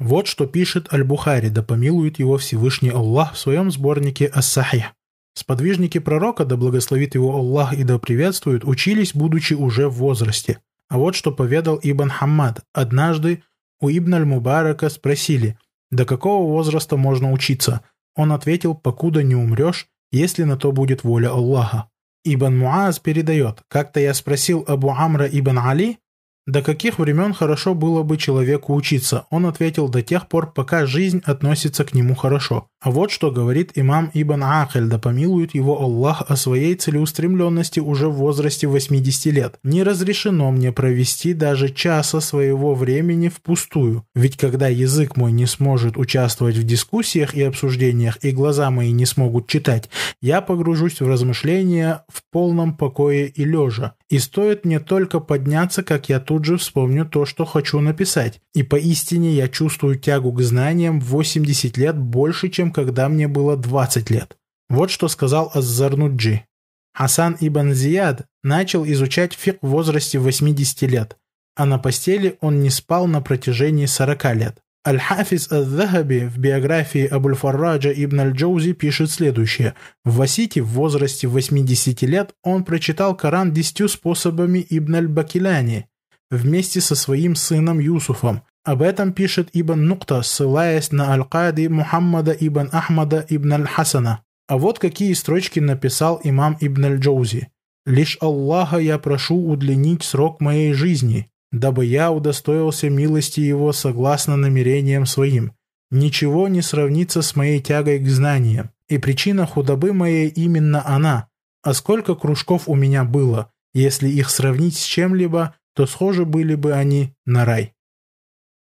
Вот что пишет Аль-Бухари, да помилует его Всевышний Аллах в своем сборнике Ас-Сахих. Сподвижники пророка, да благословит его Аллах и да приветствует, учились, будучи уже в возрасте. А вот что поведал Ибн Хаммад. Однажды у Ибн Аль-Мубарака спросили, до какого возраста можно учиться? Он ответил, покуда не умрешь, если на то будет воля Аллаха. Ибн Муаз передает, как-то я спросил Абу Амра ибн Али, до каких времен хорошо было бы человеку учиться? Он ответил до тех пор, пока жизнь относится к нему хорошо. А вот что говорит имам Ибн Ахель, да помилует его Аллах о своей целеустремленности уже в возрасте 80 лет. Не разрешено мне провести даже часа своего времени впустую, ведь когда язык мой не сможет участвовать в дискуссиях и обсуждениях, и глаза мои не смогут читать, я погружусь в размышления в полном покое и лежа. И стоит мне только подняться, как я тут же вспомню то, что хочу написать. И поистине я чувствую тягу к знаниям в 80 лет больше, чем когда мне было 20 лет. Вот что сказал Аззарнуджи. Хасан ибн Зияд начал изучать фик в возрасте 80 лет, а на постели он не спал на протяжении 40 лет. Аль-Хафиз Аль-Захаби в биографии Абуль-Фарраджа ибн Аль-Джоузи пишет следующее. В Васите в возрасте 80 лет он прочитал Коран десятью способами Ибн Аль-Бакиляни вместе со своим сыном Юсуфом, об этом пишет Ибн Нукта, ссылаясь на Аль-Кади Мухаммада ибн Ахмада ибн Аль-Хасана. А вот какие строчки написал имам Ибн Аль-Джоузи. «Лишь Аллаха я прошу удлинить срок моей жизни, дабы я удостоился милости Его согласно намерениям своим. Ничего не сравнится с моей тягой к знаниям, и причина худобы моей именно она. А сколько кружков у меня было, если их сравнить с чем-либо, то схожи были бы они на рай».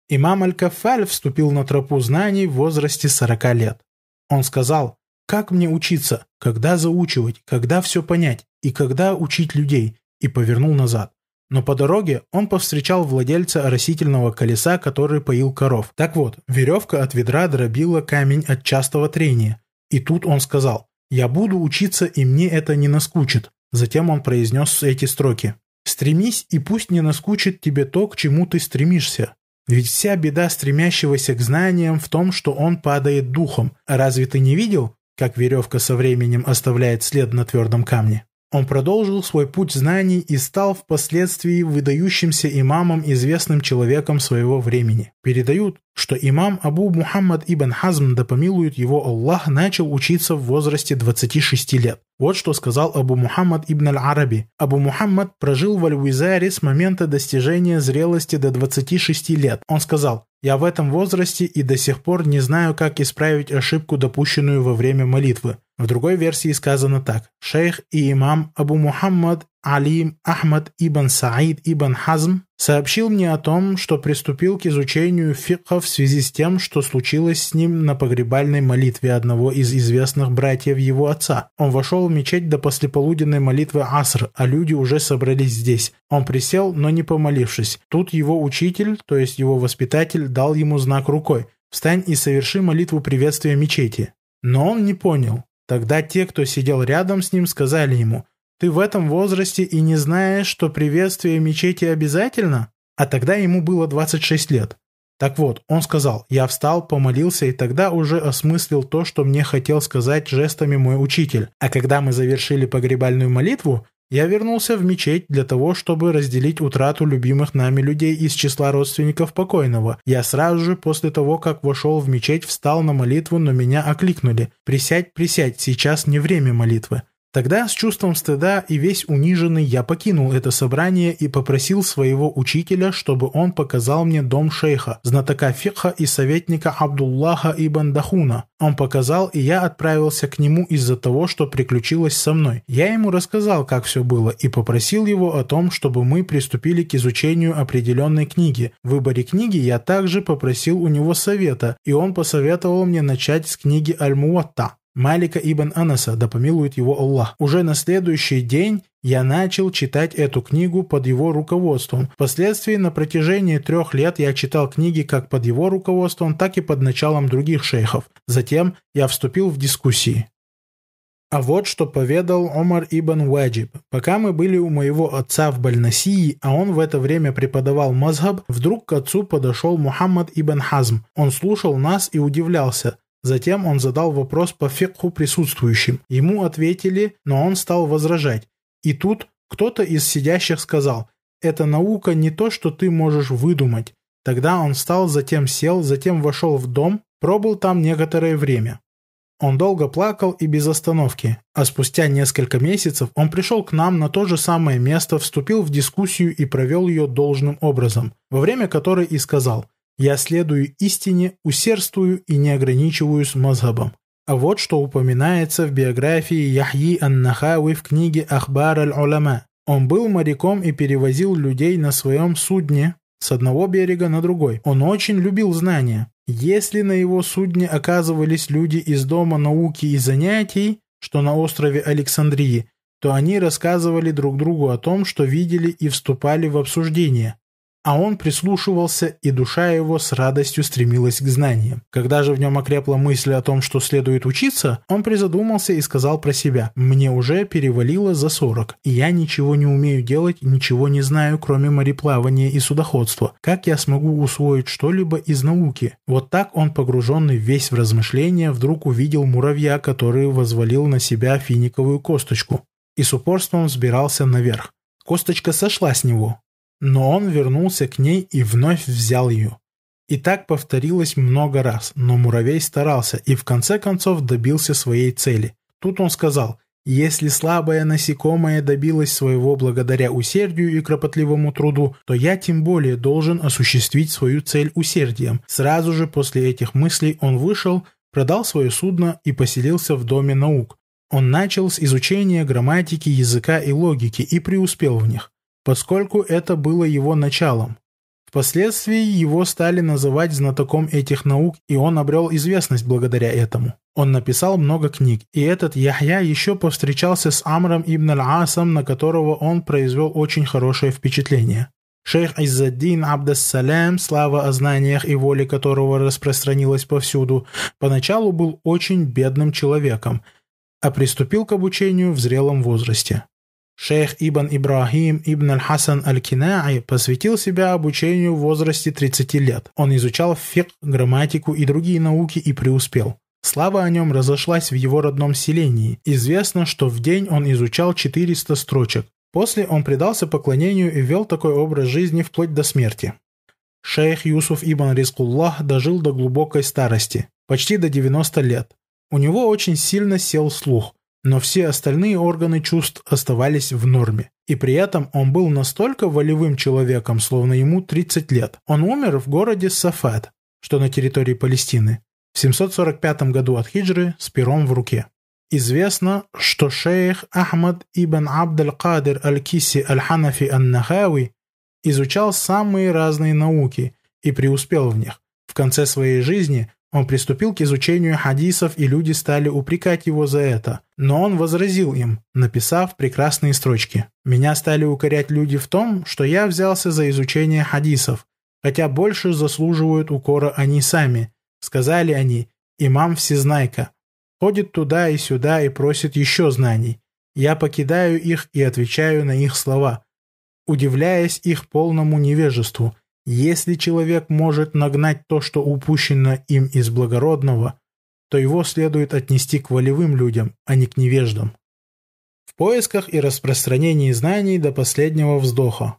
Имам Аль-Кафаль вступил на тропу знаний в возрасте 40 лет. Он сказал, «Как мне учиться? Когда заучивать? Когда все понять? И когда учить людей?» И повернул назад. Но по дороге он повстречал владельца растительного колеса, который поил коров. Так вот, веревка от ведра дробила камень от частого трения. И тут он сказал, «Я буду учиться, и мне это не наскучит». Затем он произнес эти строки. «Стремись, и пусть не наскучит тебе то, к чему ты стремишься. Ведь вся беда стремящегося к знаниям в том, что он падает духом. Разве ты не видел, как веревка со временем оставляет след на твердом камне? Он продолжил свой путь знаний и стал впоследствии выдающимся имамом, известным человеком своего времени. Передают, что имам Абу Мухаммад ибн Хазм, да помилует его Аллах, начал учиться в возрасте 26 лет. Вот что сказал Абу Мухаммад ибн Аль-Араби. Абу Мухаммад прожил в Аль-Уизаре с момента достижения зрелости до 26 лет. Он сказал, «Я в этом возрасте и до сих пор не знаю, как исправить ошибку, допущенную во время молитвы. В другой версии сказано так. Шейх и имам Абу Мухаммад Алим Ахмад ибн Саид ибн Хазм сообщил мне о том, что приступил к изучению фикха в связи с тем, что случилось с ним на погребальной молитве одного из известных братьев его отца. Он вошел в мечеть до послеполуденной молитвы Аср, а люди уже собрались здесь. Он присел, но не помолившись. Тут его учитель, то есть его воспитатель, дал ему знак рукой «Встань и соверши молитву приветствия мечети». Но он не понял. Тогда те, кто сидел рядом с ним, сказали ему ты в этом возрасте и не знаешь, что приветствие мечети обязательно? А тогда ему было 26 лет. Так вот, он сказал, я встал, помолился и тогда уже осмыслил то, что мне хотел сказать жестами мой учитель. А когда мы завершили погребальную молитву, я вернулся в мечеть для того, чтобы разделить утрату любимых нами людей из числа родственников покойного. Я сразу же после того, как вошел в мечеть, встал на молитву, но меня окликнули. «Присядь, присядь, сейчас не время молитвы». Тогда с чувством стыда и весь униженный я покинул это собрание и попросил своего учителя, чтобы он показал мне дом шейха, знатока фикха и советника Абдуллаха ибн Дахуна. Он показал, и я отправился к нему из-за того, что приключилось со мной. Я ему рассказал, как все было, и попросил его о том, чтобы мы приступили к изучению определенной книги. В выборе книги я также попросил у него совета, и он посоветовал мне начать с книги Аль-Муатта. Малика ибн Анаса, да помилует его Аллах. Уже на следующий день я начал читать эту книгу под его руководством. Впоследствии на протяжении трех лет я читал книги как под его руководством, так и под началом других шейхов. Затем я вступил в дискуссии. А вот что поведал Омар ибн Ваджиб. Пока мы были у моего отца в Бальнасии, а он в это время преподавал мазхаб, вдруг к отцу подошел Мухаммад ибн Хазм. Он слушал нас и удивлялся. Затем он задал вопрос по фикху присутствующим. Ему ответили, но он стал возражать. И тут кто-то из сидящих сказал, эта наука не то, что ты можешь выдумать. Тогда он встал, затем сел, затем вошел в дом, пробыл там некоторое время. Он долго плакал и без остановки, а спустя несколько месяцев он пришел к нам на то же самое место, вступил в дискуссию и провел ее должным образом, во время которой и сказал «Я следую истине, усердствую и не ограничиваюсь мазхабом». А вот что упоминается в биографии Яхьи Ан-Нахави в книге «Ахбар аль-Уляма». Он был моряком и перевозил людей на своем судне с одного берега на другой. Он очень любил знания. Если на его судне оказывались люди из Дома науки и занятий, что на острове Александрии, то они рассказывали друг другу о том, что видели и вступали в обсуждение а он прислушивался, и душа его с радостью стремилась к знаниям. Когда же в нем окрепла мысль о том, что следует учиться, он призадумался и сказал про себя «Мне уже перевалило за сорок, и я ничего не умею делать, ничего не знаю, кроме мореплавания и судоходства. Как я смогу усвоить что-либо из науки?» Вот так он, погруженный весь в размышления, вдруг увидел муравья, который возвалил на себя финиковую косточку, и с упорством взбирался наверх. Косточка сошла с него, но он вернулся к ней и вновь взял ее. И так повторилось много раз, но муравей старался и в конце концов добился своей цели. Тут он сказал, если слабое насекомое добилось своего благодаря усердию и кропотливому труду, то я тем более должен осуществить свою цель усердием. Сразу же после этих мыслей он вышел, продал свое судно и поселился в Доме наук. Он начал с изучения грамматики, языка и логики и преуспел в них поскольку это было его началом. Впоследствии его стали называть знатоком этих наук, и он обрел известность благодаря этому. Он написал много книг, и этот Яхья еще повстречался с Амром ибн аль-Асом, на которого он произвел очень хорошее впечатление. Шейх Иззаддин Абдассалям, слава о знаниях и воле которого распространилась повсюду, поначалу был очень бедным человеком, а приступил к обучению в зрелом возрасте. Шейх Ибн Ибрахим Ибн Аль-Хасан Аль-Кинаи посвятил себя обучению в возрасте 30 лет. Он изучал фикх, грамматику и другие науки и преуспел. Слава о нем разошлась в его родном селении. Известно, что в день он изучал 400 строчек. После он предался поклонению и вел такой образ жизни вплоть до смерти. Шейх Юсуф Ибн Рискуллах дожил до глубокой старости, почти до 90 лет. У него очень сильно сел слух – но все остальные органы чувств оставались в норме. И при этом он был настолько волевым человеком, словно ему 30 лет. Он умер в городе Сафад, что на территории Палестины, в 745 году от хиджры с пером в руке. Известно, что шейх Ахмад ибн Абд-аль-Кадир аль-Киси аль-Ханафи ан-Нахави изучал самые разные науки и преуспел в них. В конце своей жизни он приступил к изучению хадисов, и люди стали упрекать его за это. Но он возразил им, написав прекрасные строчки. «Меня стали укорять люди в том, что я взялся за изучение хадисов, хотя больше заслуживают укора они сами. Сказали они, имам Всезнайка. Ходит туда и сюда и просит еще знаний. Я покидаю их и отвечаю на их слова, удивляясь их полному невежеству, если человек может нагнать то, что упущено им из благородного, то его следует отнести к волевым людям, а не к невеждам. В поисках и распространении знаний до последнего вздоха.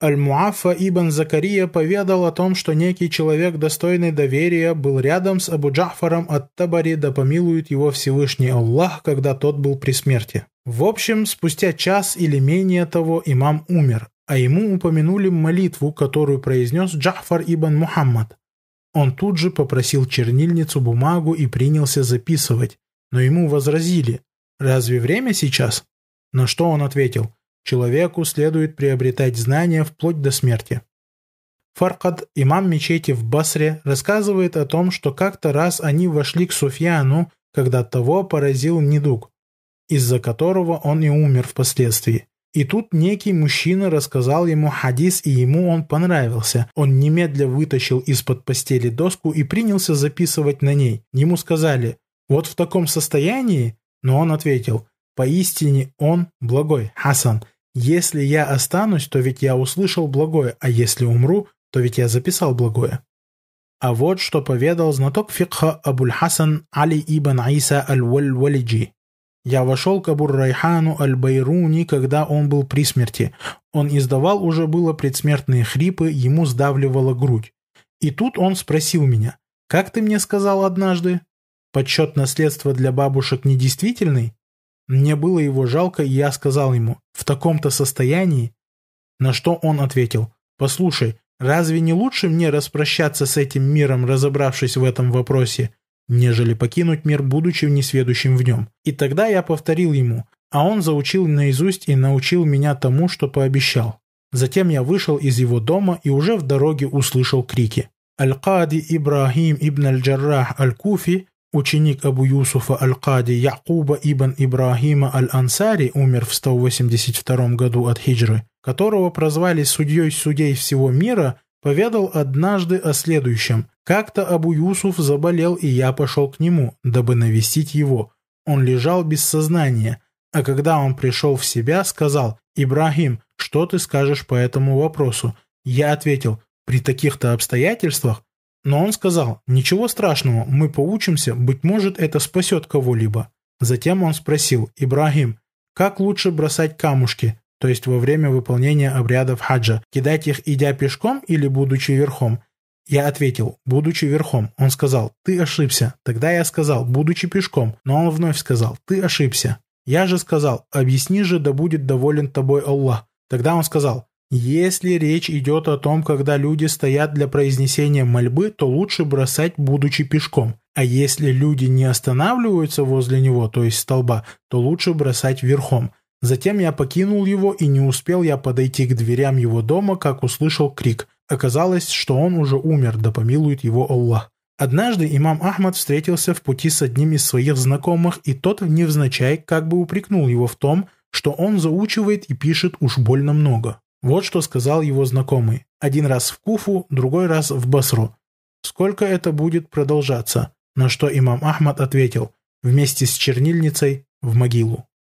Аль-Муаффа ибн Закария поведал о том, что некий человек, достойный доверия, был рядом с Абу Джафаром от Табари, да помилует его Всевышний Аллах, когда тот был при смерти. В общем, спустя час или менее того имам умер, а ему упомянули молитву, которую произнес Джафар ибн Мухаммад. Он тут же попросил чернильницу, бумагу и принялся записывать, но ему возразили «Разве время сейчас?» На что он ответил «Человеку следует приобретать знания вплоть до смерти». Фаркад, имам мечети в Басре, рассказывает о том, что как-то раз они вошли к Суфьяну, когда того поразил недуг, из-за которого он и умер впоследствии. И тут некий мужчина рассказал ему хадис, и ему он понравился. Он немедля вытащил из-под постели доску и принялся записывать на ней. Ему сказали «Вот в таком состоянии?» Но он ответил «Поистине он благой, Хасан. Если я останусь, то ведь я услышал благое, а если умру, то ведь я записал благое». А вот что поведал знаток фикха Абуль Хасан Али ибн Иса аль-Валь-Валиджи. Я вошел к Абур-Райхану Аль-Байруни, когда он был при смерти. Он издавал уже было предсмертные хрипы, ему сдавливала грудь. И тут он спросил меня, «Как ты мне сказал однажды? Подсчет наследства для бабушек недействительный?» Мне было его жалко, и я сказал ему, «В таком-то состоянии?» На что он ответил, «Послушай, разве не лучше мне распрощаться с этим миром, разобравшись в этом вопросе, нежели покинуть мир, будучи несведущим в нем. И тогда я повторил ему, а он заучил наизусть и научил меня тому, что пообещал. Затем я вышел из его дома и уже в дороге услышал крики. Аль-Кади Ибрахим ибн Аль-Джаррах Аль-Куфи, ученик Абу Юсуфа Аль-Кади Якуба ибн Ибрахима Аль-Ансари, умер в 182 году от хиджры, которого прозвали судьей судей всего мира, поведал однажды о следующем. Как-то Абу Юсуф заболел, и я пошел к нему, дабы навестить его. Он лежал без сознания, а когда он пришел в себя, сказал, «Ибрахим, что ты скажешь по этому вопросу?» Я ответил, «При таких-то обстоятельствах?» Но он сказал, «Ничего страшного, мы поучимся, быть может, это спасет кого-либо». Затем он спросил, «Ибрахим, как лучше бросать камушки? то есть во время выполнения обрядов хаджа, кидать их, идя пешком или будучи верхом? Я ответил, будучи верхом. Он сказал, ты ошибся. Тогда я сказал, будучи пешком. Но он вновь сказал, ты ошибся. Я же сказал, объясни же, да будет доволен тобой Аллах. Тогда он сказал, если речь идет о том, когда люди стоят для произнесения мольбы, то лучше бросать, будучи пешком. А если люди не останавливаются возле него, то есть столба, то лучше бросать верхом. Затем я покинул его, и не успел я подойти к дверям его дома, как услышал крик. Оказалось, что он уже умер, да помилует его Аллах. Однажды имам Ахмад встретился в пути с одним из своих знакомых, и тот невзначай как бы упрекнул его в том, что он заучивает и пишет уж больно много. Вот что сказал его знакомый. Один раз в Куфу, другой раз в Басру. Сколько это будет продолжаться? На что имам Ахмад ответил, вместе с чернильницей в могилу.